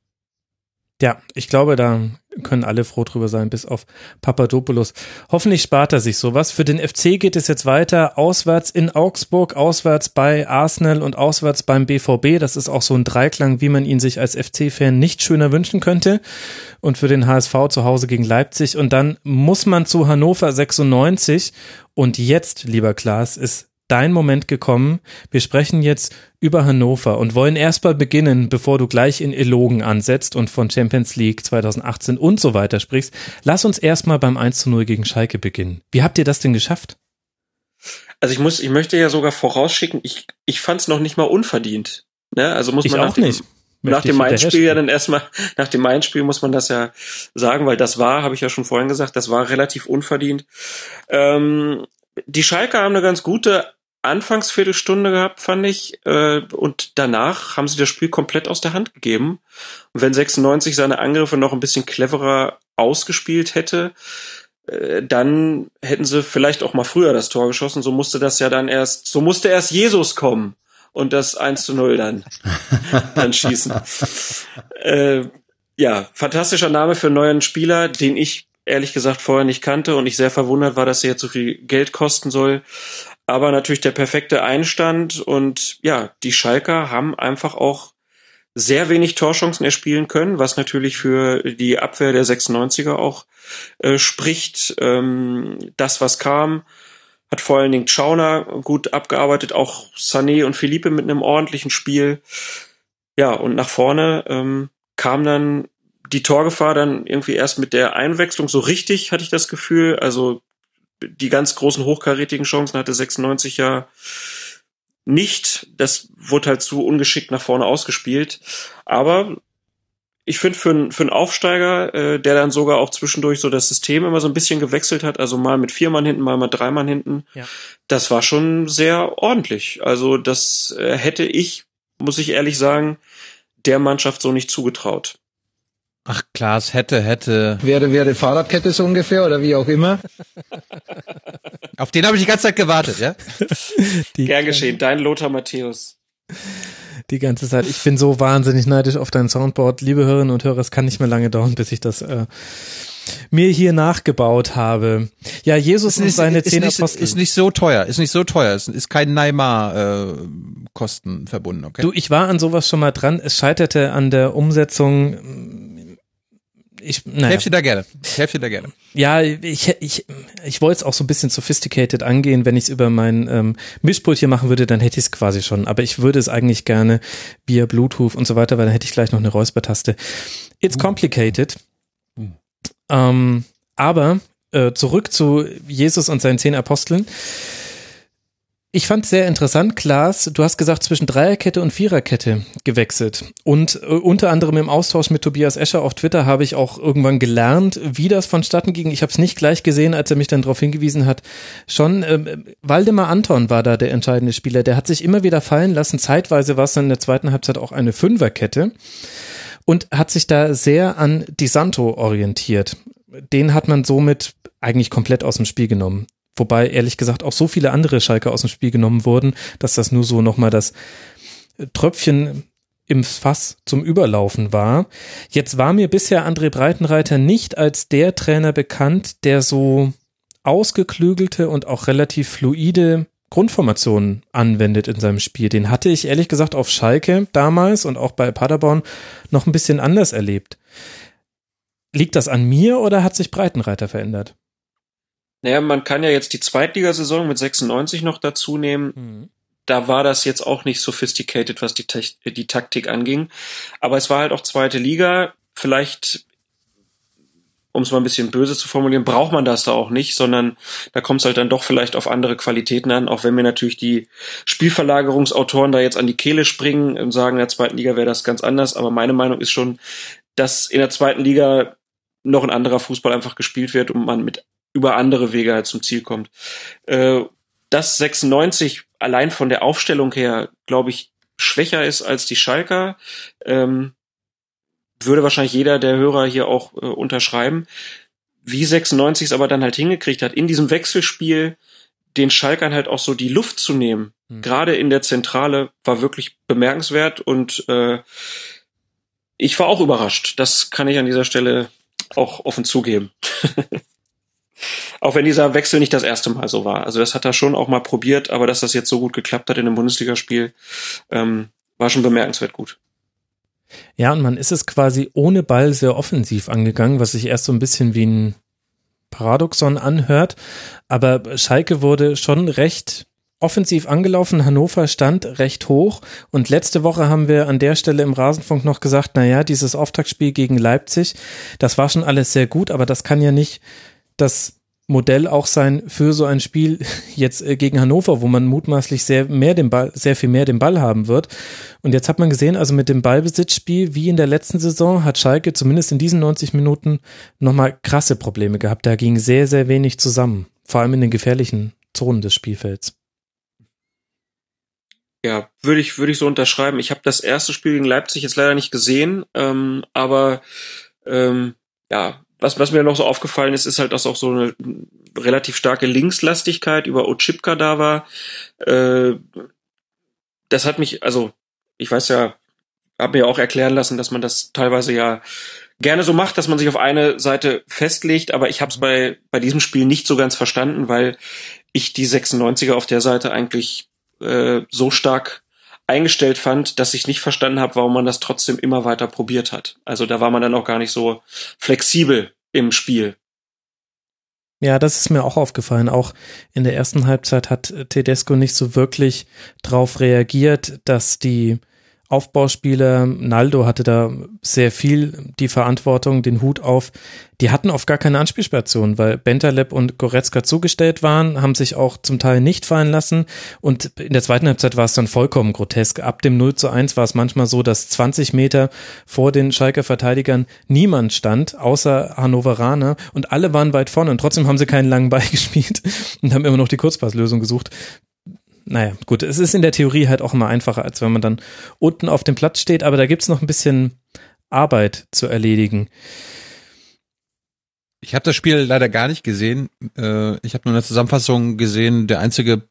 Ja, ich glaube, da können alle froh drüber sein, bis auf Papadopoulos. Hoffentlich spart er sich sowas. Für den FC geht es jetzt weiter. Auswärts in Augsburg, auswärts bei Arsenal und auswärts beim BVB. Das ist auch so ein Dreiklang, wie man ihn sich als FC-Fan nicht schöner wünschen könnte. Und für den HSV zu Hause gegen Leipzig. Und dann muss man zu Hannover 96. Und jetzt, lieber Klaas, ist dein Moment gekommen. Wir sprechen jetzt über Hannover und wollen erstmal beginnen, bevor du gleich in Elogen ansetzt und von Champions League 2018 und so weiter sprichst. Lass uns erstmal beim 1 zu 0 gegen Schalke beginnen. Wie habt ihr das denn geschafft? Also ich muss, ich möchte ja sogar vorausschicken, ich, ich fand es noch nicht mal unverdient. Ne? Also muss ich man auch nach dem, nicht. nach dem Main-Spiel ja dann erstmal, nach dem Main-Spiel muss man das ja sagen, weil das war, habe ich ja schon vorhin gesagt, das war relativ unverdient. Ähm, die Schalke haben eine ganz gute Anfangsviertelstunde gehabt, fand ich. Äh, und danach haben sie das Spiel komplett aus der Hand gegeben. Und wenn 96 seine Angriffe noch ein bisschen cleverer ausgespielt hätte, äh, dann hätten sie vielleicht auch mal früher das Tor geschossen. So musste das ja dann erst, so musste erst Jesus kommen und das 1 zu 0 dann, dann schießen. Äh, ja, fantastischer Name für einen neuen Spieler, den ich ehrlich gesagt vorher nicht kannte und ich sehr verwundert war, dass er jetzt so viel Geld kosten soll aber natürlich der perfekte Einstand und ja, die Schalker haben einfach auch sehr wenig Torchancen erspielen können, was natürlich für die Abwehr der 96er auch äh, spricht. Ähm, das, was kam, hat vor allen Dingen Schauner gut abgearbeitet, auch Sané und Philippe mit einem ordentlichen Spiel. Ja, und nach vorne ähm, kam dann die Torgefahr dann irgendwie erst mit der Einwechslung so richtig, hatte ich das Gefühl. Also die ganz großen hochkarätigen Chancen hatte 96 ja nicht. Das wurde halt zu ungeschickt nach vorne ausgespielt. Aber ich finde für, einen für einen Aufsteiger, äh, der dann sogar auch zwischendurch so das System immer so ein bisschen gewechselt hat, also mal mit vier Mann hinten, mal mit drei Mann hinten, ja. das war schon sehr ordentlich. Also das äh, hätte ich, muss ich ehrlich sagen, der Mannschaft so nicht zugetraut. Ach, Klaas, hätte, hätte. Wäre, wäre Fahrradkette so ungefähr oder wie auch immer. Auf den habe ich die ganze Zeit gewartet, ja? Die Gern geschehen, dein Lothar Matthäus. Die ganze Zeit. Ich bin so wahnsinnig neidisch auf dein Soundboard. Liebe Hörerinnen und Hörer, es kann nicht mehr lange dauern, bis ich das äh, mir hier nachgebaut habe. Ja, Jesus ist, und seine ist zehn nicht, Apostel. Ist nicht so teuer, ist nicht so teuer, ist, ist kein Neymar-Kosten äh, verbunden, okay? Du, ich war an sowas schon mal dran. Es scheiterte an der Umsetzung ich, naja. Helf dir da gerne. Ich helfe dir da gerne. Ja, ich, ich, ich wollte es auch so ein bisschen sophisticated angehen. Wenn ich es über mein ähm, Mischpult hier machen würde, dann hätte ich es quasi schon. Aber ich würde es eigentlich gerne via Bluetooth und so weiter, weil dann hätte ich gleich noch eine Räuspertaste. It's Hm. complicated. Ähm, aber äh, zurück zu Jesus und seinen zehn Aposteln. Ich fand sehr interessant, Klaas, du hast gesagt, zwischen Dreierkette und Viererkette gewechselt. Und äh, unter anderem im Austausch mit Tobias Escher auf Twitter habe ich auch irgendwann gelernt, wie das vonstatten ging. Ich habe es nicht gleich gesehen, als er mich dann darauf hingewiesen hat. Schon äh, Waldemar Anton war da der entscheidende Spieler. Der hat sich immer wieder fallen lassen. Zeitweise war es dann in der zweiten Halbzeit auch eine Fünferkette und hat sich da sehr an Di Santo orientiert. Den hat man somit eigentlich komplett aus dem Spiel genommen. Wobei ehrlich gesagt auch so viele andere Schalke aus dem Spiel genommen wurden, dass das nur so nochmal das Tröpfchen im Fass zum Überlaufen war. Jetzt war mir bisher André Breitenreiter nicht als der Trainer bekannt, der so ausgeklügelte und auch relativ fluide Grundformationen anwendet in seinem Spiel. Den hatte ich ehrlich gesagt auf Schalke damals und auch bei Paderborn noch ein bisschen anders erlebt. Liegt das an mir oder hat sich Breitenreiter verändert? Naja, man kann ja jetzt die Zweitligasaison mit 96 noch dazu nehmen. Mhm. Da war das jetzt auch nicht sophisticated, was die, die Taktik anging. Aber es war halt auch zweite Liga. Vielleicht, um es mal ein bisschen böse zu formulieren, braucht man das da auch nicht, sondern da kommt es halt dann doch vielleicht auf andere Qualitäten an, auch wenn mir natürlich die Spielverlagerungsautoren da jetzt an die Kehle springen und sagen, in der zweiten Liga wäre das ganz anders, aber meine Meinung ist schon, dass in der zweiten Liga noch ein anderer Fußball einfach gespielt wird und man mit über andere Wege halt zum Ziel kommt. Äh, dass 96 allein von der Aufstellung her, glaube ich, schwächer ist als die Schalker, ähm, würde wahrscheinlich jeder der Hörer hier auch äh, unterschreiben. Wie 96 es aber dann halt hingekriegt hat, in diesem Wechselspiel den Schalkern halt auch so die Luft zu nehmen, mhm. gerade in der Zentrale, war wirklich bemerkenswert und äh, ich war auch überrascht. Das kann ich an dieser Stelle auch offen zugeben. auch wenn dieser Wechsel nicht das erste Mal so war. Also das hat er schon auch mal probiert, aber dass das jetzt so gut geklappt hat in einem Bundesligaspiel, ähm, war schon bemerkenswert gut. Ja, und man ist es quasi ohne Ball sehr offensiv angegangen, was sich erst so ein bisschen wie ein Paradoxon anhört. Aber Schalke wurde schon recht offensiv angelaufen. Hannover stand recht hoch. Und letzte Woche haben wir an der Stelle im Rasenfunk noch gesagt, na ja, dieses Auftaktspiel gegen Leipzig, das war schon alles sehr gut, aber das kann ja nicht das Modell auch sein für so ein Spiel jetzt äh, gegen Hannover, wo man mutmaßlich sehr mehr den Ball, sehr viel mehr den Ball haben wird. Und jetzt hat man gesehen, also mit dem Ballbesitzspiel, wie in der letzten Saison, hat Schalke zumindest in diesen 90 Minuten nochmal krasse Probleme gehabt. Da ging sehr, sehr wenig zusammen. Vor allem in den gefährlichen Zonen des Spielfelds. Ja, würde ich, würde ich so unterschreiben. Ich habe das erste Spiel gegen Leipzig jetzt leider nicht gesehen, ähm, aber ähm, ja, was, was mir noch so aufgefallen ist, ist halt, dass auch so eine relativ starke Linkslastigkeit über Ochipka da war. Äh, das hat mich, also ich weiß ja, habe mir auch erklären lassen, dass man das teilweise ja gerne so macht, dass man sich auf eine Seite festlegt, aber ich habe es bei, bei diesem Spiel nicht so ganz verstanden, weil ich die 96er auf der Seite eigentlich äh, so stark eingestellt fand, dass ich nicht verstanden habe, warum man das trotzdem immer weiter probiert hat. Also da war man dann auch gar nicht so flexibel im Spiel. Ja, das ist mir auch aufgefallen. Auch in der ersten Halbzeit hat Tedesco nicht so wirklich drauf reagiert, dass die Aufbauspieler, Naldo hatte da sehr viel die Verantwortung, den Hut auf. Die hatten oft gar keine Anspielstation, weil Bentaleb und Goretzka zugestellt waren, haben sich auch zum Teil nicht fallen lassen. Und in der zweiten Halbzeit war es dann vollkommen grotesk. Ab dem 0 zu 1 war es manchmal so, dass 20 Meter vor den Schalker Verteidigern niemand stand, außer Hannoveraner. Und alle waren weit vorne und trotzdem haben sie keinen langen Ball gespielt und haben immer noch die Kurzpasslösung gesucht naja, gut, es ist in der Theorie halt auch immer einfacher, als wenn man dann unten auf dem Platz steht, aber da gibt's noch ein bisschen Arbeit zu erledigen. Ich habe das Spiel leider gar nicht gesehen. Äh, ich habe nur eine Zusammenfassung gesehen. Der einzige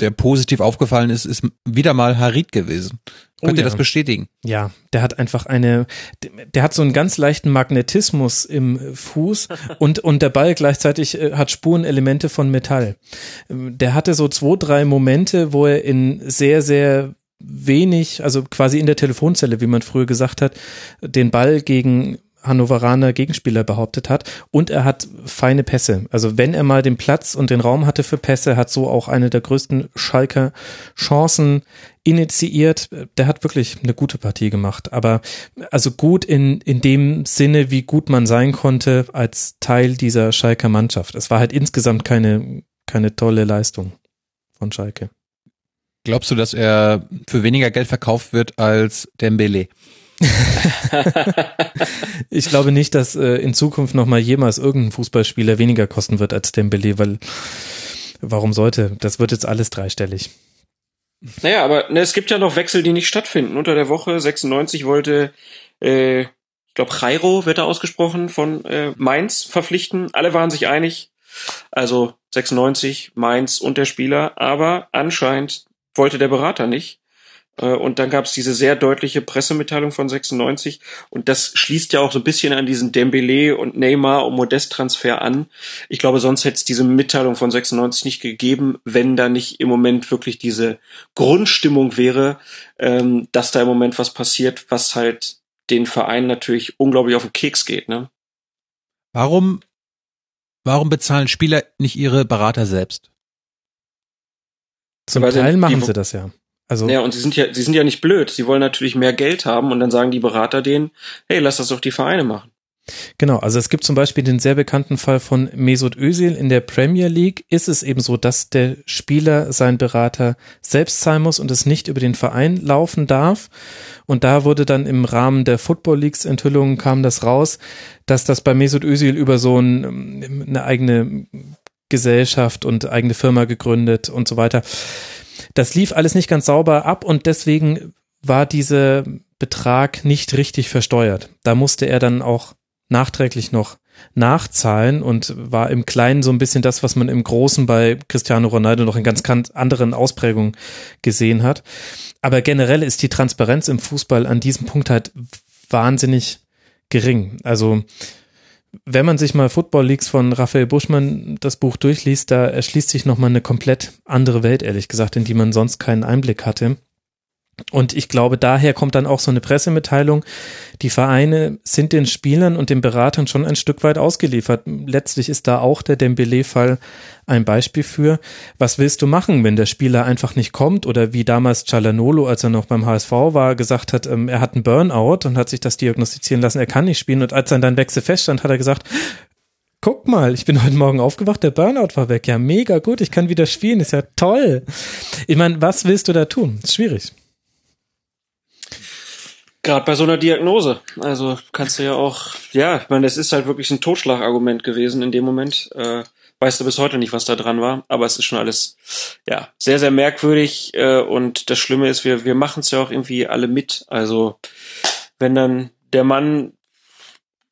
der positiv aufgefallen ist, ist wieder mal Harit gewesen. Könnt oh, ihr ja. das bestätigen? Ja, der hat einfach eine, der hat so einen ganz leichten Magnetismus im Fuß und, und der Ball gleichzeitig äh, hat Spurenelemente von Metall. Der hatte so zwei, drei Momente, wo er in sehr, sehr wenig, also quasi in der Telefonzelle, wie man früher gesagt hat, den Ball gegen Hannoveraner Gegenspieler behauptet hat. Und er hat feine Pässe. Also wenn er mal den Platz und den Raum hatte für Pässe, hat so auch eine der größten Schalker Chancen initiiert. Der hat wirklich eine gute Partie gemacht. Aber also gut in, in dem Sinne, wie gut man sein konnte als Teil dieser Schalker Mannschaft. Es war halt insgesamt keine, keine tolle Leistung von Schalke. Glaubst du, dass er für weniger Geld verkauft wird als Dembele? ich glaube nicht, dass äh, in Zukunft noch mal jemals irgendein Fußballspieler weniger kosten wird als Dembele, weil warum sollte? Das wird jetzt alles dreistellig. Naja, aber ne, es gibt ja noch Wechsel, die nicht stattfinden. Unter der Woche 96 wollte, äh, ich glaube, Jairo wird da ausgesprochen, von äh, Mainz verpflichten. Alle waren sich einig. Also 96, Mainz und der Spieler. Aber anscheinend wollte der Berater nicht. Äh, und dann gab es diese sehr deutliche Pressemitteilung von 96 und das schließt ja auch so ein bisschen an diesen Dembele und Neymar und Modest-Transfer an. Ich glaube, sonst hätte es diese Mitteilung von 96 nicht gegeben, wenn da nicht im Moment wirklich diese Grundstimmung wäre, ähm, dass da im Moment was passiert, was halt den Verein natürlich unglaublich auf den Keks geht. Ne? Warum, warum bezahlen Spieler nicht ihre Berater selbst? Zum Teil machen sie das ja. Also ja, und sie sind ja, sie sind ja nicht blöd. Sie wollen natürlich mehr Geld haben und dann sagen die Berater denen, hey, lass das doch die Vereine machen. Genau, also es gibt zum Beispiel den sehr bekannten Fall von Mesut Özil in der Premier League. Ist es eben so, dass der Spieler sein Berater selbst zahlen muss und es nicht über den Verein laufen darf. Und da wurde dann im Rahmen der Football Leagues Enthüllungen kam das raus, dass das bei Mesut Özil über so ein, eine eigene Gesellschaft und eigene Firma gegründet und so weiter. Das lief alles nicht ganz sauber ab und deswegen war dieser Betrag nicht richtig versteuert. Da musste er dann auch nachträglich noch nachzahlen und war im Kleinen so ein bisschen das, was man im Großen bei Cristiano Ronaldo noch in ganz anderen Ausprägungen gesehen hat. Aber generell ist die Transparenz im Fußball an diesem Punkt halt wahnsinnig gering. Also wenn man sich mal Football Leagues von Raphael Buschmann das Buch durchliest, da erschließt sich nochmal eine komplett andere Welt, ehrlich gesagt, in die man sonst keinen Einblick hatte. Und ich glaube, daher kommt dann auch so eine Pressemitteilung. Die Vereine sind den Spielern und den Beratern schon ein Stück weit ausgeliefert. Letztlich ist da auch der Dembele-Fall ein Beispiel für. Was willst du machen, wenn der Spieler einfach nicht kommt? Oder wie damals Cialanolo, als er noch beim HSV war, gesagt hat, ähm, er hat einen Burnout und hat sich das diagnostizieren lassen, er kann nicht spielen. Und als dann dein Wechsel feststand, hat er gesagt, guck mal, ich bin heute Morgen aufgewacht, der Burnout war weg. Ja, mega gut, ich kann wieder spielen, ist ja toll. Ich meine, was willst du da tun? Ist schwierig. Gerade bei so einer Diagnose. Also kannst du ja auch, ja, ich meine, es ist halt wirklich ein Totschlagargument gewesen in dem Moment. Äh, weißt du bis heute nicht, was da dran war, aber es ist schon alles, ja, sehr, sehr merkwürdig. Äh, und das Schlimme ist, wir, wir machen es ja auch irgendwie alle mit. Also wenn dann der Mann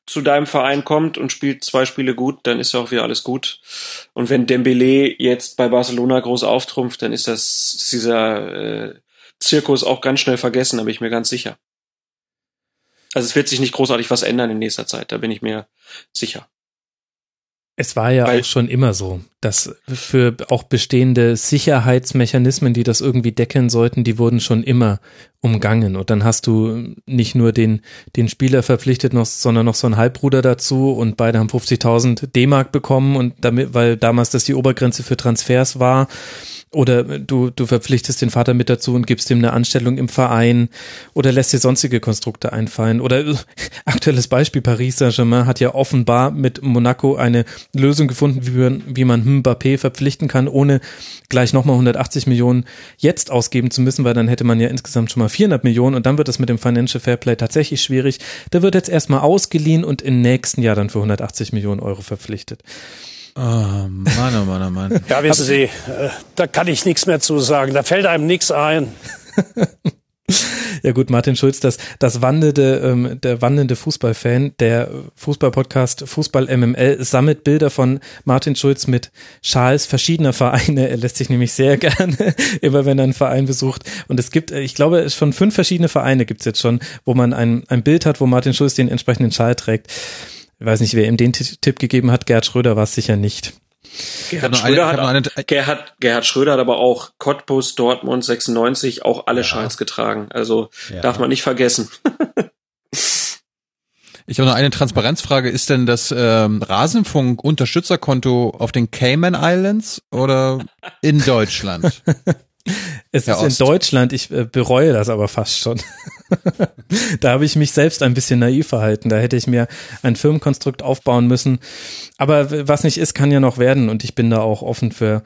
zu deinem Verein kommt und spielt zwei Spiele gut, dann ist ja auch wieder alles gut. Und wenn Dembele jetzt bei Barcelona groß auftrumpft, dann ist das dieser äh, Zirkus auch ganz schnell vergessen, da bin ich mir ganz sicher. Also es wird sich nicht großartig was ändern in nächster Zeit, da bin ich mir sicher. Es war ja Weil, auch schon immer so, dass für auch bestehende Sicherheitsmechanismen, die das irgendwie deckeln sollten, die wurden schon immer umgangen. Und dann hast du nicht nur den, den Spieler verpflichtet, noch, sondern noch so einen Halbbruder dazu und beide haben 50.000 D-Mark bekommen und damit, weil damals das die Obergrenze für Transfers war. Oder du, du verpflichtest den Vater mit dazu und gibst ihm eine Anstellung im Verein oder lässt dir sonstige Konstrukte einfallen. Oder äh, aktuelles Beispiel, Paris Saint-Germain hat ja offenbar mit Monaco eine Lösung gefunden, wie man, wie man Mbappé verpflichten kann, ohne gleich nochmal 180 Millionen jetzt ausgeben zu müssen, weil dann hätte man ja insgesamt schon mal 400 Millionen und dann wird es mit dem Financial Fairplay tatsächlich schwierig. Da wird jetzt erstmal ausgeliehen und im nächsten Jahr dann für 180 Millionen Euro verpflichtet. Oh, Mann, oh Mann, oh Mann. Ja, wissen Sie, äh, da kann ich nichts mehr zu sagen. Da fällt einem nichts ein. Ja gut, Martin Schulz, das, das wandelnde, ähm, der wandelnde Fußballfan, der Fußballpodcast Fußball MML sammelt Bilder von Martin Schulz mit Schals verschiedener Vereine. Er lässt sich nämlich sehr gerne, immer wenn er einen Verein besucht. Und es gibt, ich glaube, schon fünf verschiedene Vereine gibt's jetzt schon, wo man ein, ein Bild hat, wo Martin Schulz den entsprechenden Schal trägt. Ich weiß nicht, wer ihm den Tipp gegeben hat. Gerd Schröder war es sicher nicht. Gerhard Schröder, eine, hat, eine, Gerhard, Gerhard Schröder hat aber auch Cottbus, Dortmund 96 auch alle ja. Schals getragen. Also ja. darf man nicht vergessen. Ich habe noch eine Transparenzfrage. Ist denn das ähm, Rasenfunk-Unterstützerkonto auf den Cayman Islands oder in Deutschland? Es Herr ist Ost. in Deutschland, ich äh, bereue das aber fast schon. da habe ich mich selbst ein bisschen naiv verhalten. Da hätte ich mir ein Firmenkonstrukt aufbauen müssen. Aber was nicht ist, kann ja noch werden. Und ich bin da auch offen für,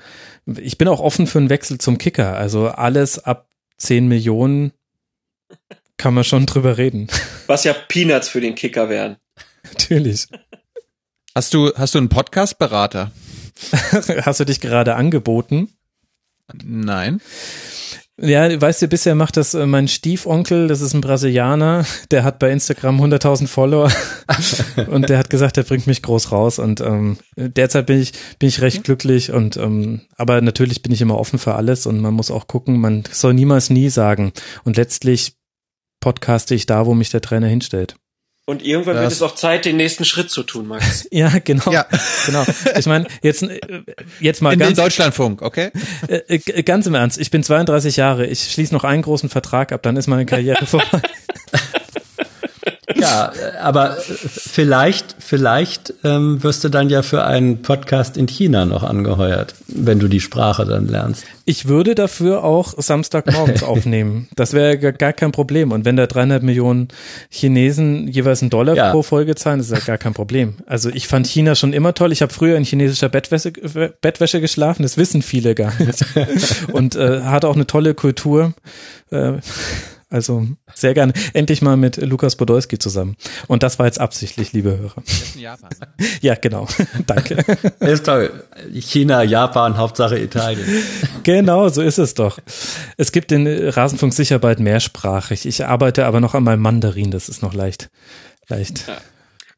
ich bin auch offen für einen Wechsel zum Kicker. Also alles ab 10 Millionen kann man schon drüber reden. Was ja Peanuts für den Kicker wären. Natürlich. Hast du, hast du einen Podcast-Berater? hast du dich gerade angeboten? Nein. Ja, weißt du, bisher macht das äh, mein Stiefonkel, das ist ein Brasilianer, der hat bei Instagram 100.000 Follower. Und der hat gesagt, der bringt mich groß raus. Und ähm, derzeit bin ich bin ich recht glücklich und ähm, aber natürlich bin ich immer offen für alles und man muss auch gucken, man soll niemals nie sagen. Und letztlich podcaste ich da, wo mich der Trainer hinstellt. Und irgendwann das wird es auch Zeit, den nächsten Schritt zu tun, Max. ja, genau. Ja. genau. Ich meine, jetzt, äh, jetzt mal In ganz. Den Deutschlandfunk, okay? Äh, äh, ganz im Ernst. Ich bin 32 Jahre. Ich schließe noch einen großen Vertrag ab, dann ist meine Karriere vorbei. Ja, aber vielleicht, vielleicht ähm, wirst du dann ja für einen Podcast in China noch angeheuert, wenn du die Sprache dann lernst. Ich würde dafür auch Samstagmorgens aufnehmen. Das wäre gar kein Problem. Und wenn da 300 Millionen Chinesen jeweils einen Dollar ja. pro Folge zahlen, ist ja gar kein Problem. Also ich fand China schon immer toll. Ich habe früher in chinesischer Bettwäsche, Bettwäsche geschlafen. Das wissen viele gar nicht. Und äh, hat auch eine tolle Kultur. Äh, also sehr gerne. Endlich mal mit Lukas Podolski zusammen. Und das war jetzt absichtlich, liebe Hörer. in Japan. Ja, genau. Danke. Ist toll. China, Japan, Hauptsache Italien. Genau, so ist es doch. Es gibt den Rasenfunk sicher bald mehrsprachig. Ich arbeite aber noch an meinem Mandarin. Das ist noch leicht, leicht. Ja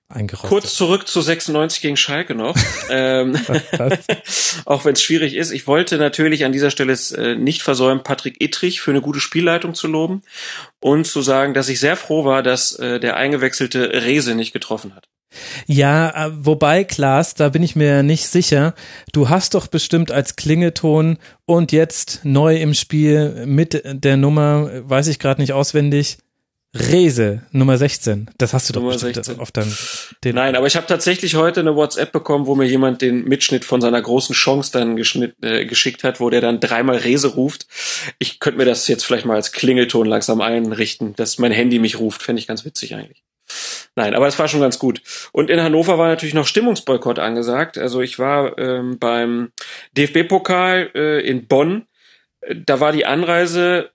eingerostet. Kurz zurück zu 96 gegen Schalke noch. ähm, auch wenn es schwierig ist. Ich wollte natürlich an dieser Stelle es äh, nicht versäumen, Patrick Ittrich für eine gute Spielleitung zu loben und zu sagen, dass ich sehr froh war, dass äh, der eingewechselte Rese nicht getroffen hat. Ja, äh, wobei, Klaas, da bin ich mir nicht sicher. Du hast doch bestimmt als Klingeton und jetzt neu im Spiel mit der Nummer, weiß ich gerade nicht auswendig, Rese, Nummer 16. Das hast du doch Nummer 16. auf deinem den Nein, aber ich habe tatsächlich heute eine WhatsApp bekommen, wo mir jemand den Mitschnitt von seiner großen Chance dann äh, geschickt hat, wo der dann dreimal Rese ruft. Ich könnte mir das jetzt vielleicht mal als Klingelton langsam einrichten, dass mein Handy mich ruft. Fände ich ganz witzig eigentlich. Nein, aber es war schon ganz gut. Und in Hannover war natürlich noch Stimmungsboykott angesagt. Also ich war ähm, beim DFB-Pokal äh, in Bonn. Da war die Anreise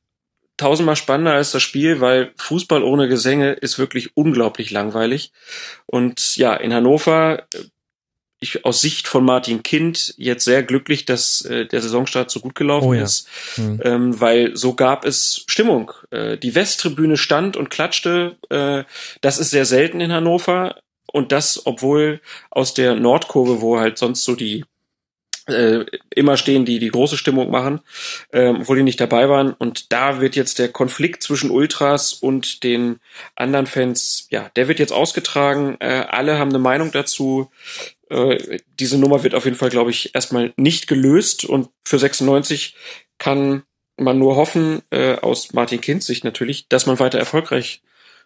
tausendmal spannender als das Spiel, weil Fußball ohne Gesänge ist wirklich unglaublich langweilig. Und ja, in Hannover, äh, ich aus Sicht von Martin Kind jetzt sehr glücklich, dass äh, der Saisonstart so gut gelaufen oh ja. ist, mhm. ähm, weil so gab es Stimmung. Äh, die Westtribüne stand und klatschte. Äh, das ist sehr selten in Hannover. Und das, obwohl aus der Nordkurve, wo halt sonst so die äh, immer stehen, die die große Stimmung machen, ähm, obwohl die nicht dabei waren. Und da wird jetzt der Konflikt zwischen Ultras und den anderen Fans, ja, der wird jetzt ausgetragen. Äh, alle haben eine Meinung dazu. Äh, diese Nummer wird auf jeden Fall, glaube ich, erstmal nicht gelöst. Und für 96 kann man nur hoffen, äh, aus Martin Kinds Sicht natürlich, dass man weiter erfolgreich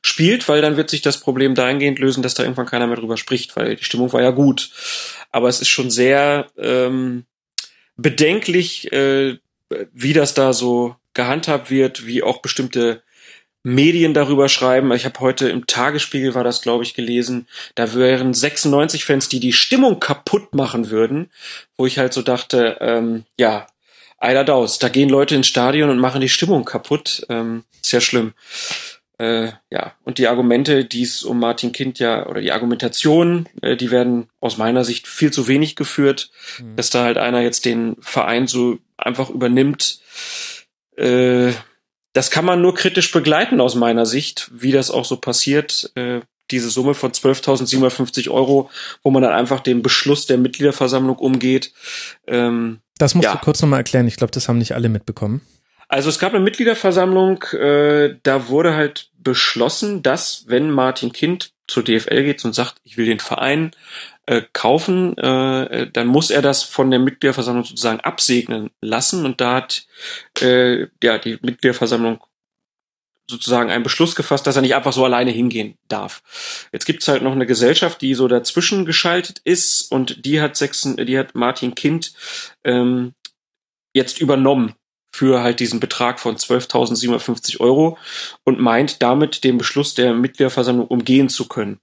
spielt, weil dann wird sich das Problem dahingehend lösen, dass da irgendwann keiner mehr drüber spricht, weil die Stimmung war ja gut aber es ist schon sehr ähm, bedenklich, äh, wie das da so gehandhabt wird, wie auch bestimmte Medien darüber schreiben. Ich habe heute im Tagesspiegel war das, glaube ich, gelesen. Da wären 96 Fans, die die Stimmung kaputt machen würden, wo ich halt so dachte, ähm, ja, Eiler Daus, da gehen Leute ins Stadion und machen die Stimmung kaputt. Ähm, sehr schlimm. Äh, ja, und die Argumente, die es um Martin Kind ja, oder die Argumentation, äh, die werden aus meiner Sicht viel zu wenig geführt, mhm. dass da halt einer jetzt den Verein so einfach übernimmt. Äh, das kann man nur kritisch begleiten aus meiner Sicht, wie das auch so passiert. Äh, diese Summe von 12.750 Euro, wo man dann einfach den Beschluss der Mitgliederversammlung umgeht. Ähm, das musst ja. du kurz nochmal erklären. Ich glaube, das haben nicht alle mitbekommen. Also es gab eine Mitgliederversammlung, äh, da wurde halt beschlossen, dass wenn Martin Kind zur DFL geht und sagt, ich will den Verein äh, kaufen, äh, dann muss er das von der Mitgliederversammlung sozusagen absegnen lassen. Und da hat äh, ja die Mitgliederversammlung sozusagen einen Beschluss gefasst, dass er nicht einfach so alleine hingehen darf. Jetzt gibt's halt noch eine Gesellschaft, die so dazwischen geschaltet ist und die hat, Sechsen, die hat Martin Kind ähm, jetzt übernommen für halt diesen Betrag von 12.750 Euro und meint damit den Beschluss der Mitgliederversammlung umgehen zu können.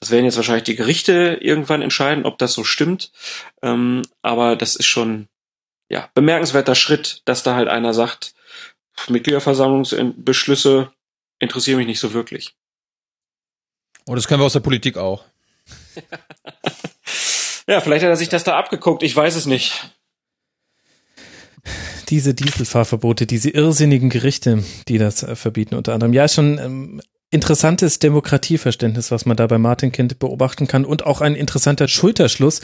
Das werden jetzt wahrscheinlich die Gerichte irgendwann entscheiden, ob das so stimmt. Ähm, aber das ist schon ja bemerkenswerter Schritt, dass da halt einer sagt, Mitgliederversammlungsbeschlüsse interessieren mich nicht so wirklich. Und das können wir aus der Politik auch. ja, vielleicht hat er sich das da abgeguckt, ich weiß es nicht diese Dieselfahrverbote, diese irrsinnigen Gerichte, die das äh, verbieten unter anderem. Ja, schon ähm, interessantes Demokratieverständnis, was man da bei Martin Kind beobachten kann und auch ein interessanter Schulterschluss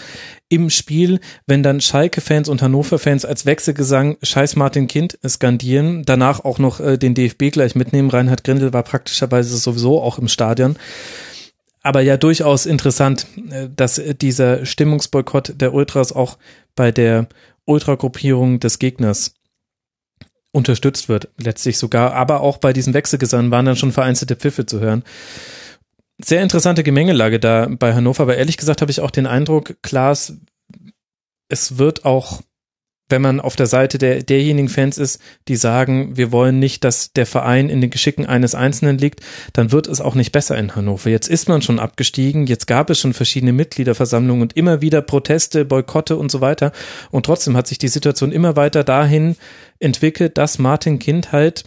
im Spiel, wenn dann Schalke-Fans und Hannover-Fans als Wechselgesang Scheiß Martin Kind skandieren, danach auch noch äh, den DFB gleich mitnehmen. Reinhard Grindel war praktischerweise sowieso auch im Stadion. Aber ja, durchaus interessant, äh, dass dieser Stimmungsboykott der Ultras auch bei der Ultragruppierung des Gegners unterstützt wird, letztlich sogar. Aber auch bei diesen Wechselgesang waren dann schon vereinzelte Pfiffe zu hören. sehr interessante Gemengelage da bei Hannover, aber ehrlich gesagt habe ich auch den Eindruck, Klaas, es wird auch wenn man auf der Seite der, derjenigen Fans ist, die sagen, wir wollen nicht, dass der Verein in den Geschicken eines Einzelnen liegt, dann wird es auch nicht besser in Hannover. Jetzt ist man schon abgestiegen, jetzt gab es schon verschiedene Mitgliederversammlungen und immer wieder Proteste, Boykotte und so weiter. Und trotzdem hat sich die Situation immer weiter dahin entwickelt, dass Martin Kind halt,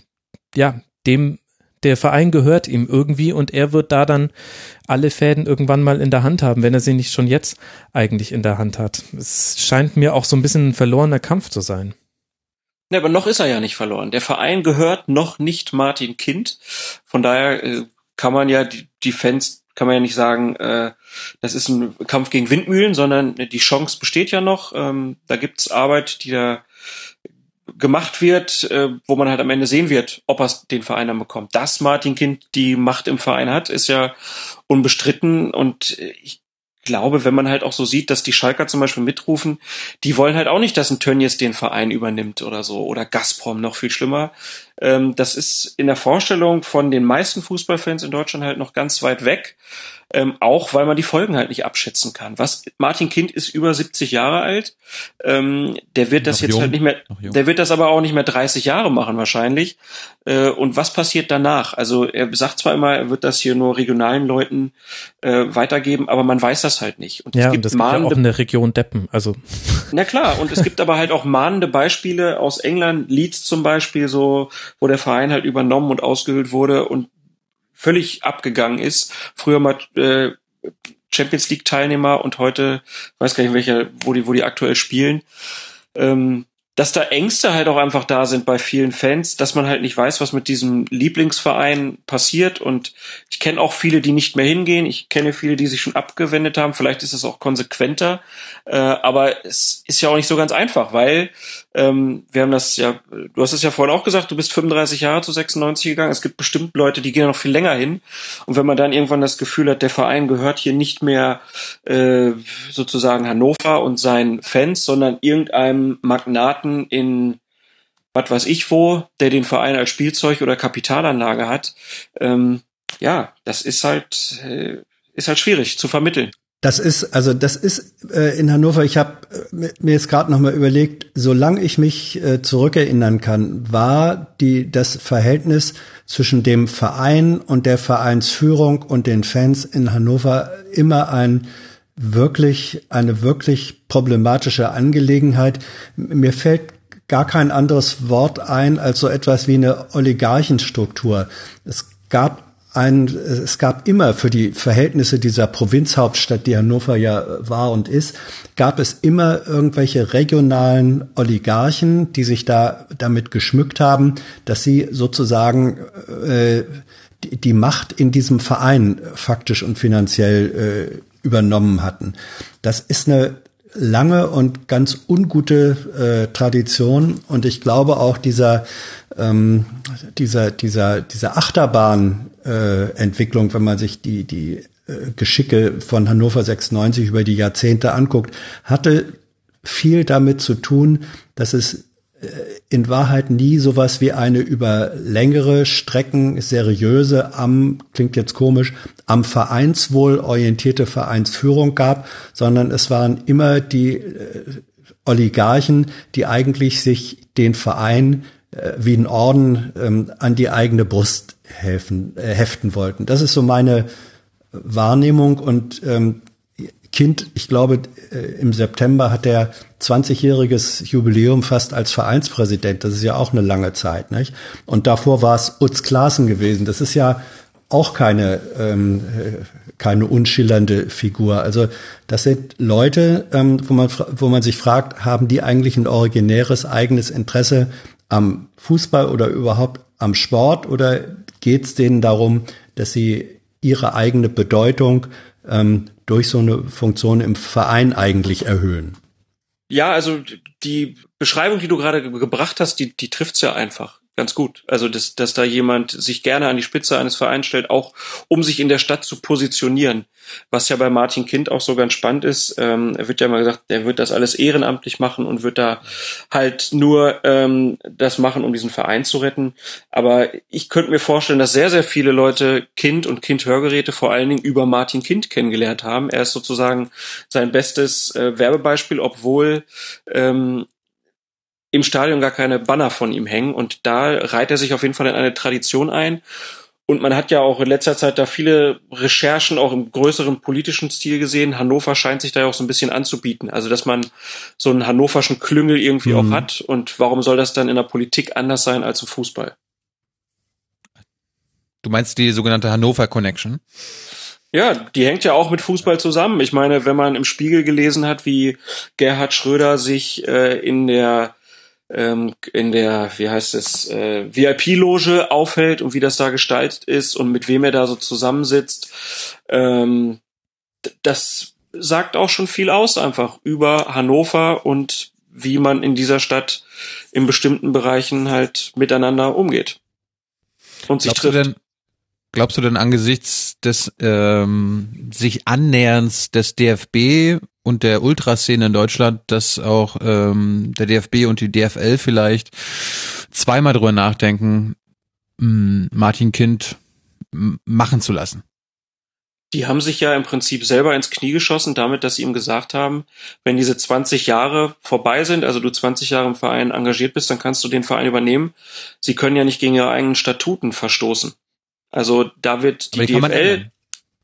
ja, dem der Verein gehört ihm irgendwie und er wird da dann alle Fäden irgendwann mal in der Hand haben, wenn er sie nicht schon jetzt eigentlich in der Hand hat. Es scheint mir auch so ein bisschen ein verlorener Kampf zu sein. Ja, aber noch ist er ja nicht verloren. Der Verein gehört noch nicht Martin Kind. Von daher äh, kann man ja die, die Fans kann man ja nicht sagen, äh, das ist ein Kampf gegen Windmühlen, sondern die Chance besteht ja noch. Ähm, da gibt's Arbeit, die da gemacht wird, äh, wo man halt am Ende sehen wird, ob er den Verein dann bekommt. Dass Martin Kind die Macht im Verein hat, ist ja unbestritten und ich glaube, wenn man halt auch so sieht, dass die Schalker zum Beispiel mitrufen, die wollen halt auch nicht, dass ein Tönnies den Verein übernimmt oder so oder Gazprom noch viel schlimmer. Ähm, das ist in der Vorstellung von den meisten Fußballfans in Deutschland halt noch ganz weit weg ähm, auch weil man die Folgen halt nicht abschätzen kann. Was Martin Kind ist über 70 Jahre alt, ähm, der wird das noch jetzt jung. halt nicht mehr, der wird das aber auch nicht mehr 30 Jahre machen wahrscheinlich. Äh, und was passiert danach? Also er sagt zwar immer, er wird das hier nur regionalen Leuten äh, weitergeben, aber man weiß das halt nicht. Und ja, es gibt, und das mahnende, gibt ja auch in der Region Deppen. Also na klar, und es gibt aber halt auch mahnende Beispiele aus England, Leeds zum Beispiel, so wo der Verein halt übernommen und ausgehöhlt wurde und völlig abgegangen ist. Früher mal äh, Champions League Teilnehmer und heute weiß gar nicht welcher, wo die, wo die aktuell spielen. Ähm, dass da Ängste halt auch einfach da sind bei vielen Fans, dass man halt nicht weiß, was mit diesem Lieblingsverein passiert. Und ich kenne auch viele, die nicht mehr hingehen. Ich kenne viele, die sich schon abgewendet haben. Vielleicht ist es auch konsequenter. Äh, aber es ist ja auch nicht so ganz einfach, weil ähm, wir haben das ja, du hast es ja vorhin auch gesagt, du bist 35 Jahre zu 96 gegangen. Es gibt bestimmt Leute, die gehen noch viel länger hin. Und wenn man dann irgendwann das Gefühl hat, der Verein gehört hier nicht mehr äh, sozusagen Hannover und seinen Fans, sondern irgendeinem Magnaten in was weiß ich wo, der den Verein als Spielzeug oder Kapitalanlage hat, ähm, ja, das ist halt äh, ist halt schwierig zu vermitteln. Das ist also das ist äh, in Hannover. Ich habe äh, mir jetzt gerade noch mal überlegt, solange ich mich äh, zurückerinnern kann, war die das Verhältnis zwischen dem Verein und der Vereinsführung und den Fans in Hannover immer ein wirklich eine wirklich problematische Angelegenheit. Mir fällt gar kein anderes Wort ein als so etwas wie eine Oligarchenstruktur. Es gab ein, es gab immer für die Verhältnisse dieser Provinzhauptstadt, die Hannover ja war und ist, gab es immer irgendwelche regionalen Oligarchen, die sich da damit geschmückt haben, dass sie sozusagen äh, die, die Macht in diesem Verein faktisch und finanziell äh, übernommen hatten. Das ist eine lange und ganz ungute äh, Tradition und ich glaube auch dieser ähm, dieser dieser dieser Achterbahnentwicklung, äh, wenn man sich die die äh, Geschicke von Hannover 96 über die Jahrzehnte anguckt, hatte viel damit zu tun, dass es äh, in Wahrheit nie sowas wie eine über längere Strecken seriöse am, klingt jetzt komisch, am Vereinswohl orientierte Vereinsführung gab, sondern es waren immer die äh, Oligarchen, die eigentlich sich den Verein wie ein Orden ähm, an die eigene Brust helfen, äh, heften wollten. Das ist so meine Wahrnehmung und ähm, Kind, ich glaube, äh, im September hat er 20-jähriges Jubiläum fast als Vereinspräsident. Das ist ja auch eine lange Zeit, nicht? Und davor war es Utz Klaassen gewesen. Das ist ja auch keine ähm, äh, keine unschillernde Figur. Also das sind Leute, ähm, wo man wo man sich fragt, haben die eigentlich ein originäres eigenes Interesse am Fußball oder überhaupt am Sport oder geht es denen darum, dass sie ihre eigene Bedeutung ähm, durch so eine Funktion im Verein eigentlich erhöhen? Ja, also die Beschreibung, die du gerade gebracht hast, die, die trifft's ja einfach. ganz gut. Also, dass, dass da jemand sich gerne an die Spitze eines Vereins stellt, auch um sich in der Stadt zu positionieren. Was ja bei Martin Kind auch so ganz spannend ist. Ähm, er wird ja mal gesagt, er wird das alles ehrenamtlich machen und wird da halt nur ähm, das machen, um diesen Verein zu retten. Aber ich könnte mir vorstellen, dass sehr, sehr viele Leute Kind und Kind-Hörgeräte vor allen Dingen über Martin Kind kennengelernt haben. Er ist sozusagen sein bestes äh, Werbebeispiel, obwohl ähm, im Stadion gar keine Banner von ihm hängen. Und da reiht er sich auf jeden Fall in eine Tradition ein. Und man hat ja auch in letzter Zeit da viele Recherchen auch im größeren politischen Stil gesehen. Hannover scheint sich da ja auch so ein bisschen anzubieten. Also, dass man so einen hannoverschen Klüngel irgendwie Mhm. auch hat. Und warum soll das dann in der Politik anders sein als im Fußball? Du meinst die sogenannte Hannover Connection? Ja, die hängt ja auch mit Fußball zusammen. Ich meine, wenn man im Spiegel gelesen hat, wie Gerhard Schröder sich äh, in der ähm, in der, wie heißt es, äh, VIP-Loge aufhält und wie das da gestaltet ist und mit wem er da so zusammensitzt, ähm, das sagt auch schon viel aus einfach über Hannover und wie man in dieser Stadt in bestimmten Bereichen halt miteinander umgeht und sich Glaubst du trifft. denn, glaubst du denn angesichts des ähm, sich Annäherns des DFB und der Ultraszene in Deutschland, dass auch ähm, der DFB und die DFL vielleicht zweimal drüber nachdenken, mh, Martin Kind machen zu lassen? Die haben sich ja im Prinzip selber ins Knie geschossen, damit, dass sie ihm gesagt haben, wenn diese 20 Jahre vorbei sind, also du 20 Jahre im Verein engagiert bist, dann kannst du den Verein übernehmen. Sie können ja nicht gegen ihre eigenen Statuten verstoßen. Also da wird die, die DFL.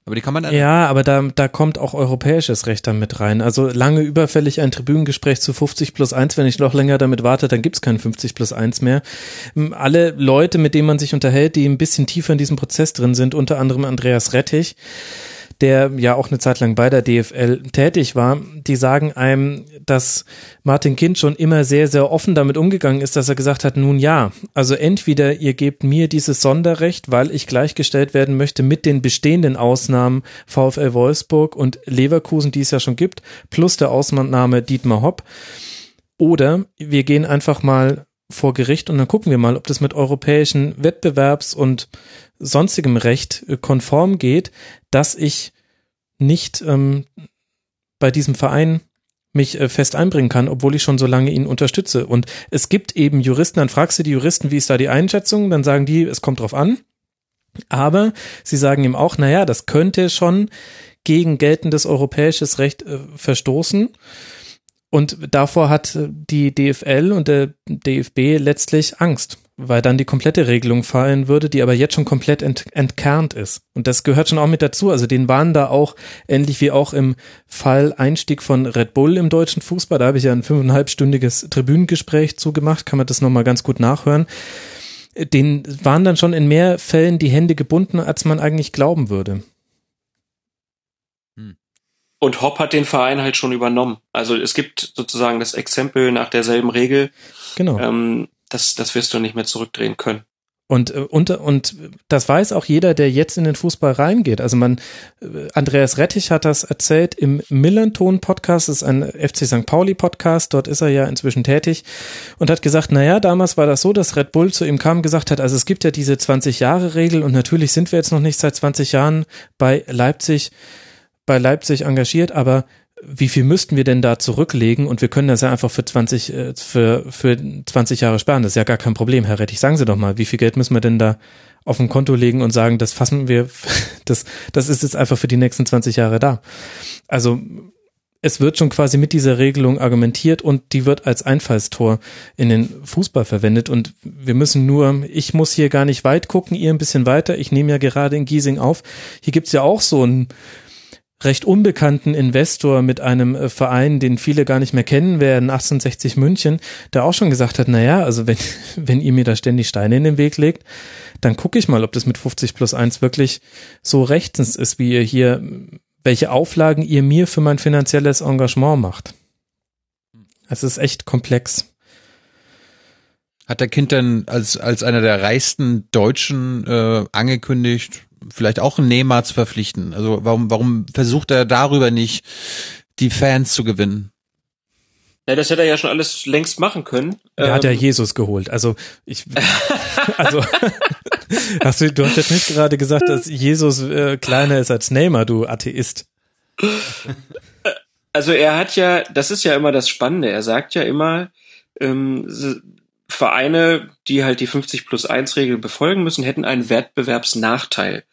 Aber die kann man. Ja, aber da, da kommt auch europäisches Recht dann mit rein. Also lange überfällig ein Tribünengespräch zu 50 plus 1. Wenn ich noch länger damit warte, dann gibt's kein 50 plus 1 mehr. Ähm, Alle Leute, mit denen man sich unterhält, die ein bisschen tiefer in diesem Prozess drin sind, unter anderem Andreas Rettich, der ja auch eine Zeit lang bei der DFL tätig war, die sagen einem, dass Martin Kind schon immer sehr, sehr offen damit umgegangen ist, dass er gesagt hat, nun ja, also entweder ihr gebt mir dieses Sonderrecht, weil ich gleichgestellt werden möchte mit den bestehenden Ausnahmen VfL Wolfsburg und Leverkusen, die es ja schon gibt, plus der Ausnahme Dietmar Hopp, oder wir gehen einfach mal vor Gericht und dann gucken wir mal, ob das mit europäischen Wettbewerbs- und sonstigem Recht äh, konform geht, dass ich nicht ähm, bei diesem Verein mich äh, fest einbringen kann, obwohl ich schon so lange ihn unterstütze. Und es gibt eben Juristen, dann fragst du die Juristen, wie ist da die Einschätzung, dann sagen die, es kommt drauf an. Aber sie sagen ihm auch, naja, das könnte schon gegen geltendes europäisches Recht äh, verstoßen. Und davor hat äh, die DFL und der DFB letztlich Angst, weil dann die komplette Regelung fallen würde, die aber jetzt schon komplett ent entkernt ist. Und das gehört schon auch mit dazu. Also den waren da auch, ähnlich wie auch im Fall Einstieg von Red Bull im deutschen Fußball, da habe ich ja ein fünfeinhalbstündiges Tribünengespräch zugemacht, kann man das nochmal ganz gut nachhören. Den waren dann schon in mehr Fällen die Hände gebunden, als man eigentlich glauben würde. Und Hopp hat den Verein halt schon übernommen. Also es gibt sozusagen das Exempel nach derselben Regel. Genau. Ähm, das, das wirst du nicht mehr zurückdrehen können. Und, äh, und, und das weiß auch jeder, der jetzt in den Fußball reingeht. Also man, äh, Andreas Rettich hat das erzählt im Millanton-Podcast, das ist ein FC St. Pauli-Podcast, dort ist er ja inzwischen tätig und hat gesagt, naja, damals war das so, dass Red Bull zu ihm kam und gesagt hat, also es gibt ja diese 20-Jahre-Regel und natürlich sind wir jetzt noch nicht seit 20 Jahren bei Leipzig, bei Leipzig engagiert, aber wie viel müssten wir denn da zurücklegen? Und wir können das ja einfach für 20 äh, für für 20 Jahre sparen, das ist ja gar kein Problem, Herr Rettich, sagen Sie doch mal, wie viel Geld müssen wir denn da auf dem Konto legen und sagen, das fassen wir das das ist jetzt einfach für die nächsten 20 Jahre da. Also es wird schon quasi mit dieser Regelung argumentiert und die wird als Einfallstor in den Fußball verwendet. Und wir müssen nur, ich muss hier gar nicht weit gucken, ihr ein bisschen weiter, ich nehme ja gerade in Giesing auf, hier gibt's ja auch so ein recht unbekannten Investor mit einem äh, Verein, den viele gar nicht mehr kennen werden, 1860 München, der auch schon gesagt hat, naja, also wenn, wenn ihr mir da ständig Steine in den Weg legt, dann gucke ich mal, ob das mit 50 plus 1 wirklich so rechtens ist, wie ihr hier, welche Auflagen ihr mir für mein finanzielles Engagement macht. Es ist echt komplex. Hat der Kind denn als, als einer der reichsten Deutschen äh, angekündigt, vielleicht auch einen Neymar zu verpflichten? Also warum, warum versucht er darüber nicht, die Fans zu gewinnen? Ja, das hätte er ja schon alles längst machen können. Er ähm, hat ja Jesus geholt. Also ich, also hast du, du hast jetzt nicht gerade gesagt, dass Jesus äh, kleiner ist als Neymar, du Atheist. Also er hat ja, das ist ja immer das Spannende. Er sagt ja immer, ähm, Vereine, die halt die 50 plus 1 Regel befolgen müssen, hätten einen Wettbewerbsnachteil.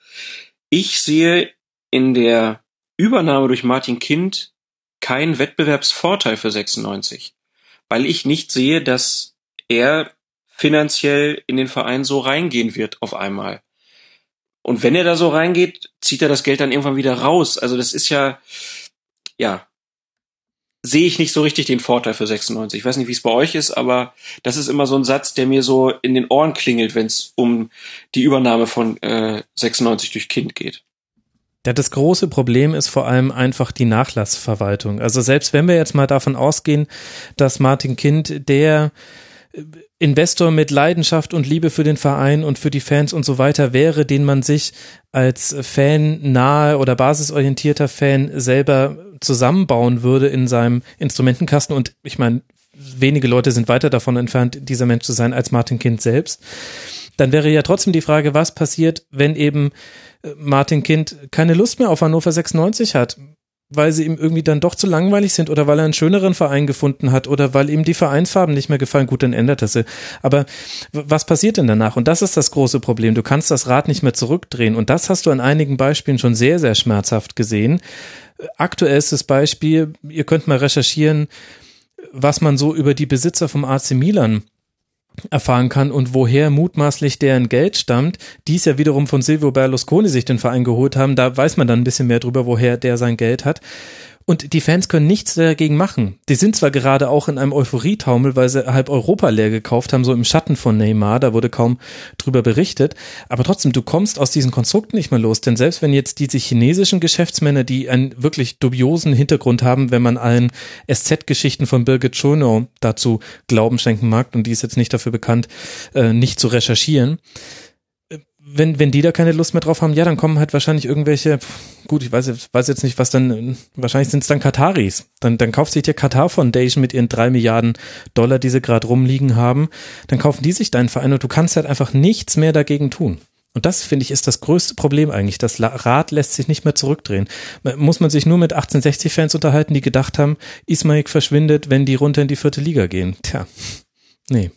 Ich sehe in der Übernahme durch Martin Kind keinen Wettbewerbsvorteil für 96, weil ich nicht sehe, dass er finanziell in den Verein so reingehen wird auf einmal. Und wenn er da so reingeht, zieht er das Geld dann irgendwann wieder raus. Also das ist ja, ja, sehe ich nicht so richtig den Vorteil für 96. Ich weiß nicht, wie es bei euch ist, aber das ist immer so ein Satz, der mir so in den Ohren klingelt, wenn es um die Übernahme von äh, 96 durch Kind geht. Ja, das große Problem ist vor allem einfach die Nachlassverwaltung. Also selbst wenn wir jetzt mal davon ausgehen, dass Martin Kind der Investor mit Leidenschaft und Liebe für den Verein und für die Fans und so weiter wäre, den man sich als Fan nahe oder basisorientierter Fan selber zusammenbauen würde in seinem Instrumentenkasten. Und ich meine, wenige Leute sind weiter davon entfernt, dieser Mensch zu sein als Martin Kind selbst. Dann wäre ja trotzdem die Frage, was passiert, wenn eben Martin Kind keine Lust mehr auf Hannover 96 hat, weil sie ihm irgendwie dann doch zu langweilig sind oder weil er einen schöneren Verein gefunden hat oder weil ihm die Vereinsfarben nicht mehr gefallen. Gut, dann ändert er sie. Aber was passiert denn danach? Und das ist das große Problem. Du kannst das Rad nicht mehr zurückdrehen. Und das hast du an einigen Beispielen schon sehr, sehr schmerzhaft gesehen. Aktuell ist das Beispiel, ihr könnt mal recherchieren, was man so über die Besitzer vom AC Milan erfahren kann und woher mutmaßlich deren Geld stammt, die es ja wiederum von Silvio Berlusconi sich den Verein geholt haben, da weiß man dann ein bisschen mehr drüber, woher der sein Geld hat. Und die Fans können nichts dagegen machen. Die sind zwar gerade auch in einem Euphorietaumel, weil sie halb Europa leer gekauft haben, so im Schatten von Neymar, da wurde kaum drüber berichtet. Aber trotzdem, du kommst aus diesen Konstrukten nicht mehr los. Denn selbst wenn jetzt diese chinesischen Geschäftsmänner, die einen wirklich dubiosen Hintergrund haben, wenn man allen SZ-Geschichten von Birgit Schonow dazu Glauben schenken mag, und die ist jetzt nicht dafür bekannt, äh, nicht zu recherchieren, wenn, wenn die da keine Lust mehr drauf haben, ja, dann kommen halt wahrscheinlich irgendwelche, gut, ich weiß, weiß jetzt nicht, was dann, wahrscheinlich sind es dann Kataris. Dann, dann kauft sich der Katar Foundation mit ihren drei Milliarden Dollar, die sie gerade rumliegen haben, dann kaufen die sich deinen Verein und du kannst halt einfach nichts mehr dagegen tun. Und das, finde ich, ist das größte Problem eigentlich. Das Rad lässt sich nicht mehr zurückdrehen. Muss man sich nur mit 1860-Fans unterhalten, die gedacht haben, Ismaik verschwindet, wenn die runter in die vierte Liga gehen. Tja, nee.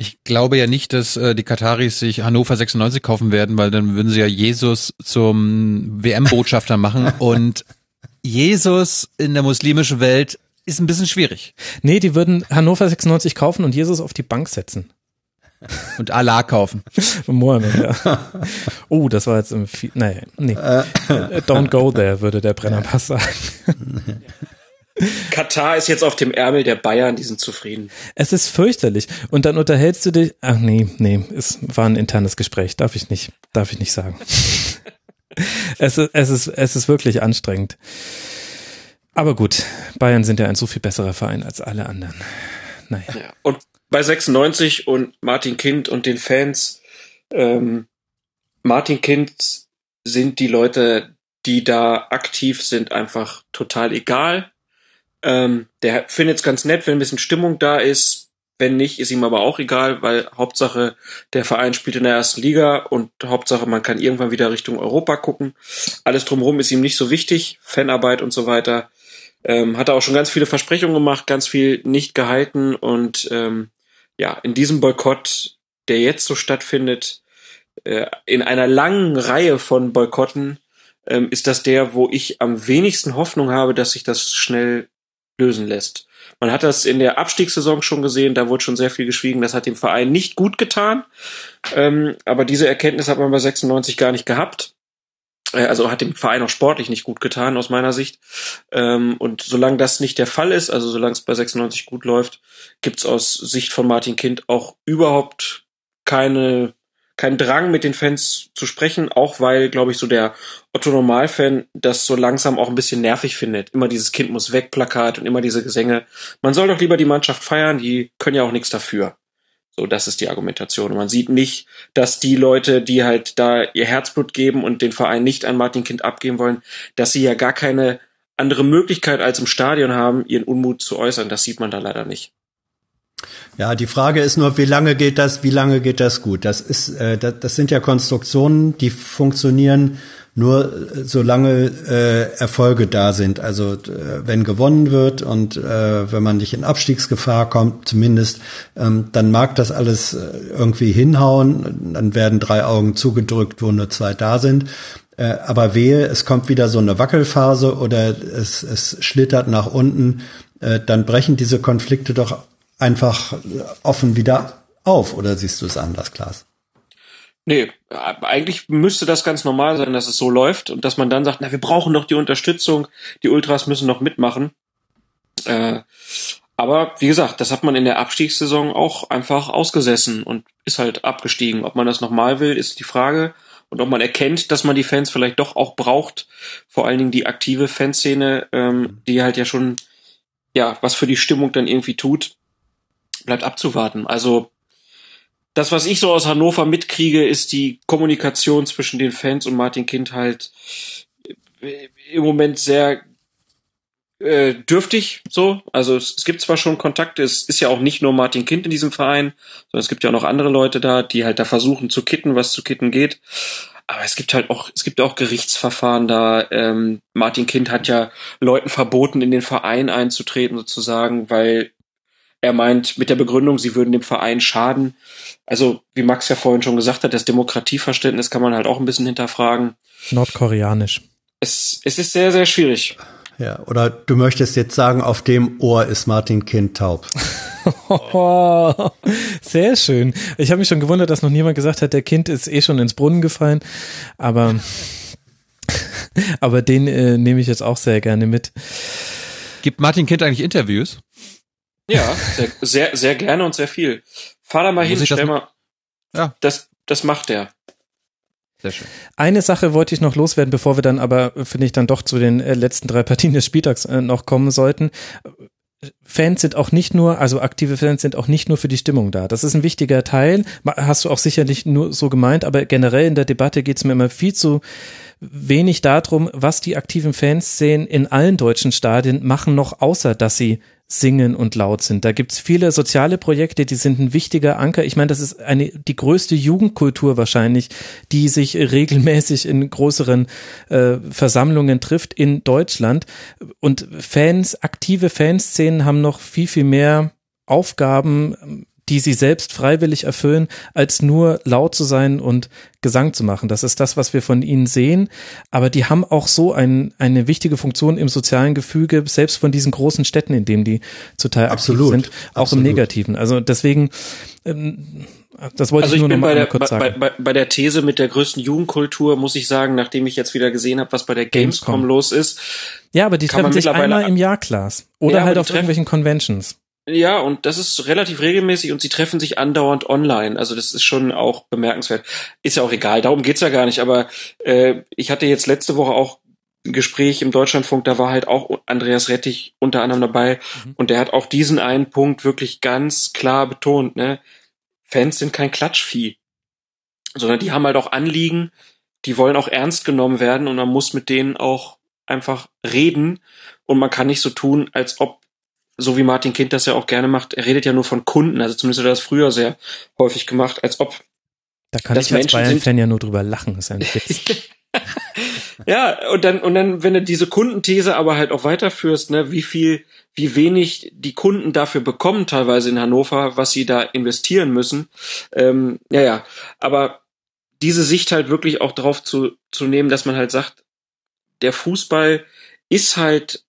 Ich glaube ja nicht, dass äh, die Kataris sich Hannover 96 kaufen werden, weil dann würden sie ja Jesus zum WM-Botschafter machen und Jesus in der muslimischen Welt ist ein bisschen schwierig. Nee, die würden Hannover 96 kaufen und Jesus auf die Bank setzen. Und Allah kaufen. Mohammed, ja. Oh, das war jetzt im viel, nee, nee. Don't go there, würde der Brennerpass sagen. Katar ist jetzt auf dem Ärmel der Bayern, die sind zufrieden. Es ist fürchterlich. Und dann unterhältst du dich. Ach nee, nee, es war ein internes Gespräch. Darf ich nicht, darf ich nicht sagen. es, ist, es, ist, es ist wirklich anstrengend. Aber gut, Bayern sind ja ein so viel besserer Verein als alle anderen. Naja. Ja, und bei 96 und Martin Kind und den Fans, ähm, Martin Kind sind die Leute, die da aktiv sind, einfach total egal. Ähm, der findet es ganz nett, wenn ein bisschen Stimmung da ist. Wenn nicht, ist ihm aber auch egal, weil Hauptsache der Verein spielt in der ersten Liga und Hauptsache man kann irgendwann wieder Richtung Europa gucken. Alles drumherum ist ihm nicht so wichtig, Fanarbeit und so weiter. Ähm, hat er auch schon ganz viele Versprechungen gemacht, ganz viel nicht gehalten und ähm, ja, in diesem Boykott, der jetzt so stattfindet, äh, in einer langen Reihe von Boykotten, ähm, ist das der, wo ich am wenigsten Hoffnung habe, dass sich das schnell lösen lässt. Man hat das in der Abstiegssaison schon gesehen, da wurde schon sehr viel geschwiegen, das hat dem Verein nicht gut getan. Ähm, aber diese Erkenntnis hat man bei 96 gar nicht gehabt. Äh, also hat dem Verein auch sportlich nicht gut getan, aus meiner Sicht. Ähm, und solange das nicht der Fall ist, also solange es bei 96 gut läuft, gibt's aus Sicht von Martin Kind auch überhaupt keine kein Drang, mit den Fans zu sprechen, auch weil, glaube ich, so der Otto Normalfan das so langsam auch ein bisschen nervig findet. Immer dieses Kind muss weg Plakat und immer diese Gesänge. Man soll doch lieber die Mannschaft feiern, die können ja auch nichts dafür. So, das ist die Argumentation. Und man sieht nicht, dass die Leute, die halt da ihr Herzblut geben und den Verein nicht an Martin Kind abgeben wollen, dass sie ja gar keine andere Möglichkeit als im Stadion haben, ihren Unmut zu äußern. Das sieht man da leider nicht. Ja, die Frage ist nur, wie lange geht das, wie lange geht das gut? Das ist, äh, das, das sind ja Konstruktionen, die funktionieren nur äh, solange äh, Erfolge da sind. Also äh, wenn gewonnen wird und äh, wenn man nicht in Abstiegsgefahr kommt, zumindest, ähm, dann mag das alles äh, irgendwie hinhauen. Dann werden drei Augen zugedrückt, wo nur zwei da sind. Äh, aber wehe, es kommt wieder so eine Wackelphase oder es, es schlittert nach unten, äh, dann brechen diese Konflikte doch einfach offen wieder auf. Oder siehst du es anders, Klaas? Nee, eigentlich müsste das ganz normal sein, dass es so läuft und dass man dann sagt, na, wir brauchen doch die Unterstützung, die Ultras müssen noch mitmachen. Äh, aber wie gesagt, das hat man in der Abstiegssaison auch einfach ausgesessen und ist halt abgestiegen. Ob man das nochmal will, ist die Frage. Und ob man erkennt, dass man die Fans vielleicht doch auch braucht, vor allen Dingen die aktive Fanszene, ähm, die halt ja schon ja was für die Stimmung dann irgendwie tut, bleibt abzuwarten. Also das, was ich so aus Hannover mitkriege, ist die Kommunikation zwischen den Fans und Martin Kind halt äh, im Moment sehr äh, dürftig so. Also es, gibt zwar schon Kontakte, es ist ja auch nicht nur Martin Kind in diesem Verein, sondern es gibt ja auch noch andere Leute da, die halt da versuchen zu kitten, was zu kitten geht. Aber es gibt halt auch, es gibt auch Gerichtsverfahren da. Ähm, Martin Kind hat ja Leuten verboten, in den Verein einzutreten sozusagen, weil er meint mit der Begründung, sie würden dem Verein schaden. Also, wie Max ja vorhin schon gesagt hat, das Demokratieverständnis kann man halt auch ein bisschen hinterfragen. Nordkoreanisch. Es, es ist sehr, sehr schwierig. Ja, oder du möchtest jetzt sagen, auf dem Ohr ist Martin Kind taub. sehr schön. Ich habe mich schon gewundert, dass noch niemand gesagt hat, der Kind ist eh schon ins Brunnen gefallen. Aber, aber den äh, nehme ich jetzt auch sehr gerne mit. Gibt Martin Kind eigentlich Interviews? Ja, sehr, sehr, sehr gerne und sehr viel. Fahr da mal hin, stell mal. Ja. Das, das macht er. Sehr schön. Eine Sache wollte ich noch loswerden, bevor wir dann aber, finde ich, dann doch zu den äh, letzten drei Partien des Spieltags äh, noch kommen sollten. Fans sind auch nicht nur, also aktive Fans sind auch nicht nur für die Stimmung da. Das ist ein wichtiger Teil. Hast du auch sicherlich nur so gemeint, aber generell in der Debatte geht es mir immer viel zu wenig darum, was die aktiven Fans sehen in allen deutschen Stadien machen noch, außer dass sie singen und laut sind. Da gibt's viele soziale Projekte, die sind ein wichtiger Anker. Ich meine, das ist eine die größte Jugendkultur wahrscheinlich, die sich regelmäßig in größeren äh, Versammlungen trifft in Deutschland. Und Fans, aktive Fanszenen haben noch viel, viel mehr Aufgaben, die sie selbst freiwillig erfüllen, als nur laut zu sein und Gesang zu machen. Das ist das, was wir von ihnen sehen. Aber die haben auch so ein, eine wichtige Funktion im sozialen Gefüge, selbst von diesen großen Städten, in denen die zuteil Absolut. aktiv sind, auch Absolut. im Negativen. Also deswegen, ähm, das wollte also ich ich nur bin noch bei mal der, kurz bei, sagen. bei, bei der These mit der größten Jugendkultur, muss ich sagen, nachdem ich jetzt wieder gesehen habe, was bei der Gamescom, Gamescom. los ist. Ja, aber die treffen sich einmal im Jahr, Klaas. Oder Ja, halt auf irgendwelchen Conventions. Ja, und das ist relativ regelmäßig und sie treffen sich andauernd online. Also das ist schon auch bemerkenswert. Ist ja auch egal, darum geht's ja gar nicht. Aber äh, ich hatte jetzt letzte Woche auch ein Gespräch im Deutschlandfunk, da war halt auch Andreas Rettich unter anderem dabei und der hat auch diesen einen Punkt wirklich ganz klar betont. Ne? Fans sind kein Klatschvieh, sondern die haben halt auch Anliegen, die wollen auch ernst genommen werden und man muss mit denen auch einfach reden und man kann nicht so tun, als ob so wie Martin Kind das ja auch gerne macht, er redet ja nur von Kunden, also zumindest hat er das früher sehr häufig gemacht, als ob Da kann ich als Menschen Bayern-Fan ja nur drüber lachen. Ist ja ein Witz. Ja, und dann, und dann, wenn du diese Kundenthese aber halt auch weiterführst, ne, wie viel, wie wenig die Kunden dafür bekommen, teilweise in Hannover, was sie da investieren müssen. Ähm, ja, ja. Aber diese Sicht halt wirklich auch drauf zu, zu nehmen, dass man halt sagt, der Fußball ist halt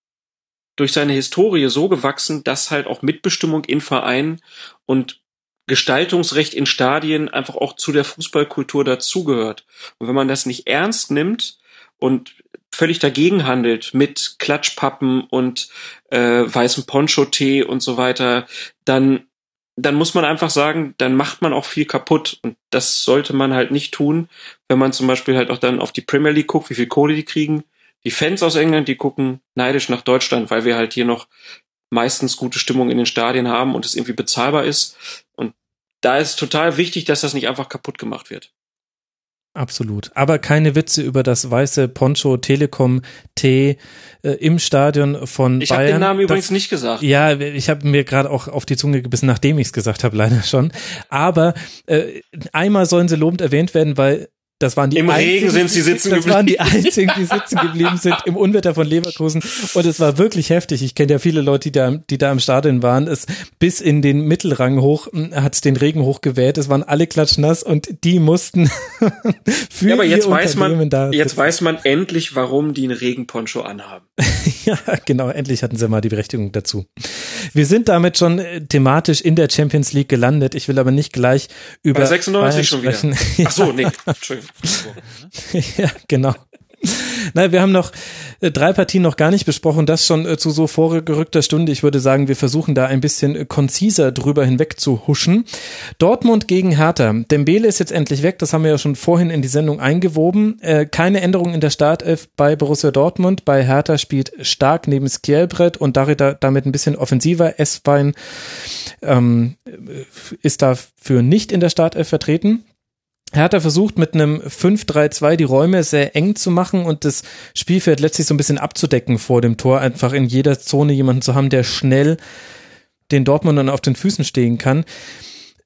durch seine Historie so gewachsen, dass halt auch Mitbestimmung in Vereinen und Gestaltungsrecht in Stadien einfach auch zu der Fußballkultur dazugehört. Und wenn man das nicht ernst nimmt und völlig dagegen handelt mit Klatschpappen und äh, weißem Poncho-Tee und so weiter, dann dann muss man einfach sagen, dann macht man auch viel kaputt. Und das sollte man halt nicht tun, wenn man zum Beispiel halt auch dann auf die Premier League guckt, wie viel Kohle die kriegen. Die Fans aus England, die gucken neidisch nach Deutschland, weil wir halt hier noch meistens gute Stimmung in den Stadien haben und es irgendwie bezahlbar ist. Und da ist total wichtig, dass das nicht einfach kaputt gemacht wird. Absolut. Aber keine Witze über das weiße Poncho Telekom T äh, im Stadion von Ich Bayern. habe den Namen Das- übrigens nicht gesagt. Ja, ich habe mir gerade auch auf die Zunge gebissen, nachdem ich es gesagt habe, leider schon. Aber äh, einmal sollen sie lobend erwähnt werden, weil das waren die Im Regen einzigen, sind sie sitzen Das waren die geblieben. einzigen, die sitzen geblieben sind im Unwetter von Leverkusen. Und es war wirklich heftig. Ich kenne ja viele Leute, die da, die da im Stadion waren. Es bis in den Mittelrang hoch hat es den Regen hochgeweht. Es waren alle klatschnass und die mussten für Ja, aber ihr jetzt weiß man, jetzt weiß man endlich, warum die einen Regenponcho anhaben. ja, genau, endlich hatten sie mal die Berechtigung dazu. Wir sind damit schon äh, thematisch in der Champions League gelandet. Ich will aber nicht gleich über Bei 96 Bayern schon wieder. Ach so, nee, Entschuldigung. ja, genau. Nein, wir haben noch äh, drei Partien noch gar nicht besprochen, das schon äh, zu so vorgerückter Stunde. Ich würde sagen, wir versuchen da ein bisschen äh, konziser drüber hinweg zu huschen. Dortmund gegen Hertha. Dembele ist jetzt endlich weg, das haben wir ja schon vorhin in die Sendung eingewoben. Keine Änderung in der Startelf bei Borussia Dortmund. Bei Hertha spielt Stark neben Skjelbrett und damit ein bisschen offensiver. Esswein ähm, ist dafür nicht in der Startelf vertreten. Hertha versucht mit einem 5-3-2 die Räume sehr eng zu machen und das Spielfeld letztlich so ein bisschen abzudecken vor dem Tor, einfach in jeder Zone jemanden zu haben, der schnell den Dortmundern auf den Füßen stehen kann.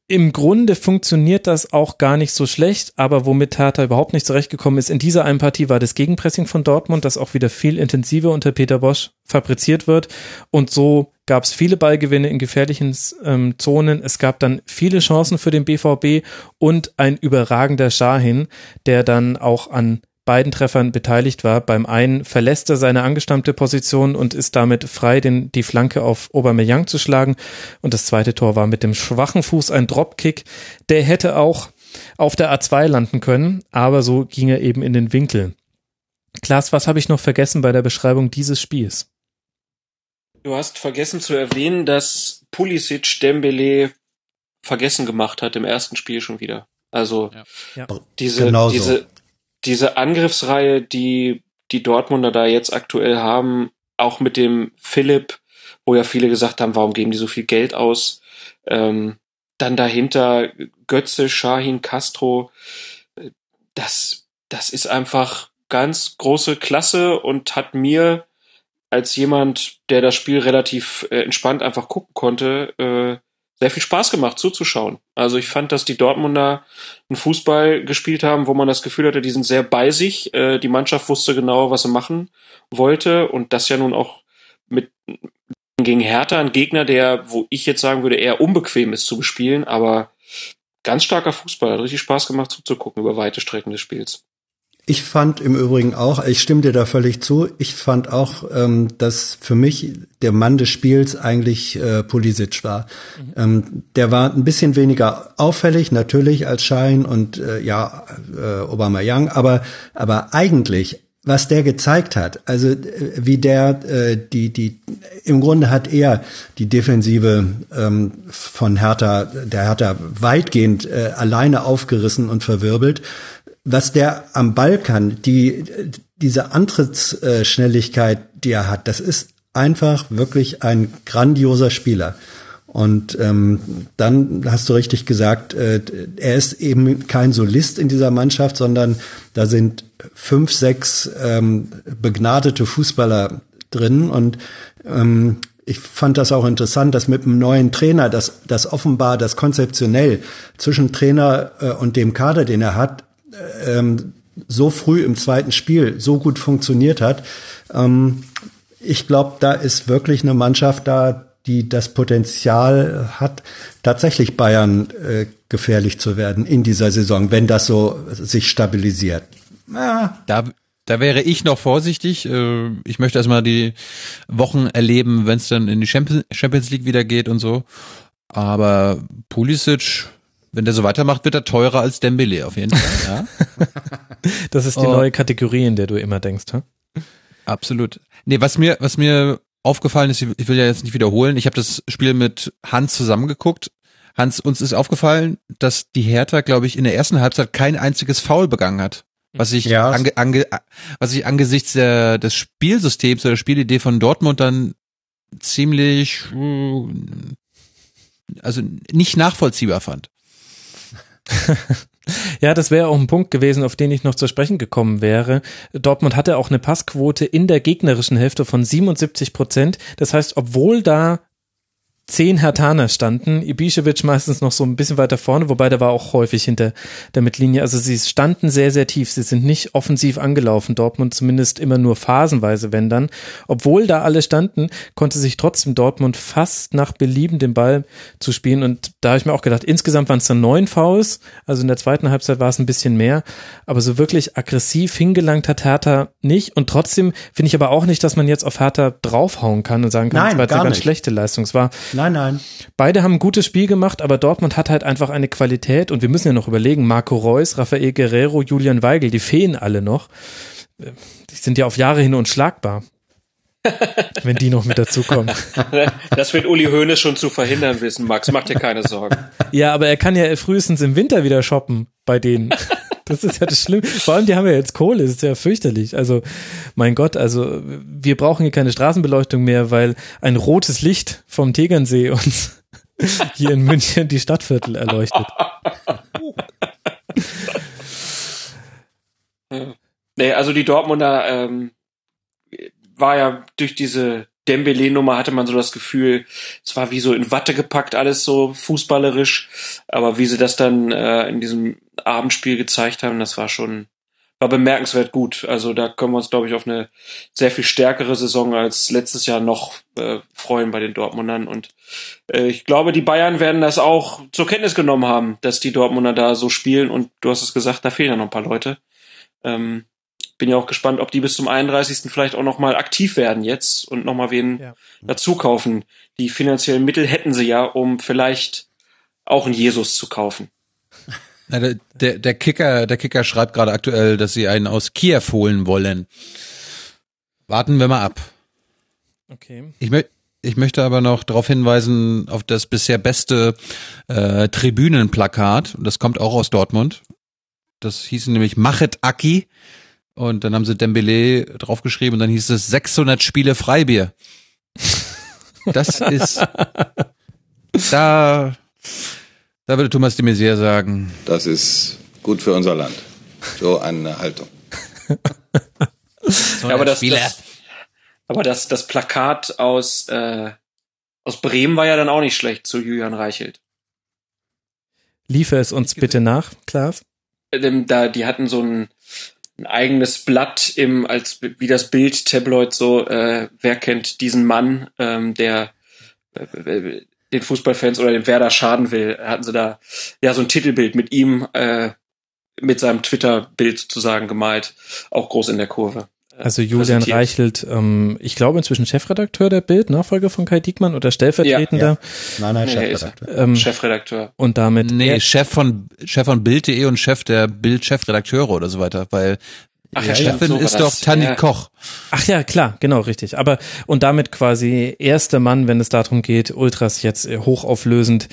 Im Grunde funktioniert das auch gar nicht so schlecht, aber womit Hertha überhaupt nicht zurechtgekommen ist, in dieser einen Partie war das Gegenpressing von Dortmund, das auch wieder viel intensiver unter Peter Bosch fabriziert wird und so gab es viele Ballgewinne in gefährlichen ähm, Zonen. Es gab dann viele Chancen für den BVB und ein überragender Shahin, der dann auch an beiden Treffern beteiligt war. Beim einen verlässt er seine angestammte Position und ist damit frei, den, die Flanke auf Aubameyang zu schlagen. Und das zweite Tor war mit dem schwachen Fuß ein Dropkick. Der hätte auch auf der A2 landen können, aber so ging er eben in den Winkel. Klaas, was habe ich noch vergessen bei der Beschreibung dieses Spiels? Du hast vergessen zu erwähnen, dass Pulisic Dembele vergessen gemacht hat im ersten Spiel schon wieder. Also Ja. diese Genau so. diese diese Angriffsreihe, die die Dortmunder da jetzt aktuell haben, auch mit dem Philipp, wo ja viele gesagt haben, warum geben die so viel Geld aus? Ähm, dann dahinter Götze, Shahin, Castro. Das das ist einfach ganz große Klasse und hat mir als jemand, der das Spiel relativ äh, entspannt einfach gucken konnte, äh, sehr viel Spaß gemacht zuzuschauen. Also ich fand, dass die Dortmunder einen Fußball gespielt haben, wo man das Gefühl hatte, die sind sehr bei sich. Äh, die Mannschaft wusste genau, was sie machen wollte und das ja nun auch mit gegen Hertha, ein Gegner, der, wo ich jetzt sagen würde, eher unbequem ist zu bespielen, aber ganz starker Fußball, hat richtig Spaß gemacht zuzugucken über weite Strecken des Spiels. Ich fand im Übrigen auch, ich stimme dir da völlig zu, ich fand auch, ähm, dass für mich der Mann des Spiels eigentlich äh, Pulisic war. Ähm, der war ein bisschen weniger auffällig, natürlich als Schein und äh, ja, äh, Obama Young, aber, aber eigentlich, was der gezeigt hat, also äh, wie der äh, die, die, im Grunde hat er die Defensive ähm, von Hertha, der Hertha weitgehend äh, alleine aufgerissen und verwirbelt was der am Ball kann, die, diese Antrittsschnelligkeit, die er hat, das ist einfach wirklich ein grandioser Spieler. Und ähm, dann hast du richtig gesagt, äh, er ist eben kein Solist in dieser Mannschaft, sondern da sind fünf, sechs ähm, begnadete Fußballer drin. Und ähm, ich fand das auch interessant, dass mit einem neuen Trainer, dass das offenbar das konzeptionell zwischen Trainer äh, und dem Kader, den er hat, ähm, so früh im zweiten Spiel so gut funktioniert hat. Ähm, ich glaube, da ist wirklich eine Mannschaft da, die das Potenzial hat, tatsächlich Bayern äh, gefährlich zu werden in dieser Saison, wenn das so sich stabilisiert. Ja. Da, da wäre ich noch vorsichtig. Äh, Ich möchte erstmal die Wochen erleben, wenn es dann in die Champions Champions League wieder geht und so. Aber Pulisic, wenn der so weitermacht, wird er teurer als Dembele auf jeden Fall. Ja? Das ist die Oh. neue Kategorie, in der du immer denkst, hm? Absolut. Nee, was mir, was mir aufgefallen ist, ich will ja jetzt nicht wiederholen, ich habe das Spiel mit Hans zusammengeguckt. Hans, uns ist aufgefallen, dass die Hertha, glaube ich, in der ersten Halbzeit kein einziges Foul begangen hat. Was ich, Ja. ange, ange, was ich angesichts der, des Spielsystems oder der Spielidee von Dortmund dann ziemlich, äh, also nicht nachvollziehbar fand. Ja, das wäre auch ein Punkt gewesen, auf den ich noch zu sprechen gekommen wäre. Dortmund hatte auch eine Passquote in der gegnerischen Hälfte von 77 Prozent. Das heißt, obwohl da zehn Hertaner standen, Ibišević meistens noch so ein bisschen weiter vorne, wobei der war auch häufig hinter der Mittellinie. Also sie standen sehr, sehr tief. Sie sind nicht offensiv angelaufen, Dortmund zumindest immer nur phasenweise, wenn dann. Obwohl da alle standen, konnte sich trotzdem Dortmund fast nach Belieben den Ball zu spielen. Und da habe ich mir auch gedacht, insgesamt waren es dann neun Fouls. Also in der zweiten Halbzeit war es ein bisschen mehr. Aber so wirklich aggressiv hingelangt hat Hertha nicht. Und trotzdem finde ich aber auch nicht, dass man jetzt auf Hertha draufhauen kann und sagen kann, Nein, das war eine ganz nicht. schlechte Leistung. Es war Nein, nein. Beide haben ein gutes Spiel gemacht, aber Dortmund hat halt einfach eine Qualität und wir müssen ja noch überlegen, Marco Reus, Rafael Guerrero, Julian Weigel, die fehlen alle noch. Äh, Die sind ja auf Jahre hin unschlagbar. wenn die noch mit dazukommen. Das wird Uli Hoeneß schon zu verhindern wissen, Max. Mach dir keine Sorgen. Ja, aber er kann ja frühestens im Winter wieder shoppen bei denen. Das ist ja das Schlimme. Vor allem, die haben ja jetzt Kohle, das ist ja fürchterlich. Also, mein Gott, also wir brauchen hier keine Straßenbeleuchtung mehr, weil ein rotes Licht vom Tegernsee uns hier in München die Stadtviertel erleuchtet. Nee, also die Dortmunder ähm, war ja durch diese Dembele-Nummer hatte man so das Gefühl, es war wie so in Watte gepackt, alles so fußballerisch. Aber wie sie das dann äh, in diesem Abendspiel gezeigt haben, das war schon, war bemerkenswert gut. Also da können wir uns, glaube ich, auf eine sehr viel stärkere Saison als letztes Jahr noch äh, freuen bei den Dortmundern. Und äh, ich glaube, die Bayern werden das auch zur Kenntnis genommen haben, dass die Dortmunder da so spielen. Und du hast es gesagt, da fehlen ja noch ein paar Leute. Ähm, bin ja auch gespannt, ob die bis zum 31. vielleicht auch nochmal aktiv werden jetzt und nochmal wen Ja. dazu kaufen. Die finanziellen Mittel hätten sie ja, um vielleicht auch einen Jesus zu kaufen. Na, der, der, der Kicker, der Kicker schreibt gerade aktuell, dass sie einen aus Kiew holen wollen. Warten wir mal ab. Okay. Ich, mö ich möchte aber noch darauf hinweisen, auf das bisher beste äh, Tribünenplakat. Das kommt auch aus Dortmund. Das hieß nämlich Machet Aki. Und dann haben sie Dembele draufgeschrieben und dann hieß es 600 Spiele Freibier. Das ist, da, da würde Thomas de Maizière sagen. Das ist gut für unser Land. So eine Haltung. Ja, aber das, das, aber das, das Plakat aus, äh, aus Bremen war ja dann auch nicht schlecht zu Julian Reichelt. Liefer es uns bitte nach, Klaas. Ähm, Da, die hatten so ein, ein eigenes Blatt im, als wie das Bild Tabloid so, äh, wer kennt diesen Mann, ähm, der äh, den Fußballfans oder dem Werder schaden will, hatten sie da ja so ein Titelbild mit ihm äh, mit seinem Twitter-Bild sozusagen gemalt, auch groß in der Kurve. Also Julian präsentiert. Reichelt, ähm, ich glaube inzwischen Chefredakteur der Bild, Nachfolger von Kai Diekmann oder stellvertretender. Nein, nein, Nee, Chefredakteur. Ähm, Chefredakteur. und damit Nee, er- Chef von Chef von Bild.de und Chef der Bild-Chefredakteure oder so weiter, weil Ach ja, Chefin so ist doch Tanni Ja. Koch. Ach ja, klar, genau, richtig. Aber und damit quasi erster Mann, wenn es darum geht, Ultras jetzt äh, hochauflösend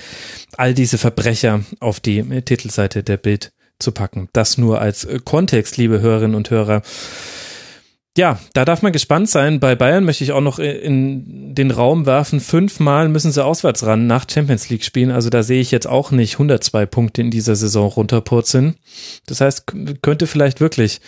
all diese Verbrecher auf die äh, Titelseite der Bild zu packen. Das nur als äh, Kontext, liebe Hörerinnen und Hörer. Ja, da darf man gespannt sein. Bei Bayern möchte ich auch noch in den Raum werfen. Fünfmal müssen sie auswärts ran nach Champions League spielen. Also da sehe ich jetzt auch nicht 102 Punkte in dieser Saison runterpurzeln. Das heißt, könnte vielleicht wirklich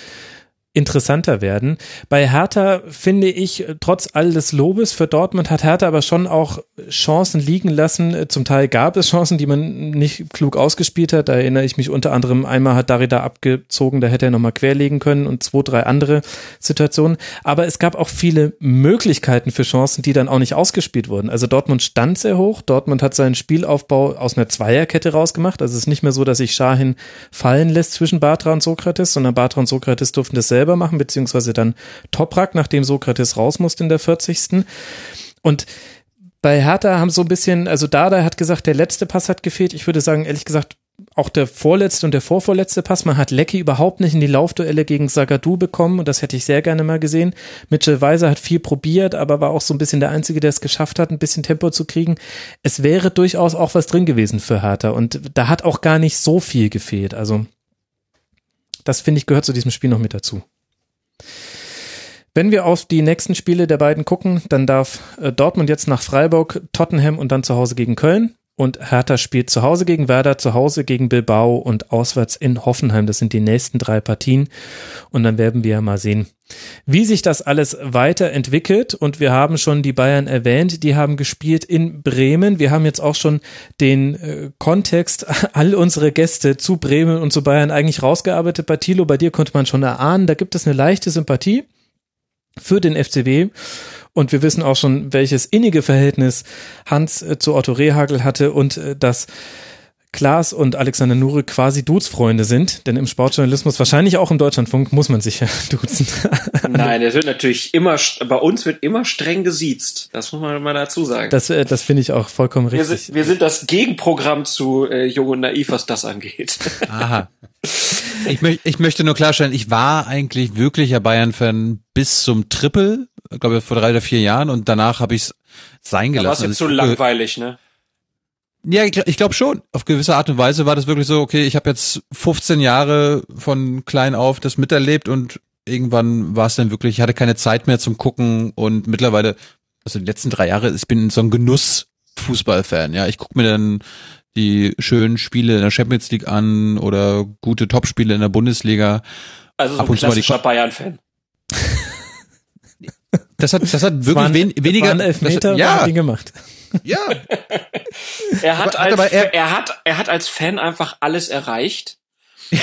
interessanter werden. Bei Hertha finde ich, äh, trotz all des Lobes für Dortmund hat Hertha aber schon auch Chancen liegen lassen. Äh, Zum Teil gab es Chancen, die man nicht klug ausgespielt hat. Da erinnere ich mich unter anderem, einmal hat Darida abgezogen, da hätte er nochmal querlegen können und zwei, drei andere Situationen. Aber es gab auch viele Möglichkeiten für Chancen, die dann auch nicht ausgespielt wurden. Also Dortmund stand sehr hoch. Dortmund hat seinen Spielaufbau aus einer Zweierkette rausgemacht. Also es ist nicht mehr so, dass sich Schahin fallen lässt zwischen Batra und Sokrates, sondern Batra und Sokrates durften das machen, beziehungsweise dann Toprak, nachdem Sokrates raus musste in der 40. Und bei Hertha haben so ein bisschen, also Dada hat gesagt, der letzte Pass hat gefehlt. Ich würde sagen, ehrlich gesagt, auch der vorletzte und der vorvorletzte Pass. Man hat Lecky überhaupt nicht in die Laufduelle gegen Sagadu bekommen und das hätte ich sehr gerne mal gesehen. Mitchell Weiser hat viel probiert, aber war auch so ein bisschen der Einzige, der es geschafft hat, ein bisschen Tempo zu kriegen. Es wäre durchaus auch was drin gewesen für Hertha und da hat auch gar nicht so viel gefehlt. Also das finde ich gehört zu diesem Spiel noch mit dazu. Wenn wir auf die nächsten Spiele der beiden gucken, dann darf äh, Dortmund jetzt nach Freiburg, Tottenham und dann zu Hause gegen Köln. Und Hertha spielt zu Hause gegen Werder, zu Hause gegen Bilbao und auswärts in Hoffenheim. Das sind die nächsten drei Partien. Und dann werden wir mal sehen, wie sich das alles weiterentwickelt. Und wir haben schon die Bayern erwähnt. Die haben gespielt in Bremen. Wir haben jetzt auch schon den äh, Kontext, all unsere Gäste zu Bremen und zu Bayern eigentlich rausgearbeitet. Bei Thilo, bei dir konnte man schon erahnen, da gibt es eine leichte Sympathie für den FCB. Und wir wissen auch schon, welches innige Verhältnis Hans äh, zu Otto Rehagel hatte und äh, dass Klaas und Alexander Nure quasi Duzfreunde sind, denn im Sportjournalismus, wahrscheinlich auch im Deutschlandfunk, muss man sich ja duzen. Nein, es wird natürlich immer, bei uns wird immer streng gesiezt. Das muss man mal dazu sagen. Das, äh, das finde ich auch vollkommen wir richtig. sind, wir sind das Gegenprogramm zu äh, Jung und Naiv, was das angeht. Aha. Ich, möcht, ich möchte nur klarstellen, ich war eigentlich wirklicher Bayern-Fan bis zum Triple, glaube vor drei oder vier Jahren und danach habe ich es sein Da war es gelassen. jetzt so Also ich- langweilig, ne? Ja, ich, ich glaube schon. Auf gewisse Art und Weise war das wirklich so, okay, ich habe jetzt 15 Jahre von klein auf das miterlebt und irgendwann war es dann wirklich, ich hatte keine Zeit mehr zum Gucken und mittlerweile, also die letzten drei Jahre, ich bin so ein Genuss-Fußball-Fan, ja. Ich gucke mir dann die schönen Spiele in der Champions League an oder gute Topspiele in der Bundesliga. Also so ein zu klassischer Bayern-Fan. Das hat, das hat wirklich waren, wen, weniger. waren Elfmeter das, ja, hat ihn gemacht. ja. Er hat, Aber- als, aber er- er, hat, er hat als Fan einfach alles erreicht.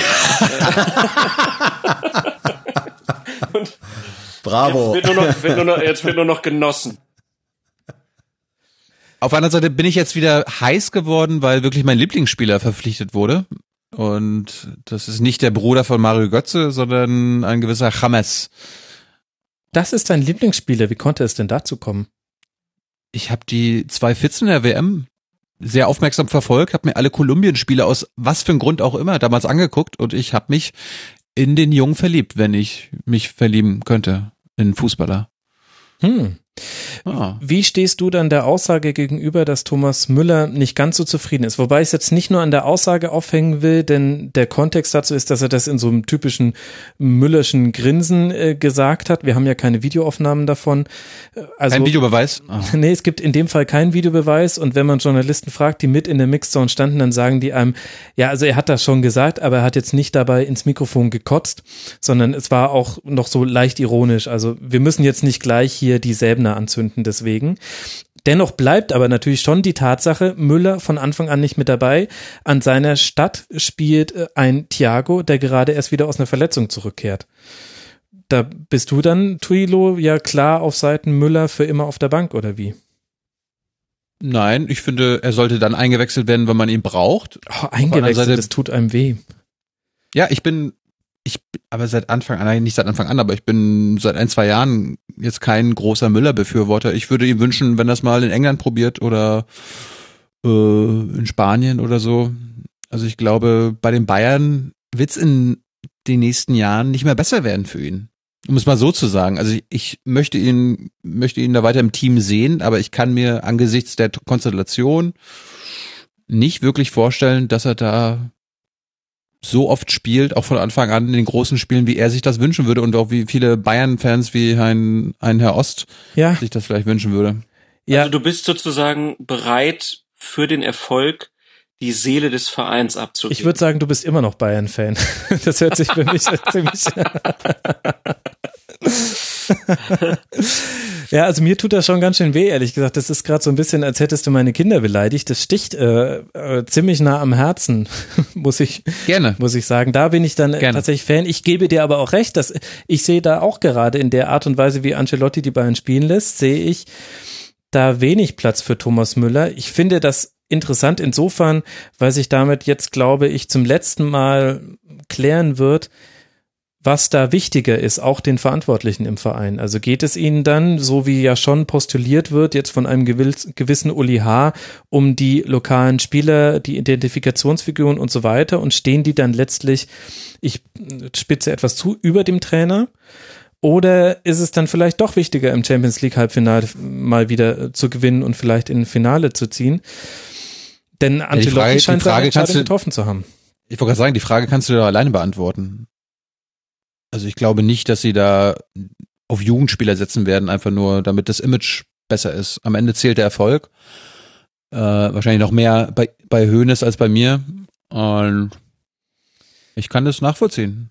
Bravo. Jetzt wird nur noch, wird nur noch, jetzt wird nur noch genossen. Auf der anderen Seite bin ich jetzt wieder heiß geworden, weil wirklich mein Lieblingsspieler verpflichtet wurde. Und das ist nicht der Bruder von Mario Götze, sondern ein gewisser James. Das ist dein Lieblingsspieler. Wie konnte es denn dazu kommen? Ich habe die zwei Fitzen der WM sehr aufmerksam verfolgt, habe mir alle Kolumbien-Spiele aus was für ein Grund auch immer damals angeguckt und ich habe mich in den Jungen verliebt, wenn ich mich verlieben könnte in Fußballer. Hm. Ah. Wie stehst du dann der Aussage gegenüber, dass Thomas Müller nicht ganz so zufrieden ist? Wobei ich es jetzt nicht nur an der Aussage aufhängen will, denn der Kontext dazu ist, dass er das in so einem typischen Müllerschen Grinsen äh, gesagt hat. Wir haben ja keine Videoaufnahmen davon. Äh, Also, Ein Videobeweis? Ah. Nee, es gibt in dem Fall keinen Videobeweis und wenn man Journalisten fragt, die mit in der Mixzone standen, dann sagen die einem, ja, also er hat das schon gesagt, aber er hat jetzt nicht dabei ins Mikrofon gekotzt, sondern es war auch noch so leicht ironisch. Also wir müssen jetzt nicht gleich hier die Säbner anzünden deswegen. Dennoch bleibt aber natürlich schon die Tatsache, Müller von Anfang an nicht mit dabei. An seiner Stadt spielt äh, ein Thiago, der gerade erst wieder aus einer Verletzung zurückkehrt. Da bist du dann, Tuilo, ja klar auf Seiten Müller für immer auf der Bank, oder wie? Nein, ich finde, er sollte dann eingewechselt werden, wenn man ihn braucht. Oh, eingewechselt, das tut einem weh. Ja, ich bin, ich, aber seit Anfang an, nicht seit Anfang an, aber ich bin seit ein, zwei Jahren jetzt kein großer Müller-Befürworter. Ich würde ihm wünschen, wenn das mal in England probiert oder äh, in Spanien oder so. Also ich glaube, bei den Bayern wird's in den nächsten Jahren nicht mehr besser werden für ihn. Um es mal so zu sagen. Also ich, ich möchte ihn, möchte ihn da weiter im Team sehen, aber ich kann mir angesichts der Konstellation nicht wirklich vorstellen, dass er da so oft spielt, auch von Anfang an in den großen Spielen, wie er sich das wünschen würde und auch wie viele Bayern-Fans wie ein, ein Herr Ost Ja. sich das vielleicht wünschen würde. Ja, Also du bist sozusagen bereit für den Erfolg die Seele des Vereins abzugeben. ich würde sagen, du bist immer noch Bayern-Fan. Das hört sich für mich ziemlich. ja, also mir tut das schon ganz schön weh, ehrlich gesagt. Das ist gerade so ein bisschen, als hättest du meine Kinder beleidigt. Das sticht äh, äh, ziemlich nah am Herzen, muss ich Gerne. muss ich sagen. Da bin ich dann äh, Gerne. tatsächlich Fan. Ich gebe dir aber auch recht, dass ich sehe da auch gerade in der Art und Weise, wie Ancelotti die Bayern spielen lässt, sehe ich da wenig Platz für Thomas Müller. Ich finde das interessant insofern, weil sich damit jetzt, glaube ich, zum letzten Mal klären wird, was da wichtiger ist, auch den Verantwortlichen im Verein. Also geht es ihnen dann, so wie ja schon postuliert wird, jetzt von einem gewiss- gewissen Uli H., um die lokalen Spieler, die Identifikationsfiguren und so weiter und stehen die dann letztlich, ich spitze etwas zu, über dem Trainer? Oder ist es dann vielleicht doch wichtiger, im Champions League Halbfinale mal wieder äh, zu gewinnen und vielleicht in ein Finale zu ziehen? Denn Ancelotti die scheint seine Frage Entscheidung kannst du- getroffen zu haben. Ich wollte gerade sagen, die Frage kannst du doch alleine beantworten. Also ich glaube nicht, dass sie da auf Jugendspieler setzen werden, einfach nur damit das Image besser ist. Am Ende zählt der Erfolg. Äh, wahrscheinlich noch mehr bei, bei Hoeneß als bei mir. Und ich kann das nachvollziehen.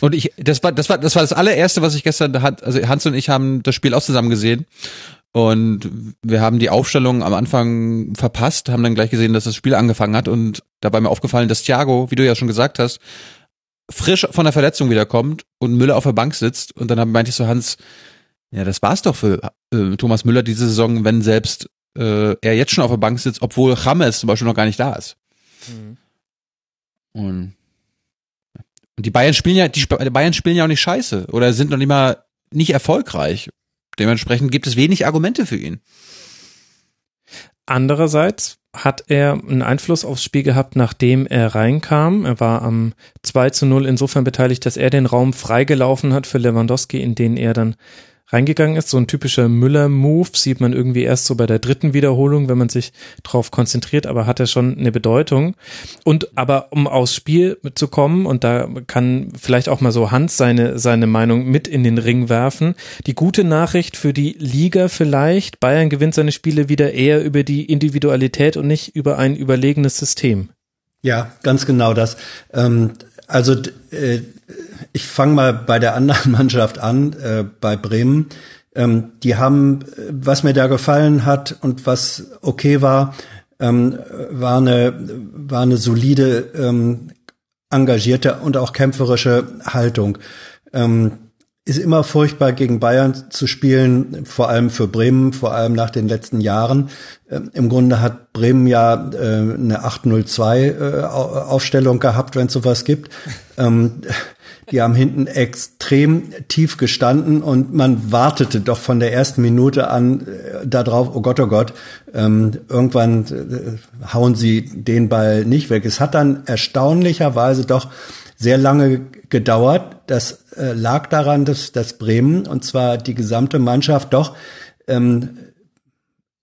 Und ich, das war, das war, das war das allererste, was ich gestern hat, also Hans und ich haben das Spiel auch zusammen gesehen. Und wir haben die Aufstellung am Anfang verpasst, haben dann gleich gesehen, dass das Spiel angefangen hat. Und dabei mir aufgefallen, dass Thiago, wie du ja schon gesagt hast, frisch von der Verletzung wiederkommt und Müller auf der Bank sitzt. Und dann meinte ich so, Hans, ja, das war's doch für äh, Thomas Müller diese Saison, wenn selbst äh, er jetzt schon auf der Bank sitzt, obwohl James zum Beispiel noch gar nicht da ist. Mhm. Und, und die Bayern spielen ja, die Bayern spielen ja auch nicht scheiße oder sind noch nicht mal nicht erfolgreich. Dementsprechend gibt es wenig Argumente für ihn. Andererseits hat er einen Einfluss aufs Spiel gehabt, nachdem er reinkam. Er war am 2 zu 0 insofern beteiligt, dass er den Raum freigelaufen hat für Lewandowski, in den er dann reingegangen ist. So ein typischer Müller-Move sieht man irgendwie erst so bei der dritten Wiederholung, wenn man sich drauf konzentriert, aber hat er schon eine Bedeutung. Und aber um aufs Spiel zu kommen, und da kann vielleicht auch mal so Hans seine, seine Meinung mit in den Ring werfen. Die gute Nachricht für die Liga vielleicht, Bayern gewinnt seine Spiele wieder eher über die Individualität und nicht über ein überlegenes System. Ja, ganz genau das. Ähm, also äh, ich fange mal bei der anderen Mannschaft an, äh, bei Bremen. Ähm, die haben, was mir da gefallen hat und was okay war, ähm, war eine war eine solide, ähm, engagierte und auch kämpferische Haltung. Ähm, ist immer furchtbar gegen Bayern zu spielen, vor allem für Bremen, vor allem nach den letzten Jahren. Ähm, Im Grunde hat Bremen ja äh, eine 802 äh, Aufstellung gehabt, wenn es sowas gibt. Die haben hinten extrem tief gestanden und man wartete doch von der ersten Minute an äh, darauf, oh Gott, oh Gott, ähm, irgendwann äh, hauen sie den Ball nicht weg. Es hat dann erstaunlicherweise doch sehr lange gedauert. Das äh, lag daran, dass, dass Bremen und zwar die gesamte Mannschaft doch ähm,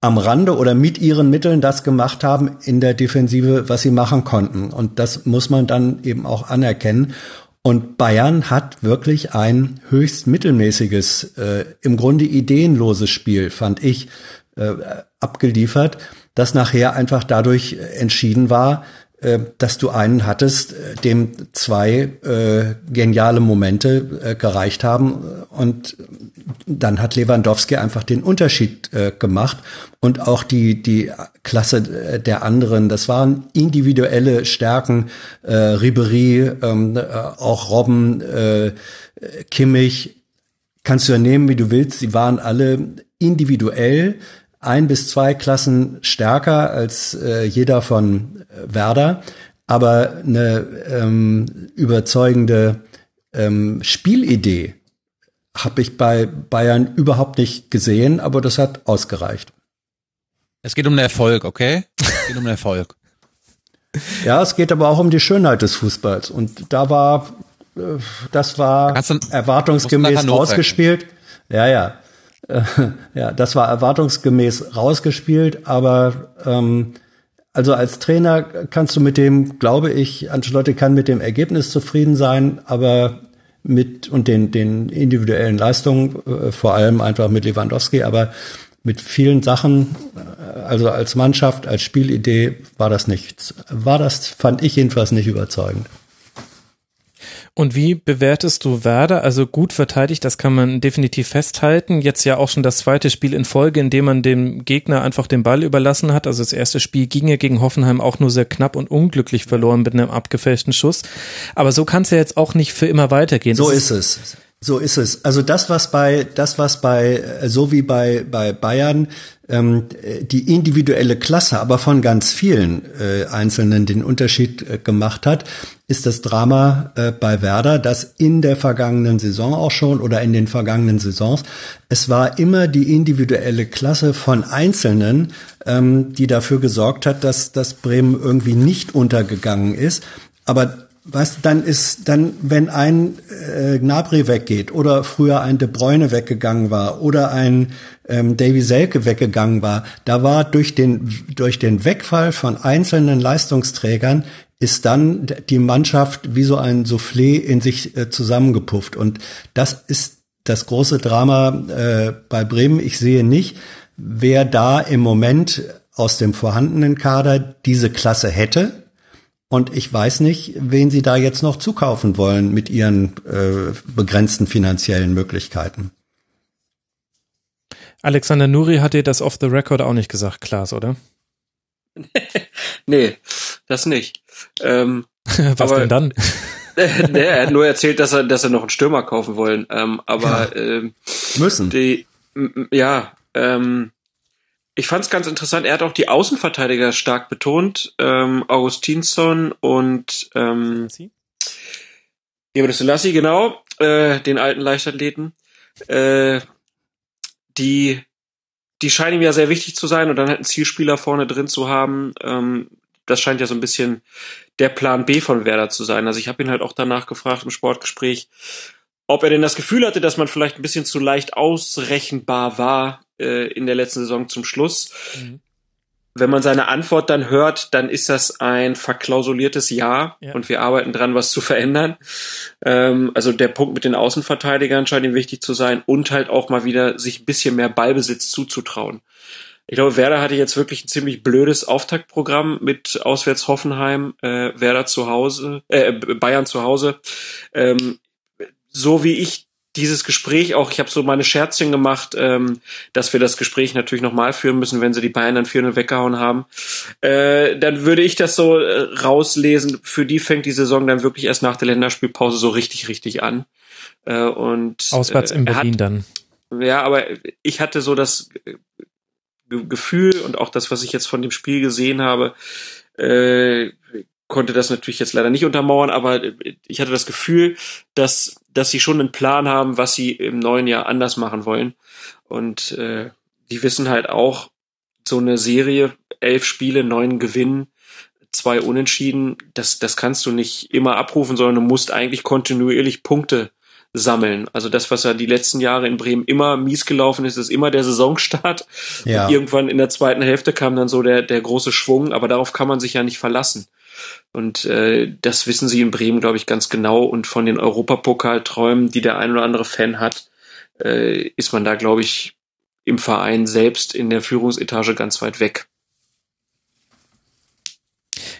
am Rande oder mit ihren Mitteln das gemacht haben in der Defensive, was sie machen konnten. Und das muss man dann eben auch anerkennen. Und Bayern hat wirklich ein höchst mittelmäßiges, äh, im Grunde ideenloses Spiel, fand ich, äh, abgeliefert, das nachher einfach dadurch entschieden war, äh, dass du einen hattest, äh, dem zwei äh, geniale Momente äh, gereicht haben und dann hat Lewandowski einfach den Unterschied äh, gemacht und auch die die Klasse äh, der anderen. Das waren individuelle Stärken. Äh, Ribery, ähm, äh, auch Robben, äh, Kimmich. Kannst du ja nehmen, wie du willst. Sie waren alle individuell ein bis zwei Klassen stärker als äh, jeder von äh, Werder, aber eine ähm, überzeugende ähm, Spielidee habe ich bei Bayern überhaupt nicht gesehen, aber das hat ausgereicht. Es geht um den Erfolg, okay? Es geht um den Erfolg. ja, es geht aber auch um die Schönheit des Fußballs und da war äh, das war erwartungsgemäß ausgespielt. Ja, ja. ja, das war erwartungsgemäß rausgespielt, aber ähm, also als Trainer kannst du mit dem, glaube ich, Ancelotti kann mit dem Ergebnis zufrieden sein, aber mit und den, den individuellen Leistungen, äh, vor allem einfach mit Lewandowski, aber mit vielen Sachen, äh, also als Mannschaft, als Spielidee war das nichts. War das, fand ich jedenfalls nicht überzeugend. Und wie bewertest du Werder? Also gut verteidigt, das kann man definitiv festhalten. Jetzt ja auch schon das zweite Spiel in Folge, in dem man dem Gegner einfach den Ball überlassen hat. Also das erste Spiel ging ja gegen Hoffenheim auch nur sehr knapp und unglücklich verloren mit einem abgefälschten Schuss. Aber so kann es ja jetzt auch nicht für immer weitergehen. So ist es. So ist es. Also das, was bei, das, was bei, so wie bei, bei Bayern ähm, die individuelle Klasse, aber von ganz vielen äh, Einzelnen den Unterschied äh, gemacht hat, ist das Drama äh, bei Werder, das in der vergangenen Saison auch schon oder in den vergangenen Saisons, es war immer die individuelle Klasse von Einzelnen, ähm, die dafür gesorgt hat, dass, dass Bremen irgendwie nicht untergegangen ist. Aber was dann ist, dann, wenn ein äh, Gnabry weggeht oder früher ein De Bruyne weggegangen war oder ein ähm, Davy Selke weggegangen war, da war durch den, durch den Wegfall von einzelnen Leistungsträgern ist dann die Mannschaft wie so ein Soufflé in sich äh, zusammengepufft. Und das ist das große Drama äh, bei Bremen. Ich sehe nicht, wer da im Moment aus dem vorhandenen Kader diese Klasse hätte. Und ich weiß nicht, wen sie da jetzt noch zukaufen wollen mit ihren äh, begrenzten finanziellen Möglichkeiten. Alexander Nuri hat dir das off the record auch nicht gesagt, Klaas, oder? nee, das nicht. Ähm, Was aber, denn dann? nee, er hat nur erzählt, dass er, dass er noch einen Stürmer kaufen wollen. Ähm, aber Ja. ähm, Müssen. Die, ja, ähm, ich fand es ganz interessant. Er hat auch die Außenverteidiger stark betont. Ähm, Augustinsson und ähm, Eber Selassie, genau, äh, den alten Leichtathleten. Äh, die, die scheinen ihm ja sehr wichtig zu sein und dann halt einen Zielspieler vorne drin zu haben. Ähm, das scheint ja so ein bisschen der Plan B von Werder zu sein. Also ich habe ihn halt auch danach gefragt im Sportgespräch, ob er denn das Gefühl hatte, dass man vielleicht ein bisschen zu leicht ausrechenbar war äh, in der letzten Saison zum Schluss. Wenn man seine Antwort dann hört, dann ist das ein verklausuliertes Ja, Ja. und wir arbeiten dran, was zu verändern. Ähm, also der Punkt mit den Außenverteidigern scheint ihm wichtig zu sein und halt auch mal wieder sich ein bisschen mehr Ballbesitz zuzutrauen. Ich glaube, Werder hatte jetzt wirklich ein ziemlich blödes Auftaktprogramm mit auswärts Hoffenheim, äh, Werder zu Hause, äh, Bayern zu Hause. Ähm, so wie ich dieses Gespräch auch, ich habe so meine Scherzchen gemacht, ähm, dass wir das Gespräch natürlich nochmal führen müssen, wenn sie die Bayern dann 4 weggehauen haben. Äh, dann würde ich das so äh, rauslesen. Für die fängt die Saison dann wirklich erst nach der Länderspielpause so richtig, richtig an. Äh, und Auswärts äh, in er hat- Berlin dann. ja, aber ich hatte so das Ge- Gefühl und auch das, was ich jetzt von dem Spiel gesehen habe, äh, konnte das natürlich jetzt leider nicht untermauern, aber ich hatte das Gefühl, dass, dass sie schon einen Plan haben, was sie im neuen Jahr anders machen wollen. Und äh, die wissen halt auch, so eine Serie, elf Spiele, neun Gewinnen, zwei Unentschieden, das, das kannst du nicht immer abrufen, sondern du musst eigentlich kontinuierlich Punkte sammeln. Also das, was ja die letzten Jahre in Bremen immer mies gelaufen ist, ist immer der Saisonstart. Ja. Und irgendwann in der zweiten Hälfte kam dann so der, der große Schwung, aber darauf kann man sich ja nicht verlassen. Und äh, das wissen sie in Bremen, glaube ich, ganz genau. Und von den Europapokalträumen, die der ein oder andere Fan hat, äh, ist man da, glaube ich, im Verein selbst in der Führungsetage ganz weit weg.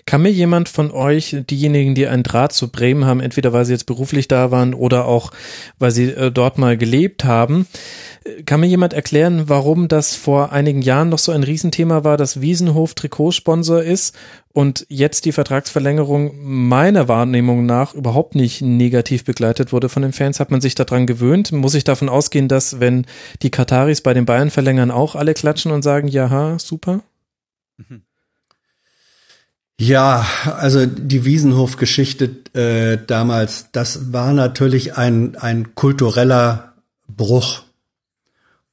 Kann mir jemand von euch, diejenigen, die einen Draht zu Bremen haben, entweder weil sie jetzt beruflich da waren oder auch weil sie äh, dort mal gelebt haben, äh, kann mir jemand erklären, warum das vor einigen Jahren noch so ein Riesenthema war, dass Wiesenhof Trikotsponsor ist und jetzt die Vertragsverlängerung meiner Wahrnehmung nach überhaupt nicht negativ begleitet wurde von den Fans? Hat man sich daran gewöhnt? Muss ich davon ausgehen, dass wenn die Kataris bei den Bayern verlängern, auch alle klatschen und sagen, jaha, super? Ja, also die Wiesenhof-Geschichte äh, damals, das war natürlich ein, ein kultureller Bruch.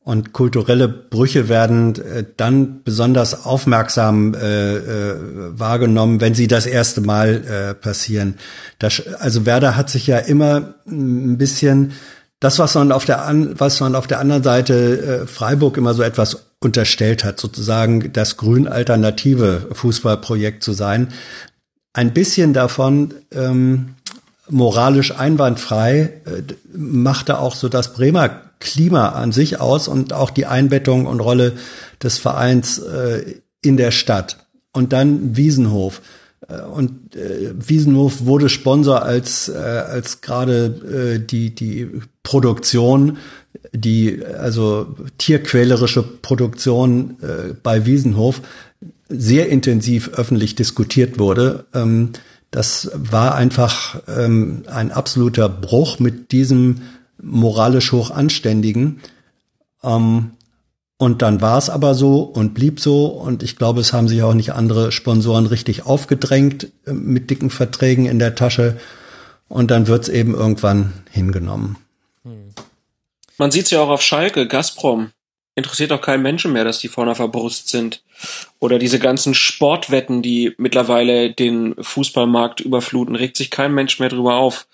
Und kulturelle Brüche werden äh, dann besonders aufmerksam äh, äh, wahrgenommen, wenn sie das erste Mal äh, passieren. Das, also Werder hat sich ja immer ein bisschen das, was man auf der an, was man auf der anderen Seite äh, Freiburg immer so etwas unterstellt hat, sozusagen das grün alternative Fußballprojekt zu sein, ein bisschen davon ähm, moralisch einwandfrei äh, machte auch so das Bremer Klima an sich aus und auch die Einbettung und Rolle des Vereins äh, in der Stadt. Und dann Wiesenhof. Äh, Und äh, Wiesenhof wurde Sponsor, als, äh, als gerade äh, die, die Produktion, die also tierquälerische Produktion äh, bei Wiesenhof sehr intensiv öffentlich diskutiert wurde. Ähm, das war einfach ähm, ein absoluter Bruch mit diesem moralisch hoch anständigen. Ähm, und dann war es aber so und blieb so. Und ich glaube, es haben sich auch nicht andere Sponsoren richtig aufgedrängt äh, mit dicken Verträgen in der Tasche. Und dann wird es eben irgendwann hingenommen. Man sieht's ja auch auf Schalke, Gazprom. Interessiert auch keinen Menschen mehr, dass die vorne auf der Brust sind. Oder diese ganzen Sportwetten, die mittlerweile den Fußballmarkt überfluten, regt sich kein Mensch mehr drüber auf.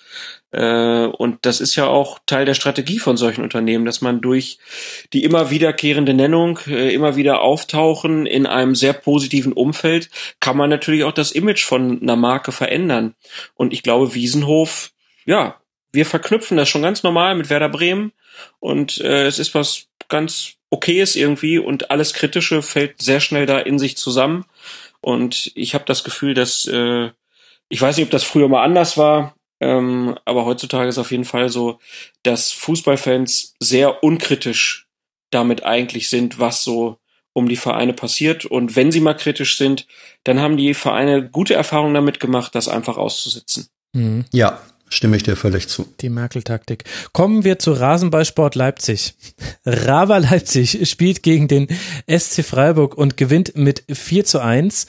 Äh, Und das ist ja auch Teil der Strategie von solchen Unternehmen, dass man durch die immer wiederkehrende Nennung, äh, immer wieder auftauchen in einem sehr positiven Umfeld, kann man natürlich auch das Image von einer Marke verändern. Und ich glaube, Wiesenhof, ja, wir verknüpfen das schon ganz normal mit Werder Bremen und äh, es ist was ganz okay ist irgendwie und alles Kritische fällt sehr schnell da in sich zusammen. Und ich habe das Gefühl, dass äh, ich weiß nicht, ob das früher mal anders war, ähm, aber heutzutage ist auf jeden Fall so, dass Fußballfans sehr unkritisch damit eigentlich sind, was so um die Vereine passiert. Und wenn sie mal kritisch sind, dann haben die Vereine gute Erfahrungen damit gemacht, das einfach auszusitzen. Mhm. Ja, stimme ich dir völlig zu. Die Merkel-Taktik. Kommen wir zu Rasenballsport Leipzig. Rava Leipzig spielt gegen den SC Freiburg und gewinnt mit 4 zu 1.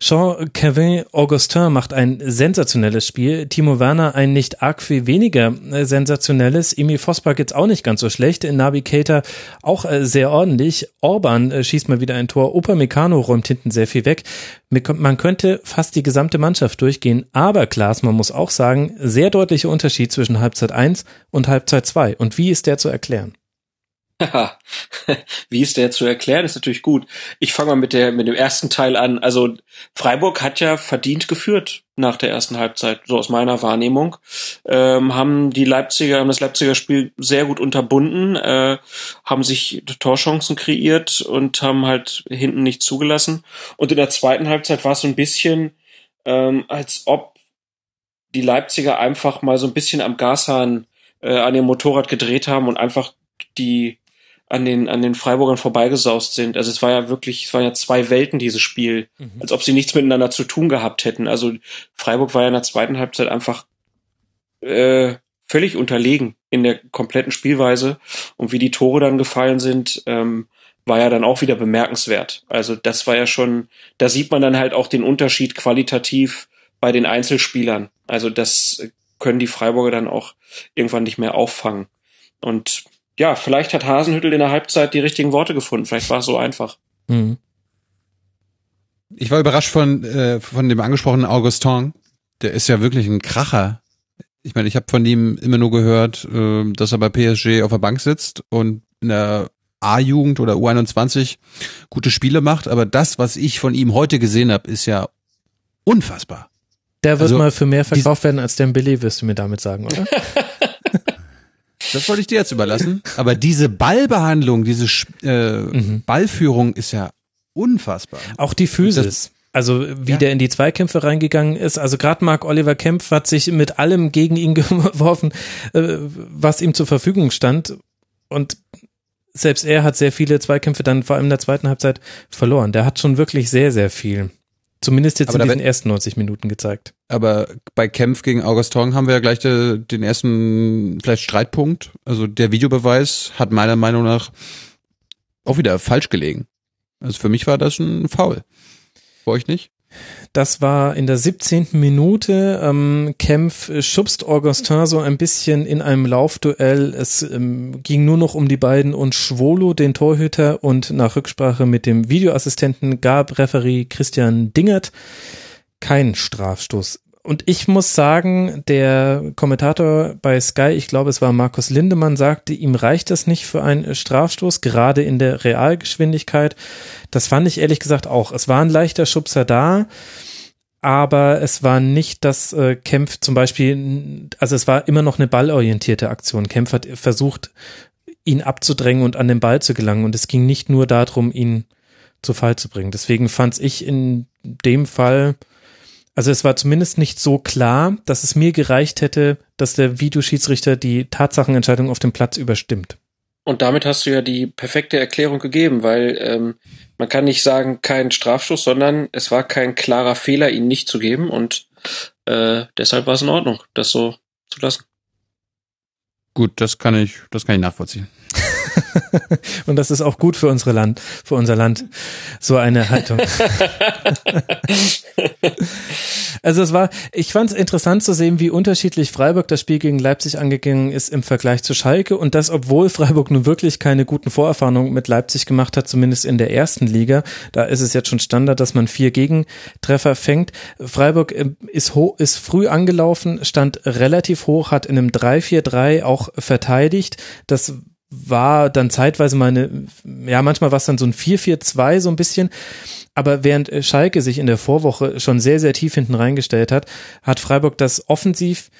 Jean-Kevin Augustin macht ein sensationelles Spiel. Timo Werner ein nicht arg viel weniger äh, sensationelles. Emil Vosper geht's auch nicht ganz so schlecht. Navigator auch äh, sehr ordentlich. Orban äh, schießt mal wieder ein Tor. Upamecano räumt hinten sehr viel weg. Man könnte fast die gesamte Mannschaft durchgehen. Aber Klaas, man muss auch sagen, sehr deutlicher Unterschied zwischen Halbzeit 1 und Halbzeit 2. Und wie ist der zu erklären? Wie ist der zu erklären? Ist natürlich gut. Ich fange mal mit der mit dem ersten Teil an. Also Freiburg hat ja verdient geführt nach der ersten Halbzeit, so aus meiner Wahrnehmung. Ähm, haben die Leipziger, haben das Leipziger Spiel sehr gut unterbunden, äh, haben sich Torchancen kreiert und haben halt hinten nicht zugelassen. Und in der zweiten Halbzeit war es so ein bisschen, ähm, als ob die Leipziger einfach mal so ein bisschen am Gashahn äh, an dem Motorrad gedreht haben und einfach die an den, an den Freiburgern vorbeigesaust sind. Also es war ja wirklich, es waren ja zwei Welten, dieses Spiel. Mhm. Als ob sie nichts miteinander zu tun gehabt hätten. Also Freiburg war ja in der zweiten Halbzeit einfach äh, völlig unterlegen in der kompletten Spielweise. Und wie die Tore dann gefallen sind, ähm, war ja dann auch wieder bemerkenswert. Also das war ja schon, da sieht man dann halt auch den Unterschied qualitativ bei den Einzelspielern. Also das können die Freiburger dann auch irgendwann nicht mehr auffangen. Und ja, vielleicht hat Hasenhüttel in der Halbzeit die richtigen Worte gefunden. Vielleicht war es so einfach. Mhm. Ich war überrascht von, äh, von dem angesprochenen Augustin. Der ist ja wirklich ein Kracher. Ich meine, ich habe von ihm immer nur gehört, äh, dass er bei PSG auf der Bank sitzt und in der A-Jugend oder U21 gute Spiele macht. Aber das, was ich von ihm heute gesehen habe, ist ja unfassbar. Der wird also, mal für mehr verkauft werden als Billy, wirst du mir damit sagen, oder? Das wollte ich dir jetzt überlassen. Aber diese Ballbehandlung, diese äh, mhm. Ballführung ist ja unfassbar. Auch die Physis. Also wie ja. der in die Zweikämpfe reingegangen ist. Also gerade Marc Oliver Kempf hat sich mit allem gegen ihn geworfen, äh, was ihm zur Verfügung stand. Und selbst er hat sehr viele Zweikämpfe dann vor allem in der zweiten Halbzeit verloren. Der hat schon wirklich sehr, sehr viel. Zumindest jetzt aber in diesen ersten 90 Minuten gezeigt. Aber bei Kempf gegen Augustin haben wir ja gleich de, den ersten vielleicht Streitpunkt. Also der Videobeweis hat meiner Meinung nach auch wieder falsch gelegen. Also für mich war das ein Foul. Für euch nicht? Das war in der 17. Minute. Ähm, Kempf schubst Augustin so ein bisschen in einem Laufduell. Es ähm, ging nur noch um die beiden und Schwolo, den Torhüter, und nach Rücksprache mit dem Videoassistenten gab Referee Christian Dingert keinen Strafstoß. Und ich muss sagen, der Kommentator bei Sky, ich glaube es war Markus Lindemann, sagte, ihm reicht das nicht für einen Strafstoß, gerade in der Realgeschwindigkeit. Das fand ich ehrlich gesagt auch. Es war ein leichter Schubser da, aber es war nicht das äh, Kempf zum Beispiel, also es war immer noch eine ballorientierte Aktion. Kempf hat versucht, ihn abzudrängen und an den Ball zu gelangen. Und es ging nicht nur darum, ihn zu Fall zu bringen. Deswegen fand ich in dem Fall also es war zumindest nicht so klar, dass es mir gereicht hätte, dass der Videoschiedsrichter die Tatsachenentscheidung auf dem Platz überstimmt. Und damit hast du ja die perfekte Erklärung gegeben, weil ähm, man kann nicht sagen, kein Strafschuss, sondern es war kein klarer Fehler, ihn nicht zu geben und äh, deshalb war es in Ordnung, das so zu lassen. Gut, das kann ich, das kann ich nachvollziehen. Und das ist auch gut für unsere Land, für unser Land, so eine Haltung. also es war, ich fand es interessant zu sehen, wie unterschiedlich Freiburg das Spiel gegen Leipzig angegangen ist im Vergleich zu Schalke und das, obwohl Freiburg nun wirklich keine guten Vorerfahrungen mit Leipzig gemacht hat, zumindest in der ersten Liga. Da ist es jetzt schon Standard, dass man vier Gegentreffer fängt. Freiburg äh, ist, hoch, ist früh angelaufen, stand relativ hoch, hat in einem 3-4-3 auch verteidigt. Das war dann zeitweise meine, ja, manchmal war es dann so ein 4-4-2 so ein bisschen. Aber während Schalke sich in der Vorwoche schon sehr, sehr tief hinten reingestellt hat, hat Freiburg das offensiv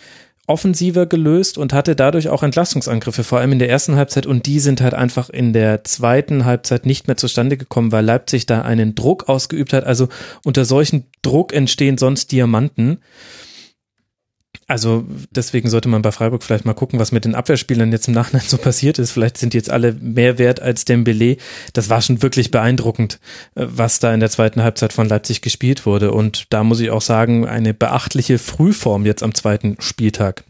offensiver gelöst und hatte dadurch auch Entlastungsangriffe, vor allem in der ersten Halbzeit. Und die sind halt einfach in der zweiten Halbzeit nicht mehr zustande gekommen, weil Leipzig da einen Druck ausgeübt hat. Also unter solchen Druck entstehen sonst Diamanten. Also deswegen sollte man bei Freiburg vielleicht mal gucken, was mit den Abwehrspielern jetzt im Nachhinein so passiert ist. Vielleicht sind jetzt alle mehr wert als Dembele. Das war schon wirklich beeindruckend, äh, was da in der zweiten Halbzeit von Leipzig gespielt wurde. Und da muss ich auch sagen, eine beachtliche Frühform jetzt am zweiten Spieltag.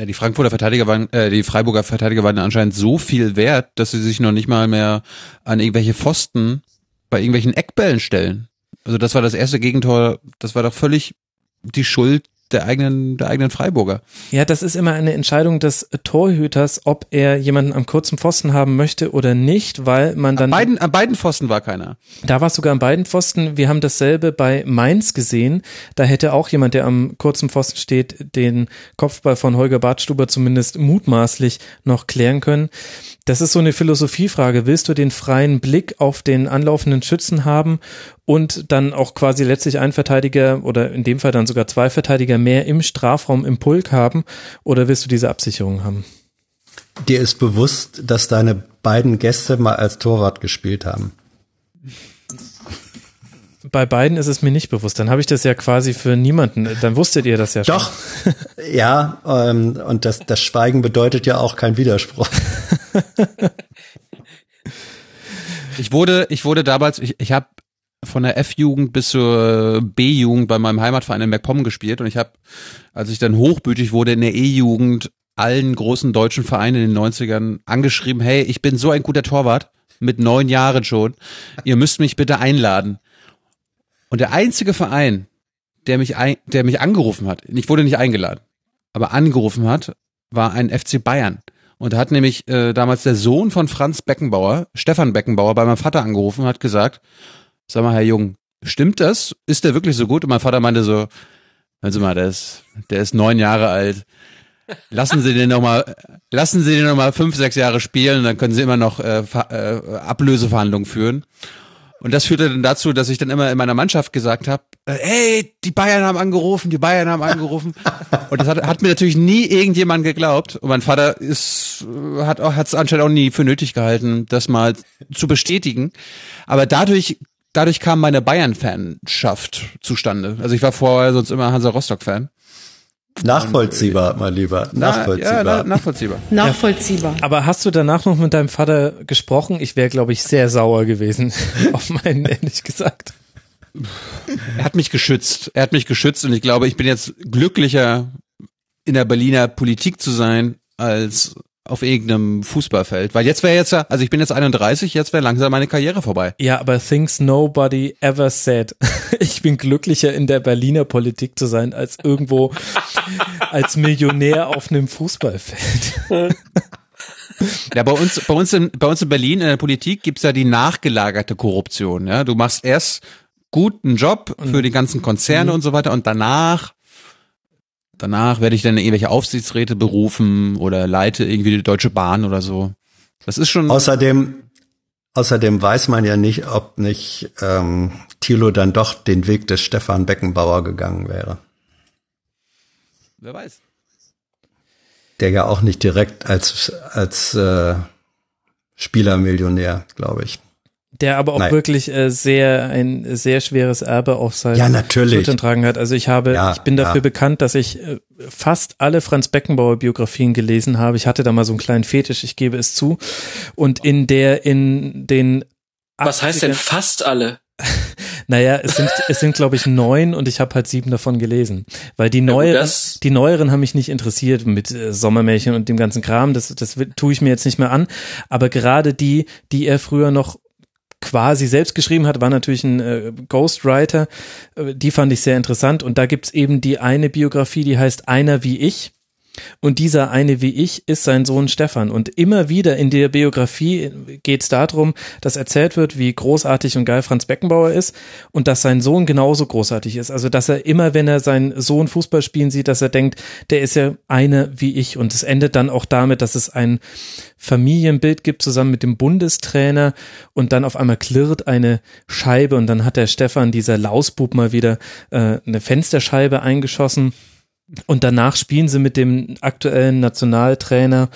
Ja, die Frankfurter Verteidiger waren, äh, die Freiburger Verteidiger waren anscheinend so viel wert, dass sie sich noch nicht mal mehr an irgendwelche Pfosten bei irgendwelchen Eckbällen stellen. Also das war das erste Gegentor, das war doch völlig die Schuld der eigenen, der eigenen Freiburger. Ja, das ist immer eine Entscheidung des Torhüters, ob er jemanden am kurzen Pfosten haben möchte oder nicht, weil man dann. An beiden, an beiden Pfosten war keiner. Da war es sogar an beiden Pfosten. Wir haben dasselbe bei Mainz gesehen. Da hätte auch jemand, der am kurzen Pfosten steht, den Kopfball von Holger Bartstuber zumindest mutmaßlich noch klären können. Das ist so eine Philosophiefrage. Willst du den freien Blick auf den anlaufenden Schützen haben und dann auch quasi letztlich ein Verteidiger oder in dem Fall dann sogar zwei Verteidiger mehr im Strafraum im Pulk haben oder willst du diese Absicherung haben? Dir ist bewusst, dass deine beiden Gäste mal als Torwart gespielt haben. Bei beiden ist es mir nicht bewusst. Dann habe ich das ja quasi für niemanden. Dann wusstet ihr das ja schon. Doch. ja, ähm, und das, das Schweigen bedeutet ja auch kein Widerspruch. ich wurde, ich wurde damals, ich, ich habe von der F-Jugend bis zur B-Jugend bei meinem Heimatverein in MacPom gespielt und ich habe, als ich dann hochbütig wurde in der E-Jugend, allen großen deutschen Vereinen in den 90ern angeschrieben, hey, ich bin so ein guter Torwart, mit neun Jahren schon, ihr müsst mich bitte einladen. Und der einzige Verein, der mich, ein, der mich angerufen hat, ich wurde nicht eingeladen, aber angerufen hat, war ein FC Bayern. Und da hat nämlich äh, damals der Sohn von Franz Beckenbauer, Stefan Beckenbauer, bei meinem Vater angerufen und hat gesagt, sag mal, Herr Jung, stimmt das? Ist der wirklich so gut? Und mein Vater meinte so, hören Sie mal, der ist, der ist neun Jahre alt. Lassen Sie den noch mal, lassen Sie den noch mal fünf, sechs Jahre spielen, dann können Sie immer noch äh, äh, Ablöseverhandlungen führen. Und das führte dann dazu, dass ich dann immer in meiner Mannschaft gesagt habe, äh, hey, die Bayern haben angerufen, die Bayern haben angerufen. Und das hat, hat mir natürlich nie irgendjemand geglaubt. Und mein Vater ist, hat es anscheinend auch nie für nötig gehalten, das mal zu bestätigen. Aber dadurch dadurch kam meine Bayern-Fanschaft zustande. Also ich war vorher sonst immer Hansa Rostock-Fan. Nachvollziehbar, mein Lieber. Nachvollziehbar. Ja, nachvollziehbar. Nachvollziehbar. Aber hast du danach noch mit deinem Vater gesprochen? Ich wäre, glaube ich, sehr sauer gewesen auf meinen, ehrlich gesagt. Er hat mich geschützt. Er hat mich geschützt und ich glaube, ich bin jetzt glücklicher in der Berliner Politik zu sein als auf irgendeinem Fußballfeld. Weil jetzt wäre jetzt ja, also ich bin jetzt 31, jetzt wäre langsam meine Karriere vorbei. Ja, aber things nobody ever said. Ich bin glücklicher in der Berliner Politik zu sein, als irgendwo als Millionär auf einem Fußballfeld. Ja, bei uns, bei uns in, bei uns in Berlin in der Politik gibt's ja die nachgelagerte Korruption. Ja, du machst erst guten Job für die ganzen Konzerne mhm. und so weiter und danach danach werde ich dann irgendwelche Aufsichtsräte berufen oder leite irgendwie die Deutsche Bahn oder so. Das ist schon. Außerdem, außerdem weiß man ja nicht, ob nicht ähm, Thilo dann doch den Weg des Stefan Beckenbauer gegangen wäre. Wer weiß. Der ja auch nicht direkt als als äh, Spielermillionär, glaube ich. Der aber auch Nein. wirklich äh, sehr ein sehr schweres Erbe auf seinen ja, natürlich. Schultern tragen hat. Also ich habe, ja, ich bin dafür ja. bekannt, dass ich äh, fast alle Franz Beckenbauer Biografien gelesen habe. Ich hatte da mal so einen kleinen Fetisch, ich gebe es zu. Und in der in den Was heißt denn fast alle? naja, es sind, es sind glaube ich neun und ich habe halt sieben davon gelesen. Weil die neueren, die neueren haben mich nicht interessiert mit äh, Sommermärchen und dem ganzen Kram. Das, das tue ich mir jetzt nicht mehr an. Aber gerade die, die er früher noch quasi selbst geschrieben hat, war natürlich ein äh, Ghostwriter. Äh, die fand ich sehr interessant. Und da gibt's eben die eine Biografie, die heißt Einer wie ich. Und dieser eine wie ich ist sein Sohn Stefan. Und immer wieder in der Biografie geht es darum, dass erzählt wird, wie großartig und geil Franz Beckenbauer ist und dass sein Sohn genauso großartig ist. Also dass er immer, wenn er seinen Sohn Fußball spielen sieht, dass er denkt, der ist ja einer wie ich. Und es endet dann auch damit, dass es ein Familienbild gibt zusammen mit dem Bundestrainer und dann auf einmal klirrt eine Scheibe und dann hat der Stefan, dieser Lausbub, mal wieder äh, eine Fensterscheibe eingeschossen Und danach spielen sie mit dem aktuellen Nationaltrainer,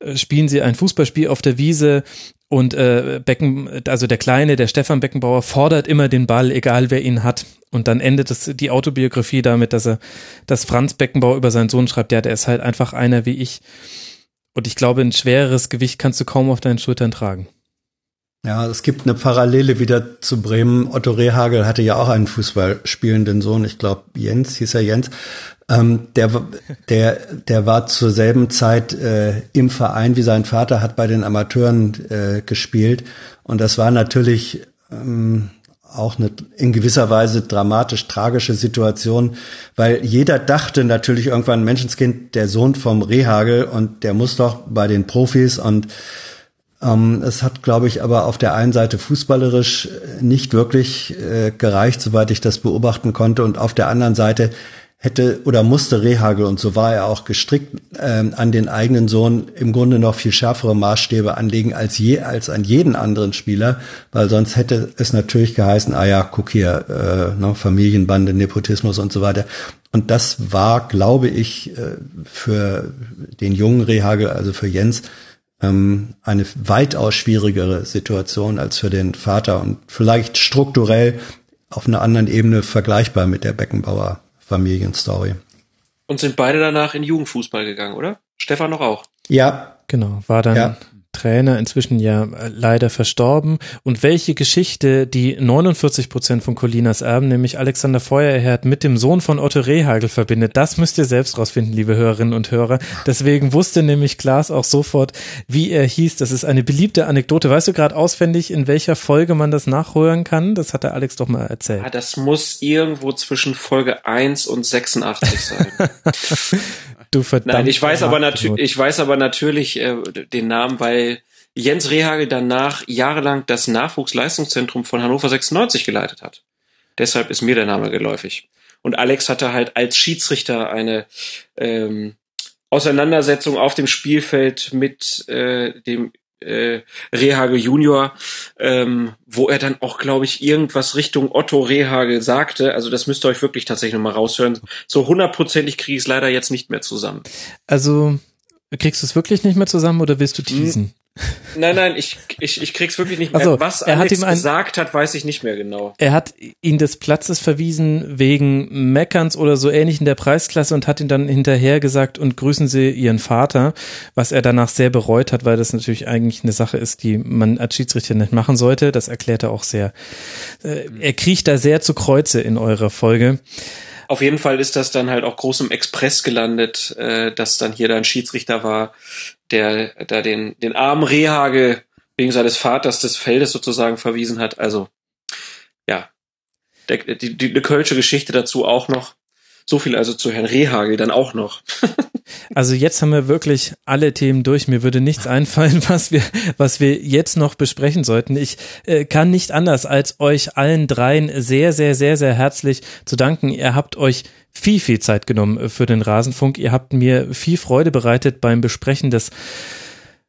äh, spielen sie ein Fußballspiel auf der Wiese und äh, Becken, also der Kleine, der Stefan Beckenbauer, fordert immer den Ball, egal wer ihn hat. Und dann endet es die Autobiografie damit, dass er, dass Franz Beckenbauer über seinen Sohn schreibt, ja, der ist halt einfach einer wie ich. Und ich glaube, ein schwereres Gewicht kannst du kaum auf deinen Schultern tragen. Ja, es gibt eine Parallele wieder zu Bremen. Otto Rehagel hatte ja auch einen Fußballspielenden Sohn. Ich glaube, Jens hieß er Jens. Ähm, der, der, der war zur selben Zeit äh, im Verein wie sein Vater, hat bei den Amateuren äh, gespielt. Und das war natürlich ähm, auch eine in gewisser Weise dramatisch tragische Situation, weil jeder dachte natürlich irgendwann, Menschenskind, der Sohn vom Rehagel und der muss doch bei den Profis und es hat, glaube ich, aber auf der einen Seite fußballerisch nicht wirklich äh, gereicht, soweit ich das beobachten konnte und auf der anderen Seite hätte oder musste Rehagel, und so war er auch gestrickt, ähm, an den eigenen Sohn im Grunde noch viel schärfere Maßstäbe anlegen als je, als an jeden anderen Spieler, weil sonst hätte es natürlich geheißen, ah ja, guck hier, äh, ne, Familienbande, Nepotismus und so weiter. Und das war, glaube ich, äh, für den jungen Rehagel, also für Jens, ähm, eine weitaus schwierigere Situation als für den Vater und vielleicht strukturell auf einer anderen Ebene vergleichbar mit der Beckenbauer Familienstory. Und sind beide danach in Jugendfußball gegangen, oder? Stefan noch auch. Ja. Genau, war dann ja. Trainer, inzwischen ja äh, leider verstorben. Und welche Geschichte die 49 Prozent von Colinas Erben, nämlich Alexander Feuerherd, mit dem Sohn von Otto Rehagel verbindet, das müsst ihr selbst rausfinden, liebe Hörerinnen und Hörer. Deswegen wusste nämlich Klaas auch sofort, wie er hieß. Das ist eine beliebte Anekdote. Weißt du gerade auswendig, in welcher Folge man das nachhören kann? Das hat der Alex doch mal erzählt. Ah, das muss irgendwo zwischen Folge 1 und 86 sein. Du verdammt. Nein, ich weiß aber natürlich, ich weiß aber natürlich äh, den Namen, weil Jens Rehagel danach jahrelang das Nachwuchsleistungszentrum von Hannover 96 geleitet hat. Deshalb ist mir der Name geläufig. Und Alex hatte halt als Schiedsrichter eine ähm, Auseinandersetzung auf dem Spielfeld mit äh, dem äh, Rehagel Junior, ähm, wo er dann auch, glaube ich, irgendwas Richtung Otto Rehagel sagte. Also das müsst ihr euch wirklich tatsächlich nochmal raushören. So hundertprozentig kriege ich es leider jetzt nicht mehr zusammen. Also kriegst du es wirklich nicht mehr zusammen oder willst du teasen? Nein, nein, ich, ich, ich krieg's wirklich nicht mehr. Also, Was er Alex hat ihm ein, gesagt hat, weiß ich nicht mehr genau. Er hat ihn des Platzes verwiesen wegen Meckerns oder so ähnlich in der Preisklasse und hat ihn dann hinterher gesagt und grüßen Sie Ihren Vater, was er danach sehr bereut hat, weil das natürlich eigentlich eine Sache ist, die man als Schiedsrichter nicht machen sollte. Das erklärt er auch sehr. Äh, er kriecht da sehr zu Kreuze in eurer Folge. Auf jeden Fall ist das dann halt auch groß im Express gelandet, äh, dass dann hier da ein Schiedsrichter war, der da den, den armen Rehagel wegen seines Vaters des Feldes sozusagen verwiesen hat. Also, ja, der, die, die, eine kölsche Geschichte dazu auch noch. So viel also zu Herrn Rehagel dann auch noch. Also jetzt haben wir wirklich alle Themen durch. Mir würde nichts einfallen, was wir, was wir jetzt noch besprechen sollten. Ich äh, kann nicht anders, als euch allen dreien sehr, sehr, sehr, sehr herzlich zu danken. Ihr habt euch viel, viel Zeit genommen für den Rasenfunk. Ihr habt mir viel Freude bereitet beim Besprechen des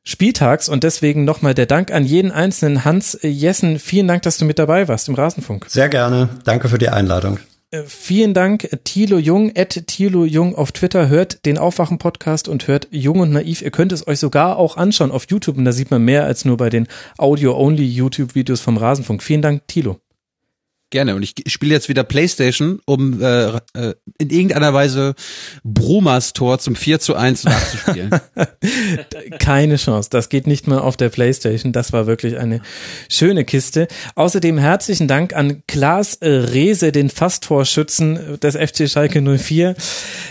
Spieltags und deswegen nochmal der Dank an jeden einzelnen. Hans Jessen, vielen Dank, dass du mit dabei warst im Rasenfunk. Sehr gerne. Danke für die Einladung. Äh, vielen Dank, Thilo Jung, at Thilo Jung auf Twitter. Hört den Aufwachen-Podcast und hört Jung und Naiv. Ihr könnt es euch sogar auch anschauen auf YouTube und da sieht man mehr als nur bei den Audio-Only YouTube-Videos vom Rasenfunk. Vielen Dank, Thilo. Gerne. Und ich spiele jetzt wieder Playstation, um äh, äh, in irgendeiner Weise Brumas Tor zum 4 zu 1 nachzuspielen. Keine Chance. Das geht nicht mal auf der Playstation. Das war wirklich eine schöne Kiste. Außerdem herzlichen Dank an Klaas Rehse, den Fasttorschützen des FC Schalke 04.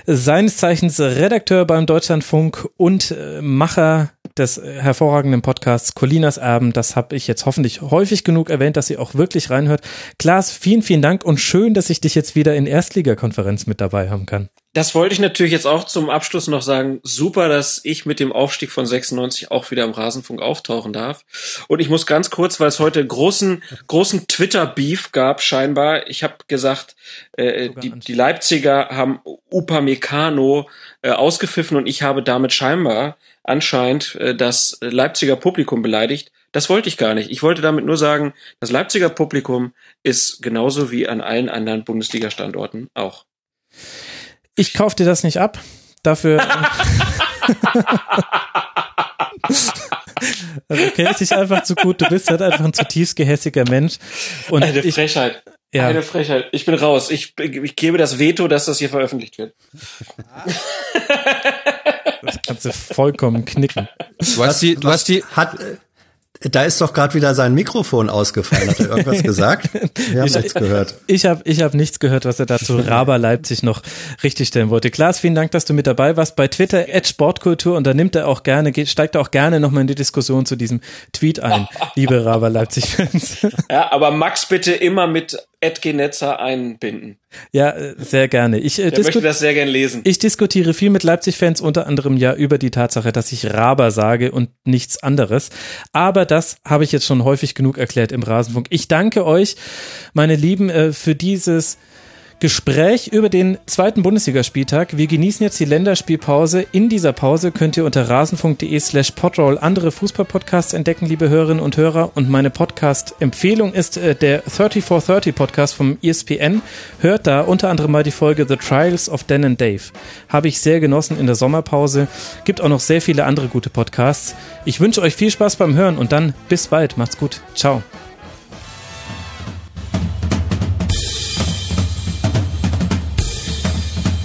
Seines Zeichens Redakteur beim Deutschlandfunk und äh, Macher des hervorragenden Podcasts Colinas Erben. Das habe ich jetzt hoffentlich häufig genug erwähnt, dass ihr auch wirklich reinhört. Klaas, vielen, vielen Dank und schön, dass ich dich jetzt wieder in Erstligakonferenz mit dabei haben kann. Das wollte ich natürlich jetzt auch zum Abschluss noch sagen. Super, dass ich mit dem Aufstieg von 96 auch wieder im Rasenfunk auftauchen darf. Und ich muss ganz kurz, weil es heute großen, großen Twitter-Beef gab, scheinbar. Ich habe gesagt, äh, die, die Leipziger haben Upamecano äh, ausgepfiffen und ich habe damit scheinbar anscheinend äh, das Leipziger Publikum beleidigt. Das wollte ich gar nicht. Ich wollte damit nur sagen, das Leipziger Publikum ist genauso wie an allen anderen Bundesliga-Standorten auch. Ich kauf dir das nicht ab. Dafür. also kenne ich dich einfach zu gut. Du bist halt einfach ein zutiefst gehässiger Mensch. Und Eine ich, Frechheit. Ja. Eine Frechheit. Ich bin raus. Ich, ich gebe das Veto, dass das hier veröffentlicht wird. das kannst du vollkommen knicken. Du hast die, du hast die, Hat, da ist doch gerade wieder sein Mikrofon ausgefallen. Hat er irgendwas gesagt? Wir haben Ich- nichts gehört. Ich habe ich hab nichts gehört, was er dazu Raber Leipzig noch richtig stellen wollte. Klaas, vielen Dank, dass du mit dabei warst. Bei Twitter at Sportkultur und da nimmt er auch gerne, geht, steigt er auch gerne nochmal in die Diskussion zu diesem Tweet ein, liebe Raber Leipzig-Fans. Ja, aber Max bitte immer mit Edge Netzer einbinden. ja, äh, sehr gerne. Ich, äh, möchte das sehr gern lesen. ich diskutiere viel mit Leipzig-Fans, unter anderem ja über die Tatsache, dass ich Raber sage und nichts anderes. Aber das habe ich jetzt schon häufig genug erklärt im Rasenfunk. Ich danke euch, meine Lieben, äh, für dieses Gespräch über den zweiten Bundesligaspieltag. Wir genießen jetzt die Länderspielpause. In dieser Pause könnt ihr unter rasenfunk.de slash podroll andere Fußballpodcasts entdecken, liebe Hörerinnen und Hörer. Und meine Podcast-Empfehlung ist äh, der 3430 Podcast vom ESPN. Hört da unter anderem mal die Folge The Trials of Dan and Dave. Habe ich sehr genossen in der Sommerpause. Gibt auch noch sehr viele andere gute Podcasts. Ich wünsche euch viel Spaß beim Hören und dann bis bald. Macht's gut. Ciao.